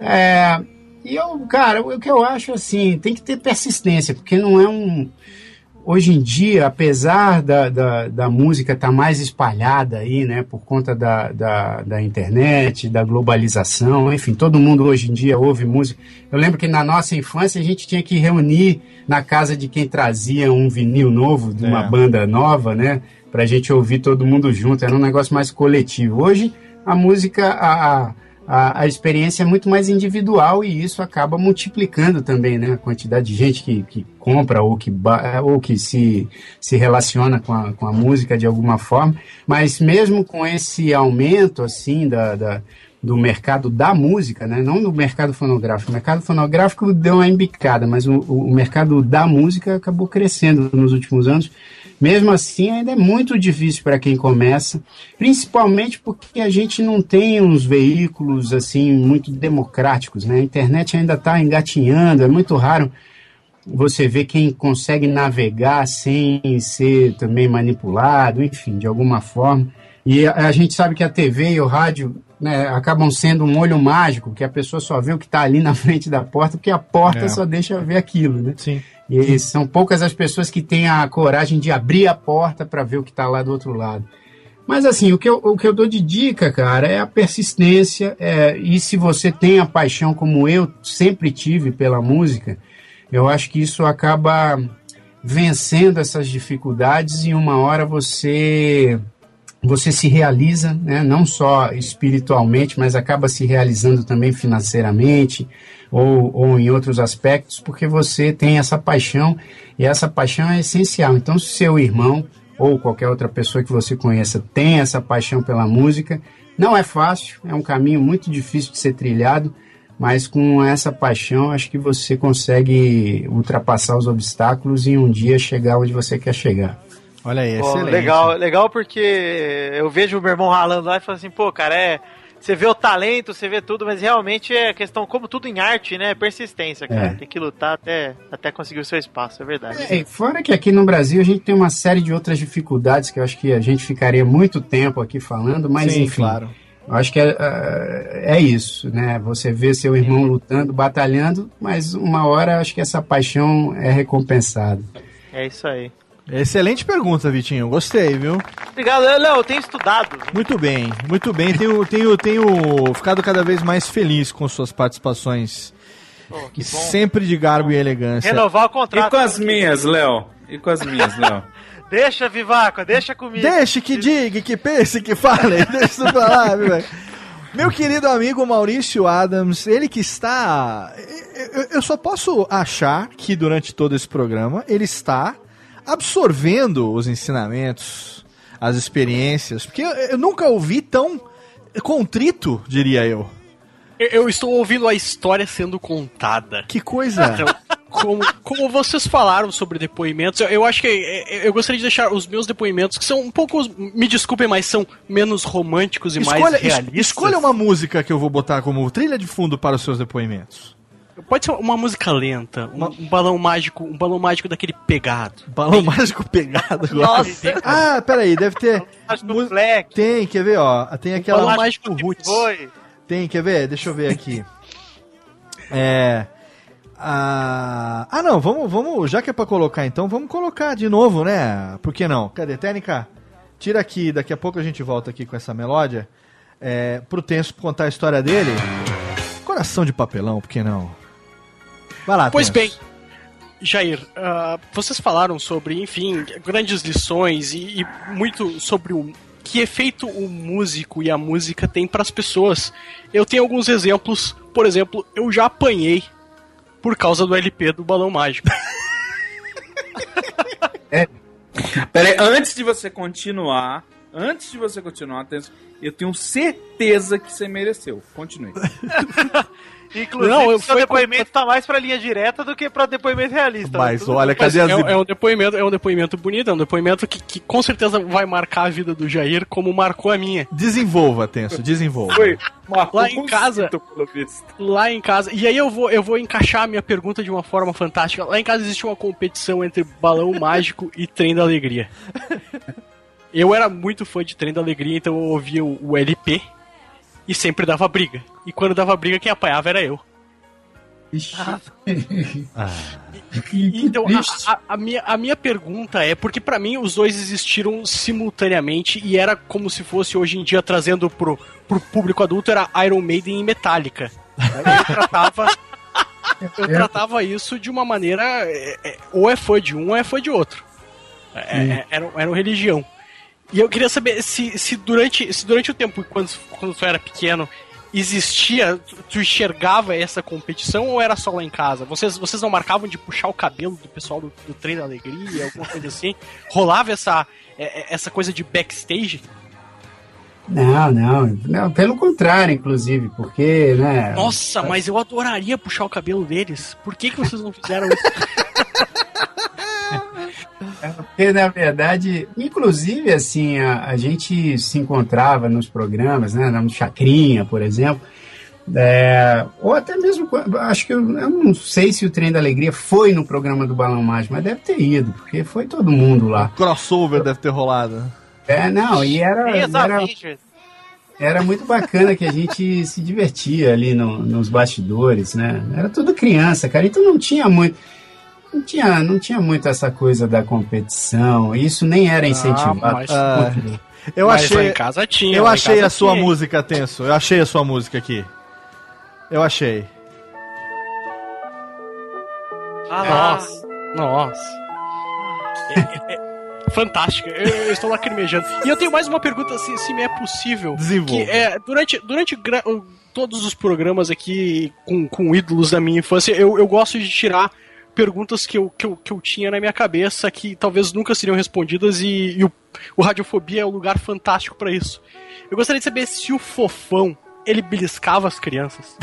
[SPEAKER 14] É, e eu, cara, o que eu acho, assim, tem que ter persistência, porque não é um... Hoje em dia, apesar da, da, da música estar mais espalhada aí, né, por conta da, da, da internet, da globalização, enfim, todo mundo hoje em dia ouve música. Eu lembro que na nossa infância a gente tinha que reunir na casa de quem trazia um vinil novo, de uma
[SPEAKER 2] É.
[SPEAKER 14] banda nova, né, pra gente ouvir todo mundo junto, era um negócio mais coletivo. Hoje, a música, a, a, a experiência é muito mais individual e isso acaba multiplicando também, né? A quantidade de gente que, que compra ou que, ou que se, se relaciona com a, com a música de alguma forma. Mas mesmo com esse aumento, assim, da, da- do mercado da música, né? Não do mercado fonográfico. O mercado fonográfico deu uma embicada, mas o, o mercado da música acabou crescendo nos últimos anos. Mesmo assim, ainda é muito difícil para quem começa, principalmente porque a gente não tem uns veículos assim muito democráticos, né? A internet ainda está engatinhando, é muito raro você ver quem consegue navegar sem ser também manipulado, enfim, de alguma forma. E a, a gente sabe que a TV e o rádio né, acabam sendo um olho mágico, que a pessoa só vê o que está ali na frente da porta, porque a porta
[SPEAKER 2] É.
[SPEAKER 14] só deixa ver aquilo, né?
[SPEAKER 2] Sim.
[SPEAKER 14] E são poucas as pessoas que têm a coragem de abrir a porta para ver o que está lá do outro lado. Mas assim, o que eu, o que eu dou de dica, cara, é a persistência. é, e se você tem a paixão como eu sempre tive pela música, eu acho que isso acaba vencendo essas dificuldades e uma hora você você se realiza, né, não só espiritualmente, mas acaba se realizando também financeiramente ou, ou em outros aspectos, porque você tem essa paixão e essa paixão é essencial. Então, se seu irmão ou qualquer outra pessoa que você conheça tem essa paixão pela música, não é fácil, é um caminho muito difícil de ser trilhado, mas com essa paixão acho que você consegue ultrapassar os obstáculos e um dia chegar onde você quer chegar.
[SPEAKER 2] Olha aí, excelente.
[SPEAKER 5] legal, legal porque eu vejo o meu irmão ralando lá e falo assim, pô, cara, é. Você vê o talento, você vê tudo, mas realmente é questão, como tudo em arte, né? É persistência, cara.
[SPEAKER 14] É.
[SPEAKER 5] Tem que lutar até, até conseguir o seu espaço, é verdade.
[SPEAKER 14] É, fora que aqui no Brasil a gente tem uma série de outras dificuldades que eu acho que a gente ficaria muito tempo aqui falando, mas
[SPEAKER 2] Sim,
[SPEAKER 14] enfim.
[SPEAKER 2] claro.
[SPEAKER 14] Eu acho que é, é, é isso, né? Você vê seu irmão lutando, batalhando, mas uma hora acho que essa paixão é recompensada.
[SPEAKER 5] É isso aí.
[SPEAKER 2] Excelente pergunta, Vitinho. Gostei, viu?
[SPEAKER 5] Obrigado, Léo, eu tenho estudado.
[SPEAKER 2] Muito bem, muito bem. Tenho, tenho, tenho ficado cada vez mais feliz com suas participações
[SPEAKER 5] Oh, que
[SPEAKER 2] E
[SPEAKER 5] bom.
[SPEAKER 2] sempre de garbo e elegância.
[SPEAKER 5] Renovar o
[SPEAKER 3] E
[SPEAKER 5] contrato.
[SPEAKER 3] com as minhas, Léo? E com as minhas, Léo?
[SPEAKER 5] Deixa, Vivaco, deixa comigo.
[SPEAKER 2] Deixe que diga, que pense, que fale. Deixa isso pra lá, viu, velho? Meu querido amigo Maurício Adams, ele que está. Eu só posso achar que durante todo esse programa ele está absorvendo os ensinamentos, as experiências, porque eu, eu nunca ouvi tão contrito, diria eu.
[SPEAKER 6] Eu, eu estou ouvindo a história sendo contada.
[SPEAKER 2] Que coisa!
[SPEAKER 6] Então, como, como vocês falaram sobre depoimentos, eu, eu acho que eu, eu gostaria de deixar os meus depoimentos, que são um pouco, me desculpem, mas são menos românticos e mais
[SPEAKER 2] Escolha, es-
[SPEAKER 6] realistas.
[SPEAKER 2] escolha uma música que eu vou botar como trilha de fundo para os seus depoimentos.
[SPEAKER 6] Pode ser uma música lenta, um, um balão mágico, um balão mágico daquele pegado.
[SPEAKER 2] Balão mágico pegado agora.
[SPEAKER 4] Nossa.
[SPEAKER 2] Ah, peraí, deve ter.
[SPEAKER 5] Acho que
[SPEAKER 2] mu-
[SPEAKER 5] o Black.
[SPEAKER 2] Tem, quer ver, ó. Tem aquela.
[SPEAKER 6] balão mágico roots.
[SPEAKER 5] Foi.
[SPEAKER 2] Tem, quer ver? Deixa eu ver aqui. É. Ah, ah não, vamos, vamos. Já que é pra colocar então, vamos colocar de novo, né? Por que não? Cadê? Técnica? Tira aqui, daqui a pouco a gente volta aqui com essa melódia. É, pro Tenso contar a história dele. Coração de papelão, por que não? Vai lá,
[SPEAKER 6] Pois bem, Jair, ah, vocês falaram sobre, enfim, grandes lições e, e muito sobre o que efeito o músico e a música tem para as pessoas. Eu tenho alguns exemplos. Por exemplo, eu já apanhei por causa do LP do Balão Mágico.
[SPEAKER 3] Peraí, antes de você continuar, antes de você continuar, eu tenho certeza que você mereceu. Continue.
[SPEAKER 5] Inclusive,
[SPEAKER 6] Não, eu
[SPEAKER 5] seu depoimento tá mais pra linha direta do que pra depoimento realista.
[SPEAKER 2] Mas
[SPEAKER 5] Tudo
[SPEAKER 2] olha,
[SPEAKER 6] Mas
[SPEAKER 2] cadê as.
[SPEAKER 6] é, é um depoimento, é um depoimento bonito, é um depoimento que, que com certeza vai marcar a vida do Jair como marcou a minha.
[SPEAKER 2] Desenvolva, Tenso, desenvolva.
[SPEAKER 3] Foi. Marcou
[SPEAKER 6] Lá em casa- lá em casa. E aí eu vou, eu vou encaixar a minha pergunta de uma forma fantástica. Lá em casa existe uma competição entre balão mágico e trem da alegria. Eu era muito fã de trem da alegria, então eu ouvia o, o LP e sempre dava briga. E quando dava briga, quem apanhava era eu.
[SPEAKER 7] Ixi.
[SPEAKER 2] Ah.
[SPEAKER 7] Que
[SPEAKER 6] Então, a, a- a minha, a minha pergunta é, porque pra mim os dois existiram simultaneamente e era como se fosse hoje em dia trazendo pro, pro público adulto, era Iron Maiden e Metallica. Eu tratava, eu tratava isso de uma maneira, é, é, ou é fã de um ou é fã de outro. É, é, era, era uma religião. E eu queria saber se, se, durante, se durante o tempo, quando, quando tu era pequeno, existia, tu, enxergava essa competição ou era só lá em casa? Vocês, vocês não marcavam de puxar o cabelo do pessoal do, do trem da alegria, alguma coisa assim? Rolava essa, é, é, essa coisa de backstage?
[SPEAKER 7] Não, não, não, pelo contrário, inclusive, porque, né?
[SPEAKER 6] Nossa, mas eu adoraria puxar o cabelo deles. Por que, que vocês não fizeram isso?
[SPEAKER 7] Porque, na verdade, inclusive, assim, a, a gente se encontrava nos programas, né? No Chacrinha, por exemplo. é, ou até mesmo, acho que eu, eu não sei se o Trem da Alegria foi no programa do Balão Mágico, mas deve ter ido, porque foi todo mundo lá.
[SPEAKER 2] Crossover deve ter rolado.
[SPEAKER 7] É, não, e era, era, era muito bacana que a gente se divertia ali no- nos bastidores, né? Era tudo criança, cara, então não tinha muito. Não tinha, não tinha muito essa coisa da competição, isso nem era incentivado.
[SPEAKER 6] mas-
[SPEAKER 2] Ah, eu
[SPEAKER 6] Mas
[SPEAKER 2] achei.
[SPEAKER 6] em casa tinha.
[SPEAKER 2] Eu achei a sua
[SPEAKER 6] tinha.
[SPEAKER 2] música, Tenso. Eu achei a sua música aqui. Eu achei.
[SPEAKER 5] Ah,
[SPEAKER 6] Nossa, nossa. É, é, é fantástica. Eu, eu estou lacrimejando. E eu tenho mais uma pergunta, se, se me é possível.
[SPEAKER 2] Desenvolva.
[SPEAKER 6] Que é, durante, durante todos os programas aqui com, com ídolos da minha infância, eu, eu gosto de tirar perguntas que eu, que, eu, que eu tinha na minha cabeça que talvez nunca seriam respondidas e, e o, o Radiofobia é um lugar fantástico para isso. Eu gostaria de saber se o fofão ele beliscava as crianças.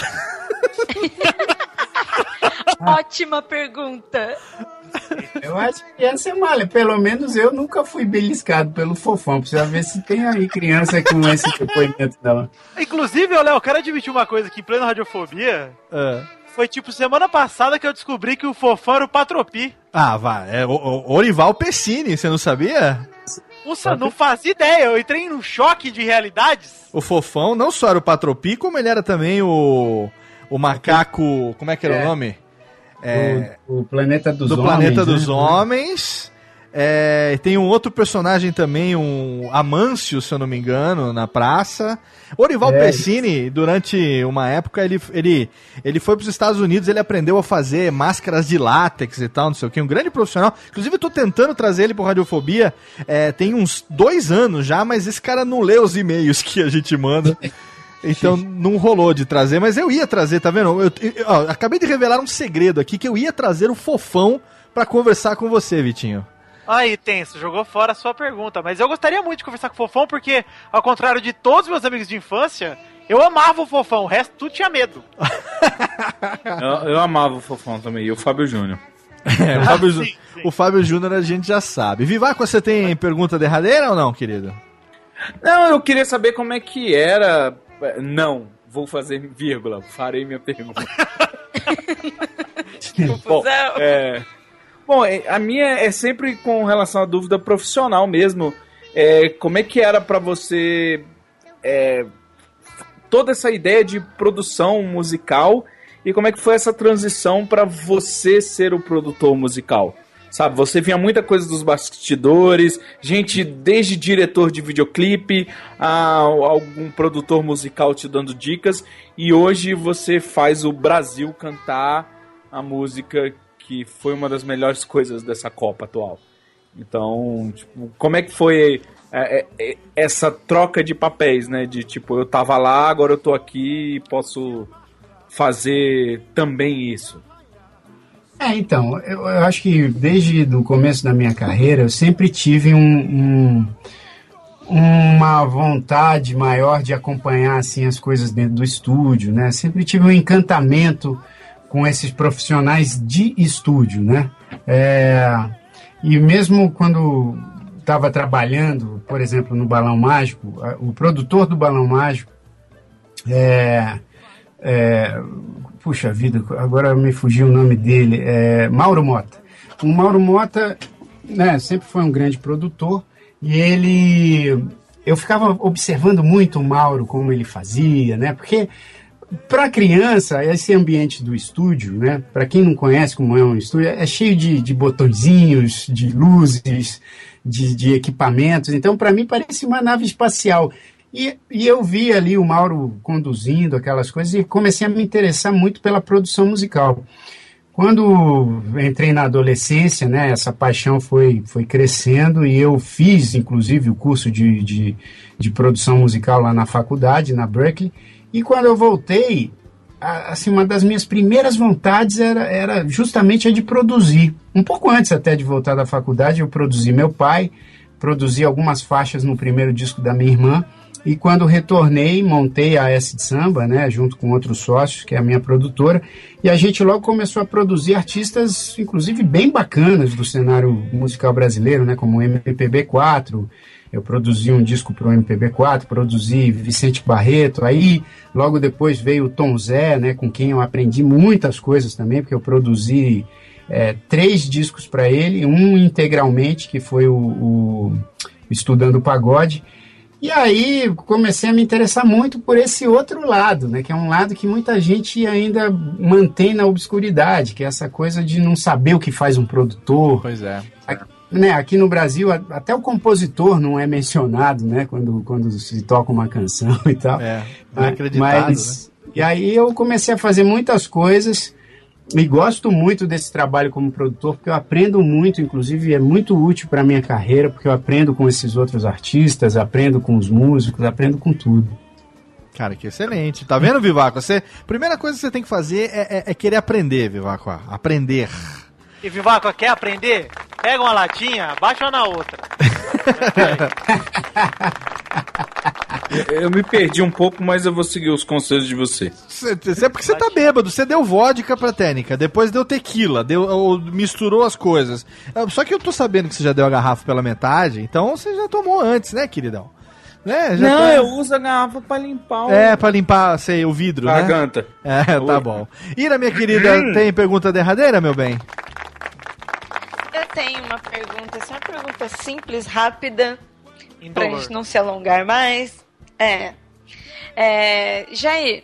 [SPEAKER 4] Ótima pergunta.
[SPEAKER 7] Eu acho que essa é malha. Pelo menos eu nunca fui beliscado pelo fofão. Precisa ver se tem aí criança com esse depoimento dela.
[SPEAKER 5] Inclusive, Léo, eu quero admitir uma coisa aqui, em plena radiofobia.
[SPEAKER 2] Ah.
[SPEAKER 5] Foi tipo semana passada que eu descobri que o fofão era o Patropi.
[SPEAKER 2] Ah, vai. É o, o Orival Pessini, você não sabia?
[SPEAKER 5] Nossa, não fazia ideia. Eu entrei num choque de realidades.
[SPEAKER 2] O Fofão não só era o Patropi, como ele era também o. O macaco. Como é que era
[SPEAKER 7] É.
[SPEAKER 2] o nome? É,
[SPEAKER 7] O, o Planeta dos
[SPEAKER 2] do
[SPEAKER 7] Homens.
[SPEAKER 2] Planeta
[SPEAKER 7] né?
[SPEAKER 2] dos Homens. É, tem um outro personagem também, um Amâncio, se eu não me engano, na praça. Orival
[SPEAKER 7] É,
[SPEAKER 2] Pessini, durante uma época, ele, ele, ele foi para os Estados Unidos, ele aprendeu a fazer máscaras de látex e tal, não sei o que, um grande profissional. Inclusive, eu tô tentando trazer ele pro Radiofobia, é, tem uns dois anos já, mas esse cara não lê os e-mails que a gente manda. Então não rolou de trazer, mas eu ia trazer, tá vendo? Eu, eu- ó, acabei de revelar um segredo aqui que eu ia trazer o fofão pra conversar com você, Vitinho.
[SPEAKER 5] Aí, Tenso, jogou fora a sua pergunta. Mas eu gostaria muito de conversar com o Fofão, porque, ao contrário de todos os meus amigos de infância, eu amava o Fofão, o resto tudo tinha medo.
[SPEAKER 3] Eu, eu amava o Fofão também, e o Fábio Júnior.
[SPEAKER 2] É, o Fábio, Jú- o Fábio Júnior a gente já sabe. Vivaco, você tem pergunta derradeira ou não, querido?
[SPEAKER 3] Não, eu queria saber como é que era. Não, vou fazer vírgula, farei minha pergunta. Bom, é, bom, é, a minha é sempre com relação à dúvida profissional mesmo. É, como é que era pra você é, toda essa ideia de produção musical e como é que foi essa transição pra você ser o produtor musical? Sabe, você via muita coisa dos bastidores, gente desde diretor de videoclipe a algum produtor musical te dando dicas, e hoje você faz o Brasil cantar a música que foi uma das melhores coisas dessa Copa atual. Então, tipo, como é que foi é, é, é, essa troca de papéis, né? De tipo, eu tava lá, agora eu tô aqui e posso fazer também isso.
[SPEAKER 7] É, então, eu, eu acho que desde o começo da minha carreira eu sempre tive um, um- uma vontade maior de acompanhar assim as coisas dentro do estúdio, né? Sempre tive um encantamento com esses profissionais de estúdio, né? É, e mesmo quando estava trabalhando, por exemplo, no Balão Mágico, o produtor do Balão Mágico é, é, puxa vida, agora me fugiu o nome dele, é Mauro Mota. O Mauro Mota, né, sempre foi um grande produtor e ele, eu ficava observando muito o Mauro como ele fazia, né, porque para criança esse ambiente do estúdio, né, para quem não conhece como é um estúdio, é cheio de, de botõezinhos, de luzes, de, de equipamentos. Então, para mim parece uma nave espacial. E, e eu vi ali o Mauro conduzindo aquelas coisas e comecei a me interessar muito pela produção musical. Quando entrei na adolescência, né, essa paixão foi, foi crescendo e eu fiz, inclusive, o curso de, de, de produção musical lá na faculdade, na Berkeley. E quando eu voltei, a- assim, uma das minhas primeiras vontades era, era justamente a de produzir. Um pouco antes até de voltar da faculdade, eu produzi meu pai, produzi algumas faixas no primeiro disco da minha irmã. E quando retornei, montei a S de Samba, né, junto com outros sócios, que é a minha produtora, e a gente logo começou a produzir artistas, inclusive bem bacanas do cenário musical brasileiro, né, como o MPB4. Eu produzi um disco para o MPB4, produzi Vicente Barreto, aí logo depois veio o Tom Zé, né, com quem eu aprendi muitas coisas também, porque eu produzi é, três discos para ele, um integralmente, que foi o, o Estudando Pagode, e aí comecei a me interessar muito por esse outro lado, né? Que é um lado que muita gente ainda mantém na obscuridade, que é essa coisa de não saber o que faz um produtor.
[SPEAKER 2] Pois é.
[SPEAKER 7] Aqui, né, aqui no Brasil, até o compositor não é mencionado, né? Quando, quando se toca uma canção e tal.
[SPEAKER 2] É, não é acreditado, né?
[SPEAKER 7] Mas, E aí eu comecei a fazer muitas coisas e gosto muito desse trabalho como produtor, porque eu aprendo muito, inclusive é muito útil para minha carreira, porque eu aprendo com esses outros artistas, aprendo com os músicos, aprendo com tudo.
[SPEAKER 2] Cara, que excelente. Tá vendo, Vivaco? Você, primeira coisa que você tem que fazer é, é- é querer aprender, Vivaco. Aprender.
[SPEAKER 5] E Vivaco, quer aprender? Pega uma latinha, baixa na outra.
[SPEAKER 3] Eu, me perdi um pouco, mas eu vou seguir os conselhos de você.
[SPEAKER 2] Isso é porque você tá bêbado. Você deu vodka pra técnica, depois deu tequila, deu, ou misturou as coisas. Ah, Só que eu tô sabendo que você já deu a garrafa pela metade, então você já tomou antes, né, queridão? Né? Já
[SPEAKER 3] Não,
[SPEAKER 2] tá-
[SPEAKER 3] eu uso a garrafa pra limpar o...
[SPEAKER 2] É, pra limpar, sei, o vidro, né?
[SPEAKER 3] Garganta.
[SPEAKER 2] É, tá bom. Ira, minha querida, tem pergunta derradeira, meu bem?
[SPEAKER 4] Eu tenho uma pergunta, essa é uma pergunta simples, rápida, pra
[SPEAKER 5] Indolor.
[SPEAKER 4] gente não se alongar mais. É. é. Jair,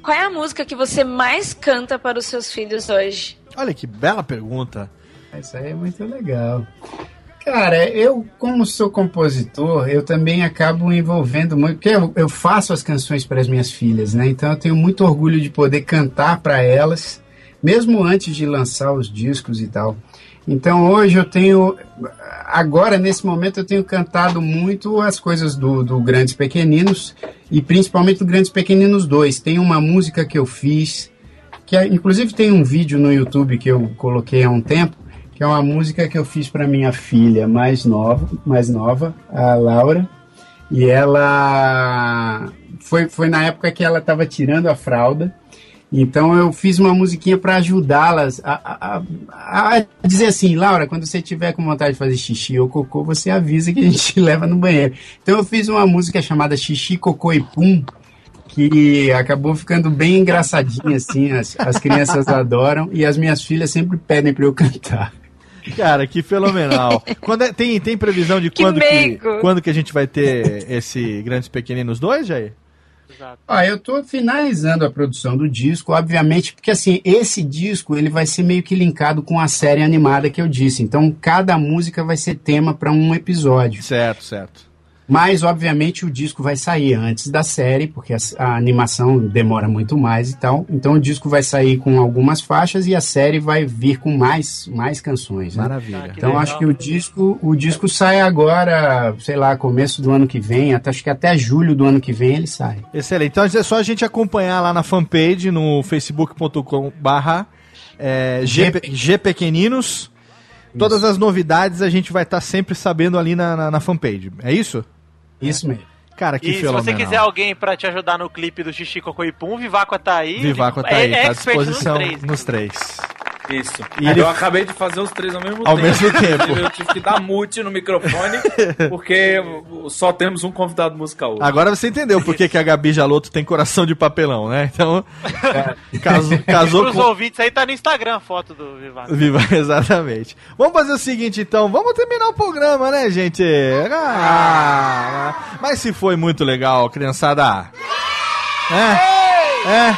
[SPEAKER 4] qual é a música que você mais canta para os seus filhos hoje?
[SPEAKER 2] Olha que bela pergunta.
[SPEAKER 7] Isso aí é muito legal. Cara, eu, como sou compositor, eu também acabo envolvendo muito, porque eu, eu faço as canções para as minhas filhas, né? Então eu tenho muito orgulho de poder cantar para elas, mesmo antes de lançar os discos e tal. Então hoje eu tenho, agora nesse momento eu tenho cantado muito as coisas do, do Grandes Pequeninos e principalmente do Grandes Pequeninos 2. Tem uma música que eu fiz, que é, inclusive tem um vídeo no YouTube que eu coloquei há um tempo, que é uma música que eu fiz para minha filha mais nova, mais nova, a Laura, e ela foi, foi na época que ela estava tirando a fralda. Então eu fiz uma musiquinha para ajudá-las a, a, a, dizer assim, Laura, quando você tiver com vontade de fazer xixi ou cocô, você avisa que a gente leva no banheiro. Então eu fiz uma música chamada Xixi, Cocô e Pum, que acabou ficando bem engraçadinha assim, as, as crianças adoram e as minhas filhas sempre pedem para eu cantar.
[SPEAKER 2] Cara, que fenomenal. Quando é- tem, tem previsão de
[SPEAKER 4] Que
[SPEAKER 2] quando que, quando que a gente vai ter esse Grandes Pequeninos 2, Jair?
[SPEAKER 7] Ah, eu tô finalizando a produção do disco, obviamente, porque assim, esse disco ele vai ser meio que linkado com a série animada que eu disse. Então, cada música vai ser tema para um episódio.
[SPEAKER 2] Certo, certo.
[SPEAKER 7] Mas, obviamente, o disco vai sair antes da série, porque a, a animação demora muito mais e tal. Então, o disco vai sair com algumas faixas e a série vai vir com mais, mais canções. Né?
[SPEAKER 2] Maravilha.
[SPEAKER 7] Então, acho que o disco, o disco sai agora, sei lá, começo do ano que vem, até, acho que até julho do ano que vem ele sai.
[SPEAKER 2] Excelente. Então é só a gente acompanhar lá na fanpage, no facebook.com barra é, G, G Pequeninos. Todas as novidades a gente vai estar sempre sabendo ali na, na, na fanpage. É isso?
[SPEAKER 7] Isso mesmo.
[SPEAKER 2] Cara, que
[SPEAKER 5] E se
[SPEAKER 2] fenomenal.
[SPEAKER 5] você quiser alguém pra te ajudar no clipe do Xixi Cocô e Pum, Viváqua tá aí.
[SPEAKER 2] Vivaco tá
[SPEAKER 5] É-
[SPEAKER 2] aí,
[SPEAKER 5] é
[SPEAKER 2] tá à disposição
[SPEAKER 5] três.
[SPEAKER 2] nos três.
[SPEAKER 3] Isso.
[SPEAKER 2] E ele-
[SPEAKER 3] Eu acabei de fazer os três ao mesmo
[SPEAKER 2] Ao
[SPEAKER 3] tempo.
[SPEAKER 2] mesmo tempo.
[SPEAKER 3] Eu tive que dar mute no microfone, porque só temos um convidado musical hoje.
[SPEAKER 2] Agora você entendeu por que, que a Gabi Jaloto tem coração de papelão, né? Então, casou, casou
[SPEAKER 5] Pros
[SPEAKER 2] com...
[SPEAKER 5] ouvintes aí tá no Instagram a foto do Viváqua.
[SPEAKER 2] Viva, exatamente. Vamos fazer o seguinte, então. Vamos terminar o programa, né, gente? Ah, mas se foi muito legal, criançada. É, é,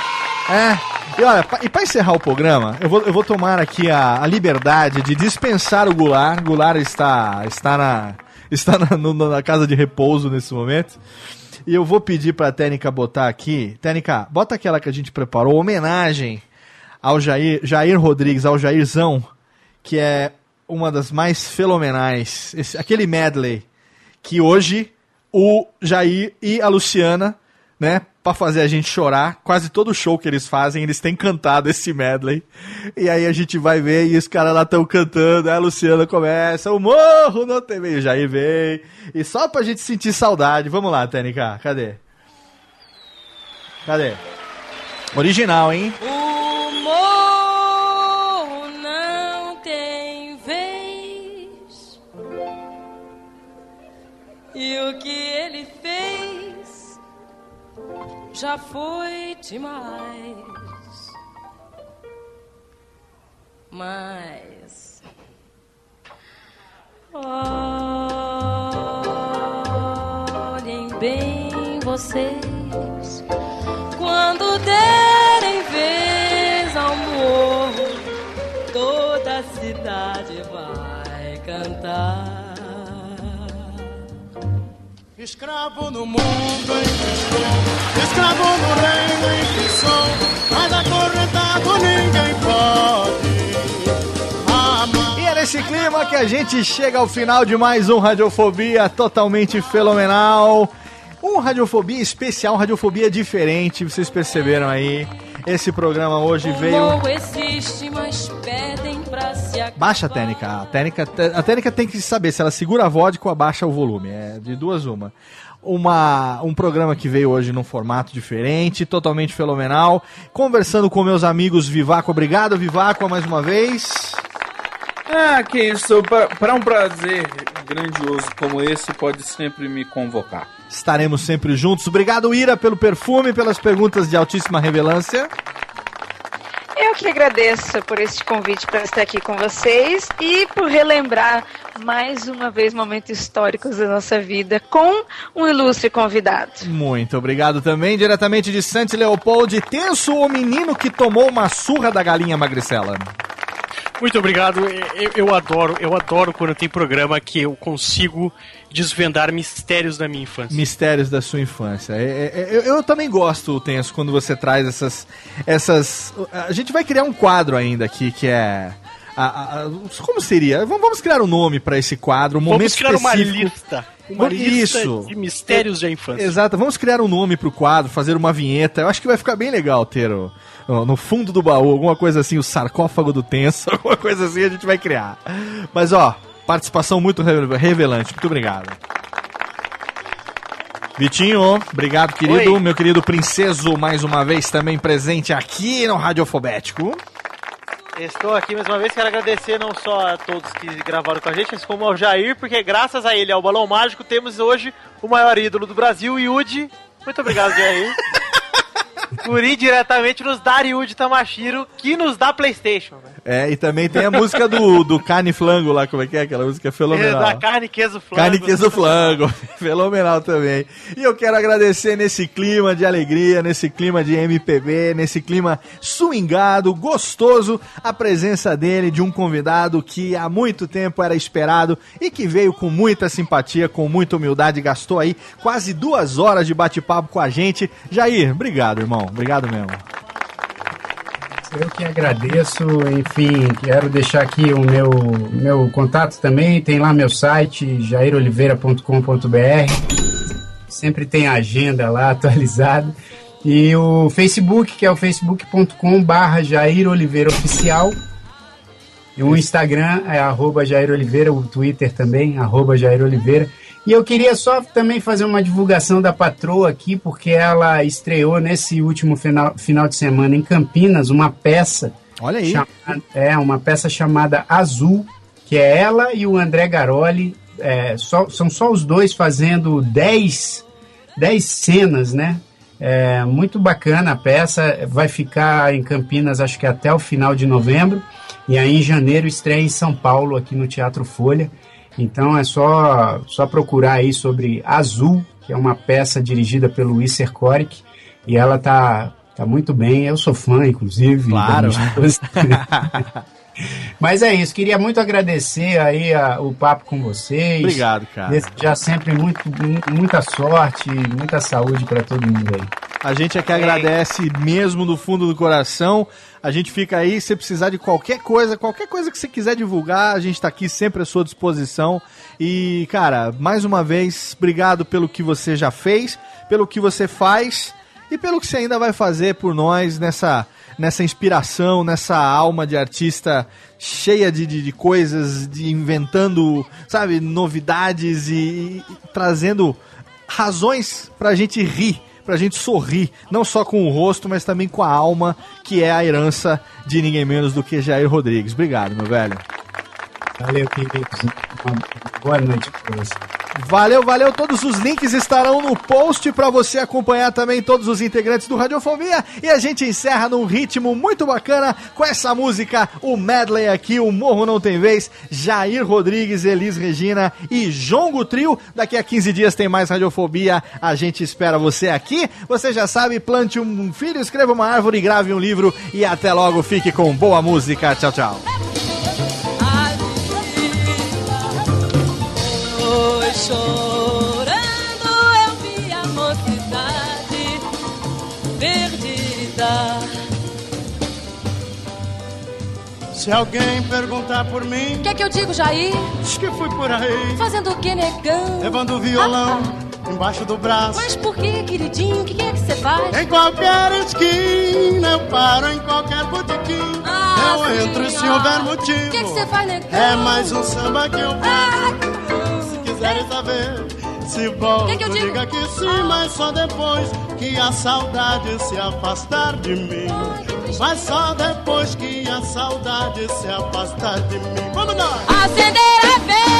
[SPEAKER 2] é. E olha, e pra encerrar o programa, eu vou, eu vou tomar aqui a, a liberdade de dispensar o Goulart. Goulart está, está, na, está na, no- na casa de repouso nesse momento. E eu vou pedir pra Técnica botar aqui. Técnica, bota aquela que a gente preparou, homenagem ao Jair, Jair Rodrigues, ao Jairzão, que é uma das mais fenomenais. Esse- aquele medley que hoje o Jair e a Luciana, né, pra fazer a gente chorar, quase todo show que eles fazem, eles têm cantado esse medley. E aí a gente vai ver e os caras lá estão cantando, aí a Luciana começa, o morro não tem meio, Jair vem. E só pra gente sentir saudade, vamos lá, TNK, cadê? Cadê? Original, hein?
[SPEAKER 15] O morro não tem vez. E o que ele fez já foi demais. Mas. Olhem bem vocês quando derem vez ao morro, toda a cidade vai cantar.
[SPEAKER 10] Escravo no mundo em que estou, escravo no reino em que sou, mas acorrentado ninguém pode.
[SPEAKER 2] E é nesse clima que a gente chega ao final de mais um Radiofobia totalmente fenomenal. Um Radiofobia especial, Radiofobia diferente, vocês perceberam aí. Esse programa hoje
[SPEAKER 15] O
[SPEAKER 2] veio.
[SPEAKER 15] existe, mas pedem pra se ac-
[SPEAKER 2] Baixa a técnica. A técnica, a técnica tem que saber se ela segura a vodka ou abaixa o volume. É de duas uma. Uma, um programa que veio hoje num formato diferente, totalmente fenomenal. Conversando com meus amigos Vivaco. Obrigado, Vivaco, mais uma vez.
[SPEAKER 3] Ah, que isso. Pra um prazer grandioso como esse, pode sempre me convocar.
[SPEAKER 2] Estaremos sempre juntos. Obrigado, Ira, pelo perfume, pelas perguntas de altíssima relevância.
[SPEAKER 4] Eu que agradeço por este convite para estar aqui com vocês e por relembrar mais uma vez momentos históricos da nossa vida com um ilustre convidado.
[SPEAKER 2] Muito obrigado também, diretamente de Santi Leopold, Tenso, o menino que tomou uma surra da galinha magricela.
[SPEAKER 6] Muito obrigado. Eu, eu adoro, eu adoro quando tem programa que eu consigo desvendar mistérios da minha infância.
[SPEAKER 2] Mistérios da sua infância. É, é, é, eu, eu também gosto, Tenso, quando você traz essas. essas. A gente vai criar um quadro ainda aqui que é. a- a- como seria? Vamos, criar um nome pra esse quadro, um momento
[SPEAKER 6] Vamos criar uma
[SPEAKER 2] específico.
[SPEAKER 6] lista. Uma lista
[SPEAKER 2] Isso.
[SPEAKER 6] de mistérios da infância.
[SPEAKER 2] Exato, vamos criar um nome pro quadro, fazer uma vinheta. Eu acho que vai ficar bem legal ter o- no, fundo do baú, alguma coisa assim, o sarcófago do tenso, alguma coisa assim a gente vai criar. Mas ó, participação muito re- revelante, muito obrigado. Vitinho, obrigado, querido.
[SPEAKER 5] Oi.
[SPEAKER 2] Meu querido princeso, mais uma vez também presente aqui no Radiofobético.
[SPEAKER 5] Estou aqui mais uma vez, quero agradecer não só a todos que gravaram com a gente, mas como ao Jair, porque graças a ele, ao Balão Mágico, temos hoje o maior ídolo do Brasil, Yudi. Muito obrigado, Jair. por ir diretamente nos dar Yudi Tamashiro, que nos dá Playstation. Né?
[SPEAKER 2] É, e também tem a música do, do Carne Flango lá, como é que é? Aquela música fenomenal.
[SPEAKER 5] Da carne, queijo, flango.
[SPEAKER 2] Carne, queijo, flango. Fenomenal também. E eu quero agradecer nesse clima de alegria, nesse clima de MPB, nesse clima swingado, gostoso, a presença dele, de um convidado que há muito tempo era esperado e que veio com muita simpatia, com muita humildade, gastou aí quase duas horas de bate-papo com a gente. Jair, obrigado, irmão. Obrigado mesmo.
[SPEAKER 7] Eu que agradeço, enfim, quero deixar aqui o meu, meu contato também, tem lá meu site, jairoliveira.com.br, sempre tem agenda lá atualizada, e o Facebook, que é o facebook.com barra Jair Oliveira Oficial, e o Instagram é arroba Jair Oliveira, o Twitter também, arroba Jair Oliveira, e eu queria só também fazer uma divulgação da patroa aqui, porque ela estreou nesse último final, final de semana em Campinas uma peça.
[SPEAKER 2] Olha aí.
[SPEAKER 7] chamada- é, uma peça chamada Azul, que é ela e o André Garoli. é, só- são só os dois fazendo 10 10 cenas, né? É, muito bacana a peça. Vai ficar em Campinas, acho que até o final de novembro. E aí em janeiro estreia em São Paulo, aqui no Teatro Folha. Então é só, só procurar aí sobre Azul, que é uma peça dirigida pelo Isser Korik. E ela tá, tá muito bem. Eu sou fã, inclusive.
[SPEAKER 2] Claro.
[SPEAKER 7] Mas é isso, queria muito agradecer aí a- o papo com vocês.
[SPEAKER 2] Obrigado, cara.
[SPEAKER 7] Desejar sempre muito, mu- muita sorte, muita saúde para todo mundo aí.
[SPEAKER 2] A gente é que agradece mesmo do fundo do coração. A gente fica aí, se precisar de qualquer coisa, qualquer coisa que você quiser divulgar, a gente tá aqui sempre à sua disposição. E, cara, mais uma vez, obrigado pelo que você já fez, pelo que você faz e pelo que você ainda vai fazer por nós nessa, nessa inspiração, nessa alma de artista cheia de, de, de coisas, de inventando, sabe, novidades e, e trazendo razões pra gente rir, pra gente sorrir, não só com o rosto, mas também com a alma, que é a herança de ninguém menos do que Jair Rodrigues. Obrigado, meu velho.
[SPEAKER 7] Valeu, queridos. Boa noite para você.
[SPEAKER 2] Valeu, valeu. Todos os links estarão no post para você acompanhar também todos os integrantes do Radiofobia. E a gente encerra num ritmo muito bacana com essa música, o medley aqui, o Morro Não Tem Vez, Jair Rodrigues, Elis Regina e Jongo Trio. Daqui a 15 dias tem mais Radiofobia. A gente espera você aqui. Você já sabe, plante um filho, escreva uma árvore, grave um livro e até logo. Fique com boa música. Tchau, tchau.
[SPEAKER 15] Chorando, eu vi a mocidade perdida.
[SPEAKER 10] Se alguém perguntar por mim,
[SPEAKER 15] O que é que eu digo, Jair?
[SPEAKER 10] diz que fui por aí,
[SPEAKER 15] Fazendo o que, negão?
[SPEAKER 10] levando o violão
[SPEAKER 15] Ah,
[SPEAKER 10] embaixo do braço.
[SPEAKER 15] Mas por que, queridinho? O que, que é que você faz?
[SPEAKER 10] Em qualquer esquina, eu paro em qualquer botequim.
[SPEAKER 15] Ah,
[SPEAKER 10] eu entro se houver motivo.
[SPEAKER 15] O que, que você faz, negão?
[SPEAKER 10] É mais um samba que eu
[SPEAKER 15] Ah,
[SPEAKER 10] quiserem saber, se volto,
[SPEAKER 15] Que que eu digo?
[SPEAKER 10] diga que sim, mas só depois que a saudade se afastar de mim. Mas só depois que a saudade se afastar de mim. Vamos nós!
[SPEAKER 15] Acender a vela,